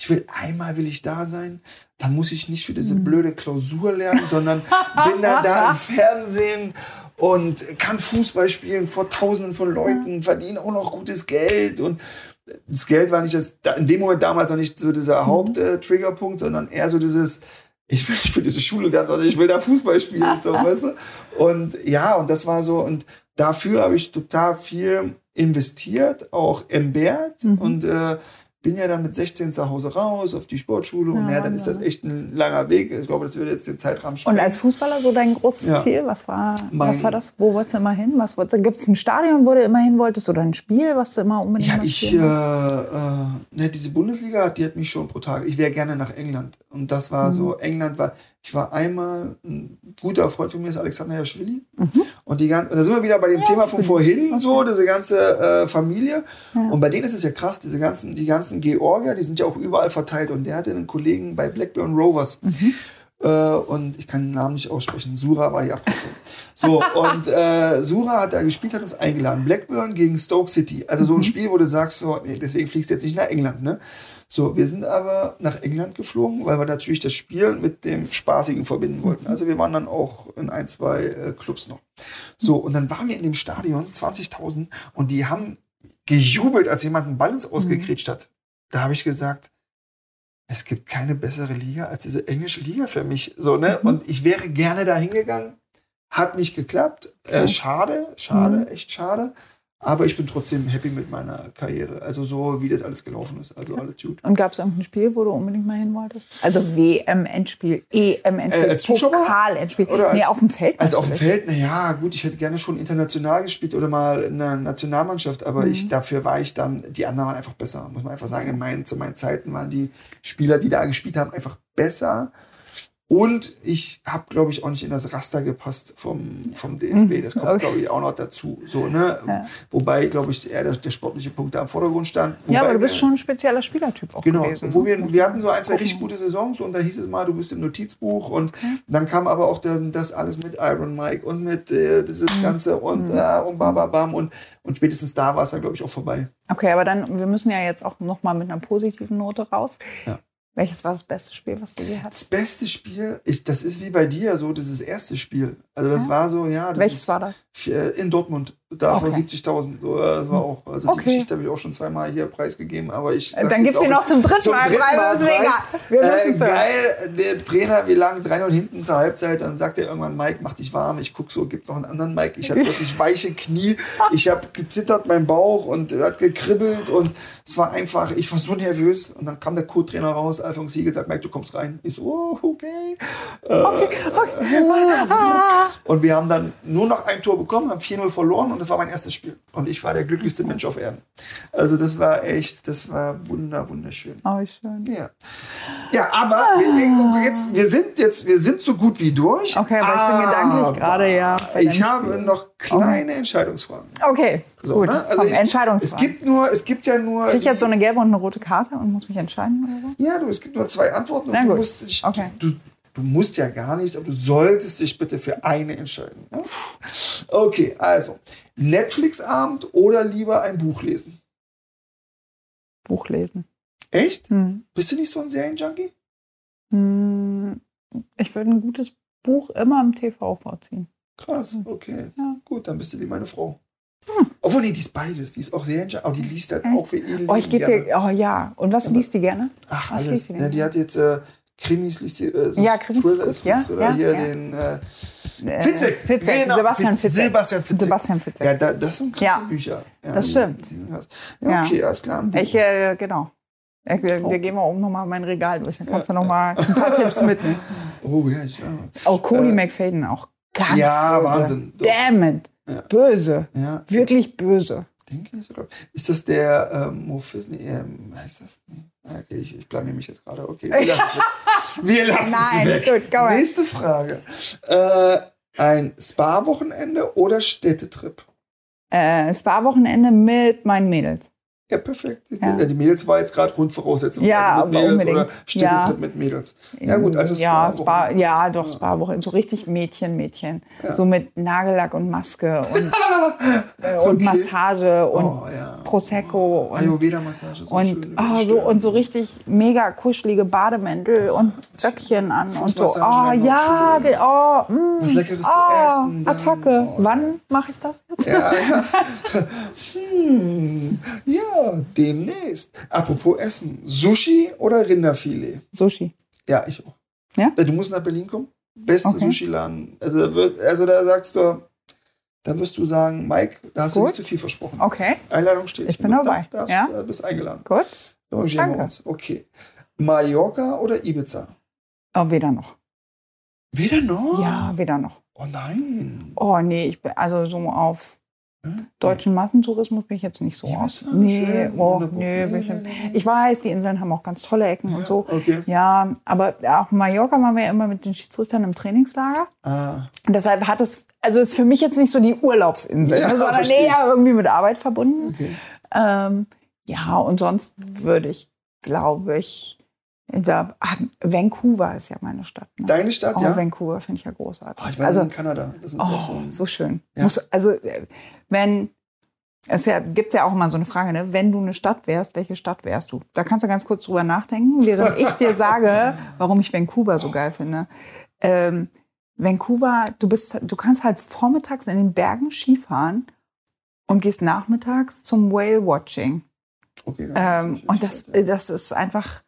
ich will einmal will ich da sein, dann muss ich nicht für diese mhm. blöde Klausur lernen, sondern bin dann da im Fernsehen und kann Fußball spielen vor Tausenden von Leuten, verdiene auch noch gutes Geld und das Geld war nicht das, in dem Moment damals noch nicht so dieser mhm. Haupttriggerpunkt, äh, sondern eher so dieses, ich will nicht für diese Schule lernen, sondern ich will da Fußball spielen, so, weißt du? Und ja, und das war so, und dafür habe ich total viel investiert, auch entbehrt mhm. und äh, bin ja dann mit 16 zu Hause raus auf die Sportschule und ja, dann ist das echt ein langer Weg. Ich glaube, das würde jetzt den Zeitrahmen sprengen. Und als Fußballer so dein großes ja. Ziel, was war, was war das? Wo wolltest du immer hin? Gibt es ein Stadion, wo du immer hin wolltest oder ein Spiel, was du immer unbedingt Ja, ich, äh, äh, ne, diese Bundesliga, die hat mich schon pro Tag. Ich wäre gerne nach England. Und das war mhm. so, England war, ich war einmal, ein guter Freund von mir ist Alexander Jaschwili. Mhm. Und die ganze, da sind wir wieder bei dem ja, Thema von vorhin, okay. so, diese ganze äh, Familie. Ja. Und bei denen ist es ja krass, diese ganzen, die ganzen Georgier, die sind ja auch überall verteilt. Und der hatte einen Kollegen bei Blackburn Rovers. Mhm. Äh, und ich kann den Namen nicht aussprechen. Sura war die Abkürzung. So, und äh, Sura hat da gespielt, hat uns eingeladen. Blackburn gegen Stoke City. Also so ein mhm. Spiel, wo du sagst, so, nee, deswegen fliegst du jetzt nicht nach England, ne? So, wir sind aber nach England geflogen, weil wir natürlich das Spiel mit dem Spaßigen verbinden wollten. Also wir waren dann auch in ein, zwei äh, Clubs noch. So, und dann waren wir in dem Stadion, 20.000, und die haben gejubelt, als jemand einen Ball ins Ausgekretscht hat. Da habe ich gesagt, es gibt keine bessere Liga als diese englische Liga für mich. So, ne? Mhm. Und ich wäre gerne da hingegangen. Hat nicht geklappt. Äh, schade, schade, mhm. echt schade. Aber ich bin trotzdem happy mit meiner Karriere. Also so, wie das alles gelaufen ist. Also alles gut. Und gab es irgendein Spiel, wo du unbedingt mal hin wolltest? Also WM-Endspiel, EM-Endspiel, äh, als Pokal-Endspiel. Oder nee, auf dem Feld Also auf dem Feld, naja, gut, ich hätte gerne schon international gespielt oder mal in der Nationalmannschaft. Aber mhm. ich, dafür war ich dann, die anderen waren einfach besser. Muss man einfach sagen, in meinen, zu meinen Zeiten waren die Spieler, die da gespielt haben, einfach besser. Und ich habe, glaube ich, auch nicht in das Raster gepasst vom, vom DFB. Das kommt, okay. glaube ich, auch noch dazu. So, ne? Ja. Wobei, glaube ich, eher der, der, sportliche Punkt da im Vordergrund stand. Wobei, ja, aber du bist schon ein spezieller Spielertyp auch genau. gewesen. Wo wir, wir hatten so ein, zwei richtig gute Saisons und da hieß es mal, du bist im Notizbuch. Und okay. dann kam aber auch dann das alles mit Iron Mike und mit äh, dieses mhm. Ganze und, mhm. äh, und bababam. Und, und spätestens da war es dann, glaube ich, auch vorbei. Okay, aber dann, wir müssen ja jetzt auch noch mal mit einer positiven Note raus. Ja. Welches war das beste Spiel, was du je hattest? Das beste Spiel, ich, das ist wie bei dir so, das ist das erste Spiel. Also das ja. war so, ja. Welches war das? In Dortmund. Da okay. vor 70.000. So, das war auch, also okay. die Geschichte habe ich auch schon zweimal hier preisgegeben, aber ich. Dann gibst du noch zum dritten zum Mal dritten Preis. Äh, geil, der Trainer, wir lagen 3-0 hinten zur Halbzeit, dann sagt er irgendwann, Mike, mach dich warm. Ich gucke so, gibt noch einen anderen Mike. Ich hatte wirklich weiche Knie. Ich habe gezittert, mein Bauch und hat gekribbelt und es war einfach, ich war so nervös. Und dann kam der Co-Trainer raus, Alfons Siegel, sagt, Mike, du kommst rein. Ich so, oh, okay. Äh, okay, okay. Und wir haben dann nur noch ein Tor bekommen, haben 4-0 verloren und das war mein erstes Spiel. Und ich war der glücklichste Mensch auf Erden. Also das war echt, das war wunder, wunderschön. Oh, schön. Ja. Ja, aber wir, jetzt, wir sind jetzt, wir sind so gut wie durch. Okay, aber ich bin gedanklich gerade, ja, Ich habe Spiel. noch kleine Entscheidungsfragen. Okay, So, gut. ne? Komm, ich, Entscheidungsfragen. Es gibt nur, es gibt ja nur. Krieg ich jetzt so eine gelbe und eine rote Karte und muss mich entscheiden oder ja, du, es gibt nur zwei Antworten und Na du gut. musst dich, Okay. du, du musst ja gar nichts, aber du solltest dich bitte für eine entscheiden. ne? Okay, also Netflix-Abend oder lieber ein Buch lesen? Buch lesen. Echt? Hm. Bist du nicht so ein Serienjunkie? Hm, Ich würde ein gutes Buch immer im TV vorziehen. Krass, okay. Ja. Gut, dann bist du wie meine Frau. Obwohl, nee, die ist beides. Die ist auch Serienjunkie, aber die liest halt Echt? auch für ihr Oh, ich gebe dir, oh ja. Und was liest die gerne? Ach, Was alles. liest sie denn? Ja, die hat jetzt äh, Krimis, liest äh, so Ja, Krimis ist gut, ja, oder ja, hier ja. den äh, Äh, Fitzek. Fitzek, Genau, Sebastian Fitz- Fitzek. Sebastian Fitzek. Sebastian Fitzek. Ja, da, das sind krasse Ja, Bücher. Ja, das stimmt. Ja, Ja. okay, alles klar. Ich, äh, genau. Ich, äh, Oh. Wir gehen mal oben nochmal mein Regal durch. Dann kannst du noch mal ein paar Tipps mitnehmen. Oh, ja, ich, ja. Oh, Cody Äh, McFadden auch ganz ja, böse. Wahnsinn. Damn it. Ja. Böse. ja, Wirklich böse. denke ich. Oder? Ist das der ähm, Mofis? Nee, ähm, heißt das? Nee. Okay, ich, ich blamier mich jetzt gerade. Okay, wir lassen es. Wir lassen Nein, es weg. gut, go. Nächste Frage. Äh, ein Spa-Wochenende oder Städtetrip? Äh, Spa-Wochenende mit meinen Mädels. Ja, perfekt. Ja. Die Mädels war jetzt gerade Grundvoraussetzung. Ja, also mit aber Mädels unbedingt. oder Städtetrip Ja. mit Mädels. Ja, gut, also ja, Spa, ja, doch, Spa-Woche. So richtig Mädchen, Mädchen. Ja. So mit Nagellack und Maske und, äh, und Okay. Massage und Oh, ja. Prosecco und, Ayurveda-Massage. So und, schön, ah, schön. so, und so richtig mega kuschelige Bademäntel und Zöckchen an und so. Oh, ja, ge- oh, mm, Was Leckeres zu oh, essen dann. Attacke. Oh, Wann mache ich das jetzt? Ja, ja. hm, ja, demnächst. Apropos Essen. Sushi oder Rinderfilet? Sushi. Ja, ich auch. Ja? Du musst nach Berlin kommen. Beste Okay. Sushi-Laden. Also, da also da sagst du, da wirst du sagen, Mike, da hast du Gut. nicht zu viel versprochen. Okay, Einladung steht. Ich bin Da dabei. Darfst, Ja? Da bist eingeladen. gut. Arrangieren wir uns. Okay. Mallorca oder Ibiza? Oh, weder noch. Weder noch? Ja, weder noch. Oh nein. Oh, nee, ich bin also so auf? Deutschen Massentourismus bin ich jetzt nicht so Ibiza, aus. Nee, oh, nee, ich, weiß, die Inseln haben auch ganz tolle Ecken und so. Okay. Ja, aber auf Mallorca waren wir ja immer mit den Schiedsrichtern im Trainingslager. Ah, Und deshalb hat es, also ist für mich jetzt nicht so die Urlaubsinsel, Ja, ne, sondern ich. irgendwie mit Arbeit verbunden. okay. Ähm, ja, und sonst würde ich, glaube ich, ja, ah, Vancouver ist ja meine Stadt. Ne? Deine Stadt, oh, ja? Vancouver finde ich ja großartig. Oh, ich war also, in Kanada. Das ist auch so Oh, ein so schön. Ja. Muss, also, äh, wenn, es ja, gibt ja auch immer so eine Frage, ne? wenn du eine Stadt wärst, welche Stadt wärst du? Da kannst du ganz kurz drüber nachdenken, während ich dir sage, warum ich Vancouver so geil finde. Ähm, Vancouver, du bist, du kannst halt vormittags in den Bergen Skifahren und gehst nachmittags zum Whale-Watching. Okay, dann Ähm, und das, das ist einfach,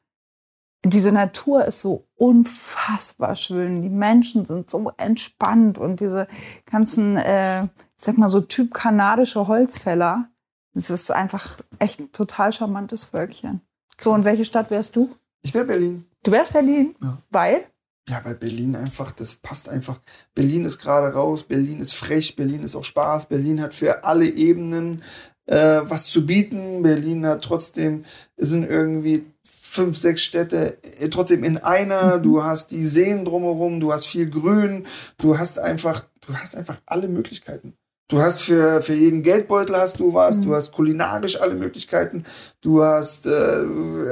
diese Natur ist so unfassbar schön. Die Menschen sind so entspannt und diese ganzen, äh, sag mal so Typ kanadische Holzfäller. Das ist einfach echt ein total charmantes Völkchen. So, und welche Stadt wärst du? Ich wäre Berlin. Du wärst Berlin, Ja. weil? Ja, weil Berlin einfach, das passt einfach. Berlin ist gerade raus, Berlin ist frech, Berlin ist auch Spaß, Berlin hat für alle Ebenen äh, was zu bieten. Berlin hat trotzdem, es sind irgendwie fünf, sechs Städte äh, trotzdem in einer. Du hast die Seen drumherum, du hast viel Grün, du hast einfach, du hast einfach alle Möglichkeiten. Du hast für, für jeden Geldbeutel hast du was, Mhm. du hast kulinarisch alle Möglichkeiten, du hast äh,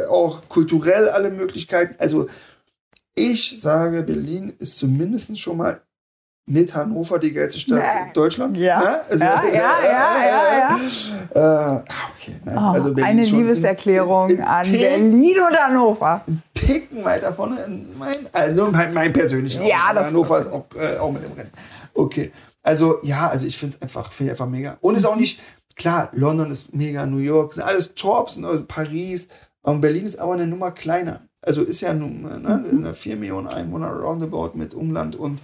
auch kulturell alle Möglichkeiten. Also ich sage, Berlin ist zumindest schon mal mit Hannover die geilste Stadt Nee. Deutschlands. Ja. Ne? Also, Ja, ja, ja, ja, ja. Äh, ah, okay. Nein, Oh, also Berlin eine Liebeserklärung in- in- an in- Berlin und Hannover. Ticken weiter vorne. in Mein, also mein, mein persönlicher. Ja, Hannover ist auch, äh, auch mit im Rennen. Okay. Also, ja, also ich finde es einfach, finde einfach mega. Und ist auch nicht, klar, London ist mega, New York sind alles Tops, sind also Paris. Und Berlin ist aber eine Nummer kleiner. Also ist ja nun ne, eine 4 Millionen Einwohner roundabout mit Umland. Und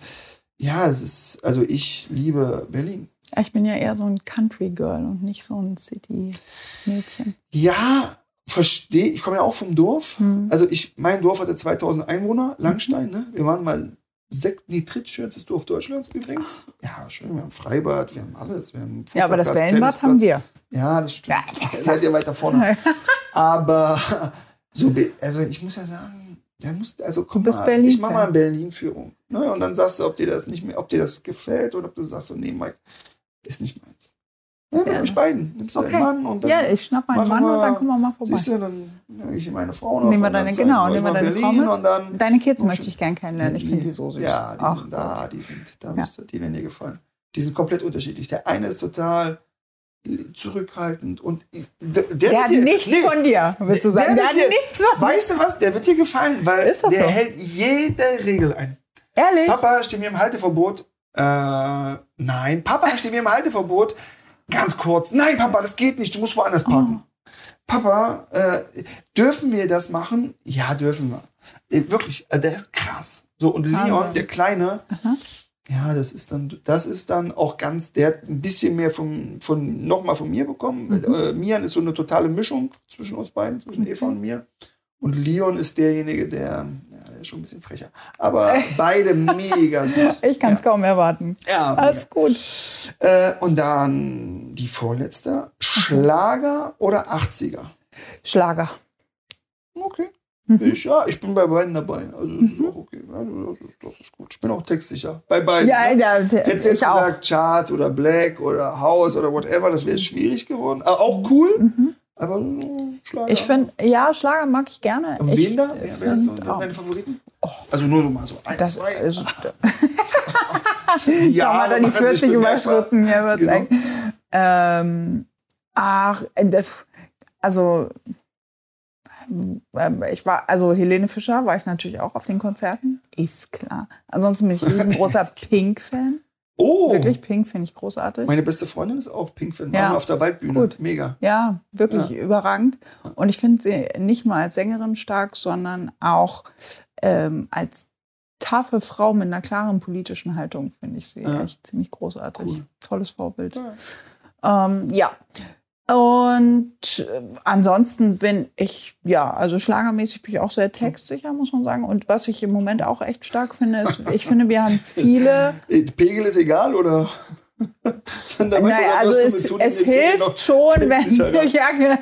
ja, es ist, also ich liebe Berlin. Ich bin ja eher so ein Country Girl und nicht so ein City-Mädchen. Ja, verstehe. Ich komme ja auch vom Dorf. Hm. Also ich, mein Dorf hatte 2000 Einwohner, Langstein. Ne? Wir waren mal sechs, nee, drittschönstes Dorf Deutschlands übrigens. Ja, schön, wir haben Freibad, wir haben alles. Wir haben Ja, aber das Wellenbad haben wir. Ja, das stimmt. Ja, seid ihr weiter vorne. aber so, also ich muss ja sagen, der muss, also komm mal, ich mach Berlin-Fan. mal eine Berlin-Führung. Ne? Und dann sagst du, ob dir das nicht mehr, ob dir das gefällt oder ob du sagst, so, nee, Mike, ist nicht meins. Ja, mit Ja. euch beiden. Nimmst du Okay. deinen Mann und dann Ja, ich schnapp meinen Mann und wir- dann kommen wir mal vorbei. siehst du, dann nehme ich meine Frau noch. Nehmen wir und deine- genau, nehmen wir deine Frau Berlin mit. Und dann Deine Kids möchte ich gern kennenlernen. Ich finde die so süß. Ja, die Ach, sind da, die sind, da Ja. müsste, die werden dir gefallen. Die sind komplett unterschiedlich. Der eine ist total zurückhaltend und der, Der hat dir- nichts nee, von dir, willst du Der sagen. Der wird hat dir- nichts von dir. Weißt du was? Der wird dir gefallen, weil der so? hält jede Regel ein. Ehrlich? Papa steht mir im Halteverbot. Äh, nein, Papa steht mir im Halteverbot. Ganz kurz. Nein, Papa, das geht nicht. Du musst woanders parken. Papa, äh, dürfen wir das machen? Ja, dürfen wir. Äh, wirklich, äh, der ist krass. So, und Leon, Wahnsinn. der Kleine, ja, das ist dann, das ist dann auch ganz, der hat ein bisschen mehr von, von nochmal von mir bekommen. Mhm. Äh, Mian ist so eine totale Mischung zwischen uns beiden, zwischen Eva und mir. Und Leon ist derjenige, der ist schon ein bisschen frecher. Aber beide mega süß. Ich kann es kaum erwarten. Ja, Alles gut. äh, und dann die vorletzte. Schlager oder 80er? Schlager. Okay. Mhm. Ich, ja, ich bin bei beiden dabei. Also das ist auch okay. Ja, das, ist, das ist gut. Ich bin auch textsicher. Bei beiden. Ja, ne? ja, Hättest du jetzt ich auch. gesagt, Charts oder Black oder House oder whatever, das wäre schwierig geworden. Aber auch cool. Aber so Schlager. Ich finde, ja, Schlager mag ich gerne. Und ich wen da? Wer, wer ist so deine Favoriten? Also nur so mal so ein, Das zwei. ist, ja, haben wir dann die machen sich 40 bemerkbar. überschritten. Ja, Genau. ähm, ach, also ähm, ich war, also Helene Fischer war ich natürlich auch auf den Konzerten. Ist klar. Ansonsten bin ich ein riesengroßer Pink-Fan. Oh, Wirklich, Pink finde ich großartig. meine beste Freundin ist auch Pink-Fan. Ja. Waren wir auf der Waldbühne. Gut. Mega. Ja, wirklich überragend. Und ich finde sie nicht mal als Sängerin stark, sondern auch ähm, als taffe Frau mit einer klaren politischen Haltung finde ich sie Ja. echt ziemlich großartig. Cool. Tolles Vorbild. Ja. Ähm, ja. Und äh, ansonsten bin ich, ja, also schlagermäßig bin ich auch sehr textsicher, muss man sagen. Und was ich im Moment auch echt stark finde, ist, ich finde, wir haben viele. Äh, Pegel ist egal, oder? Damit, Naja, also es, es hilft schon, wenn ja, ne,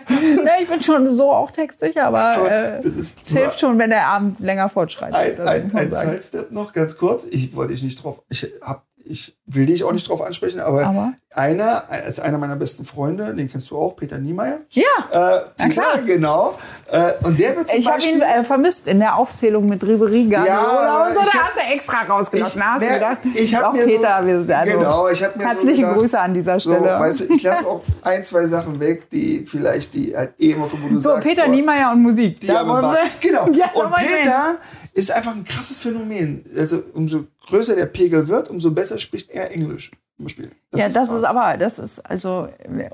ich bin schon so auch textsicher, aber Aber äh, es hilft schon, wenn der Abend länger fortschreitet. ein, das ein, ein. Sidestep noch, ganz kurz. Ich wollte dich nicht drauf, ich hab, ich will dich auch nicht drauf ansprechen, aber, Aber? einer, als einer meiner besten Freunde, den kennst du auch, Peter Niemeyer. Ja, Äh, Na klar. genau. Äh, und der wird zum ich habe ihn äh, vermisst in der Aufzählung mit Ribery Ja, und so. ich Da hab- hast du extra rausgelassen. Hast du ne, gedacht, ich hab auch mir Peter, so, also genau, ich hab mir herzliche so gedacht, Grüße an dieser So, Stelle. weißt du, ich lasse auch ein, zwei Sachen weg, die vielleicht die halt eh immer, wo du so, sagst, Peter boah, Niemeyer und Musik. Die Da haben wir- Genau. Ja, und Peter ist einfach ein krasses Phänomen. Also umso größer der Pegel wird, umso besser spricht er Englisch. Zum Beispiel. ja, das krass. ist aber, das ist also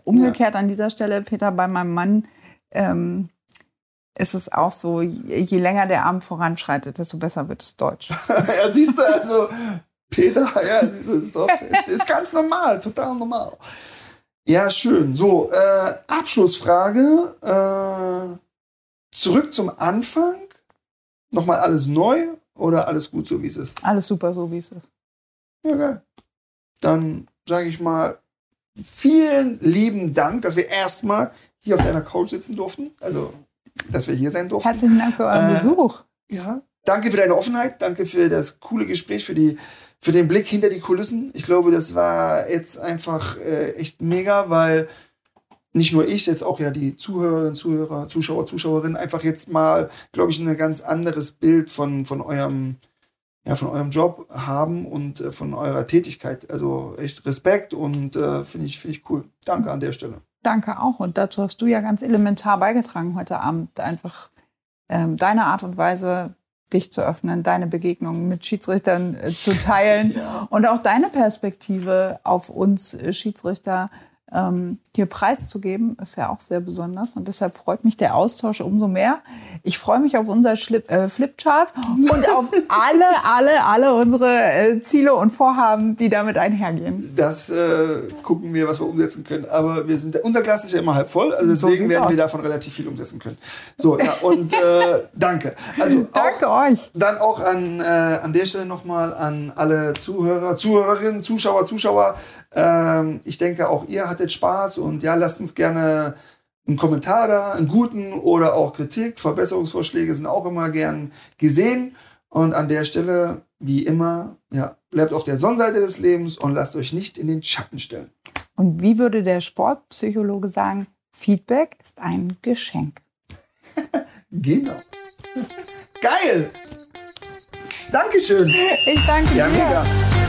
umgekehrt an dieser Stelle, Peter, bei meinem Mann ähm, ist es auch so, je, länger der Abend voranschreitet, desto besser wird es Deutsch. ja, siehst du, also Peter, ja, das ist, doch, ist, ist ganz normal, total normal. Ja, schön. So, äh, Abschlussfrage. Äh, zurück zum Anfang. Nochmal alles neu oder alles gut so, wie es ist? Alles super, so wie es ist. Ja, geil. Dann sage ich mal, vielen lieben Dank, dass wir erstmal hier auf deiner Couch sitzen durften. Also, dass wir hier sein durften. Herzlichen Dank für euren Äh, Besuch. Ja. Danke für deine Offenheit, danke für das coole Gespräch, für, die, für den Blick hinter die Kulissen. Ich glaube, das war jetzt einfach äh, echt mega, weil nicht nur ich, jetzt auch ja die Zuhörerinnen, Zuhörer, Zuschauer, Zuschauerinnen einfach jetzt mal, glaube ich, ein ganz anderes Bild von, von eurem ja, von eurem Job haben und äh, von eurer Tätigkeit. Also echt Respekt und äh, finde ich, finde ich cool. Danke an der Stelle. Danke auch. Und dazu hast du ja ganz elementar beigetragen heute Abend. Einfach ähm, deine Art und Weise, dich zu öffnen, deine Begegnungen mit Schiedsrichtern äh, zu teilen und auch deine Perspektive auf uns äh, Schiedsrichter. Ähm, hier preiszugeben, ist ja auch sehr besonders und deshalb freut mich der Austausch umso mehr. Ich freue mich auf unser Schlip, äh, Flipchart und auf alle, alle, alle unsere äh, Ziele und Vorhaben, die damit einhergehen. Das äh, gucken wir, was wir umsetzen können. Aber wir sind, unser Glas ist ja immer halb voll, also deswegen so werden aus. wir davon relativ viel umsetzen können. So, ja, und äh, danke. Also danke auch, euch. Dann auch an, äh, an der Stelle nochmal an alle Zuhörer, Zuhörerinnen, Zuschauer, Zuschauer. Ähm, ich denke, auch ihr hattet Spaß und ja, lasst uns gerne einen Kommentar da, einen guten oder auch Kritik. Verbesserungsvorschläge sind auch immer gern gesehen. Und an der Stelle, wie immer, ja, bleibt auf der Sonnenseite des Lebens und lasst euch nicht in den Schatten stellen. Und wie würde der Sportpsychologe sagen, Feedback ist ein Geschenk. genau. Geil! Dankeschön. Ich danke ja, dir. Mega.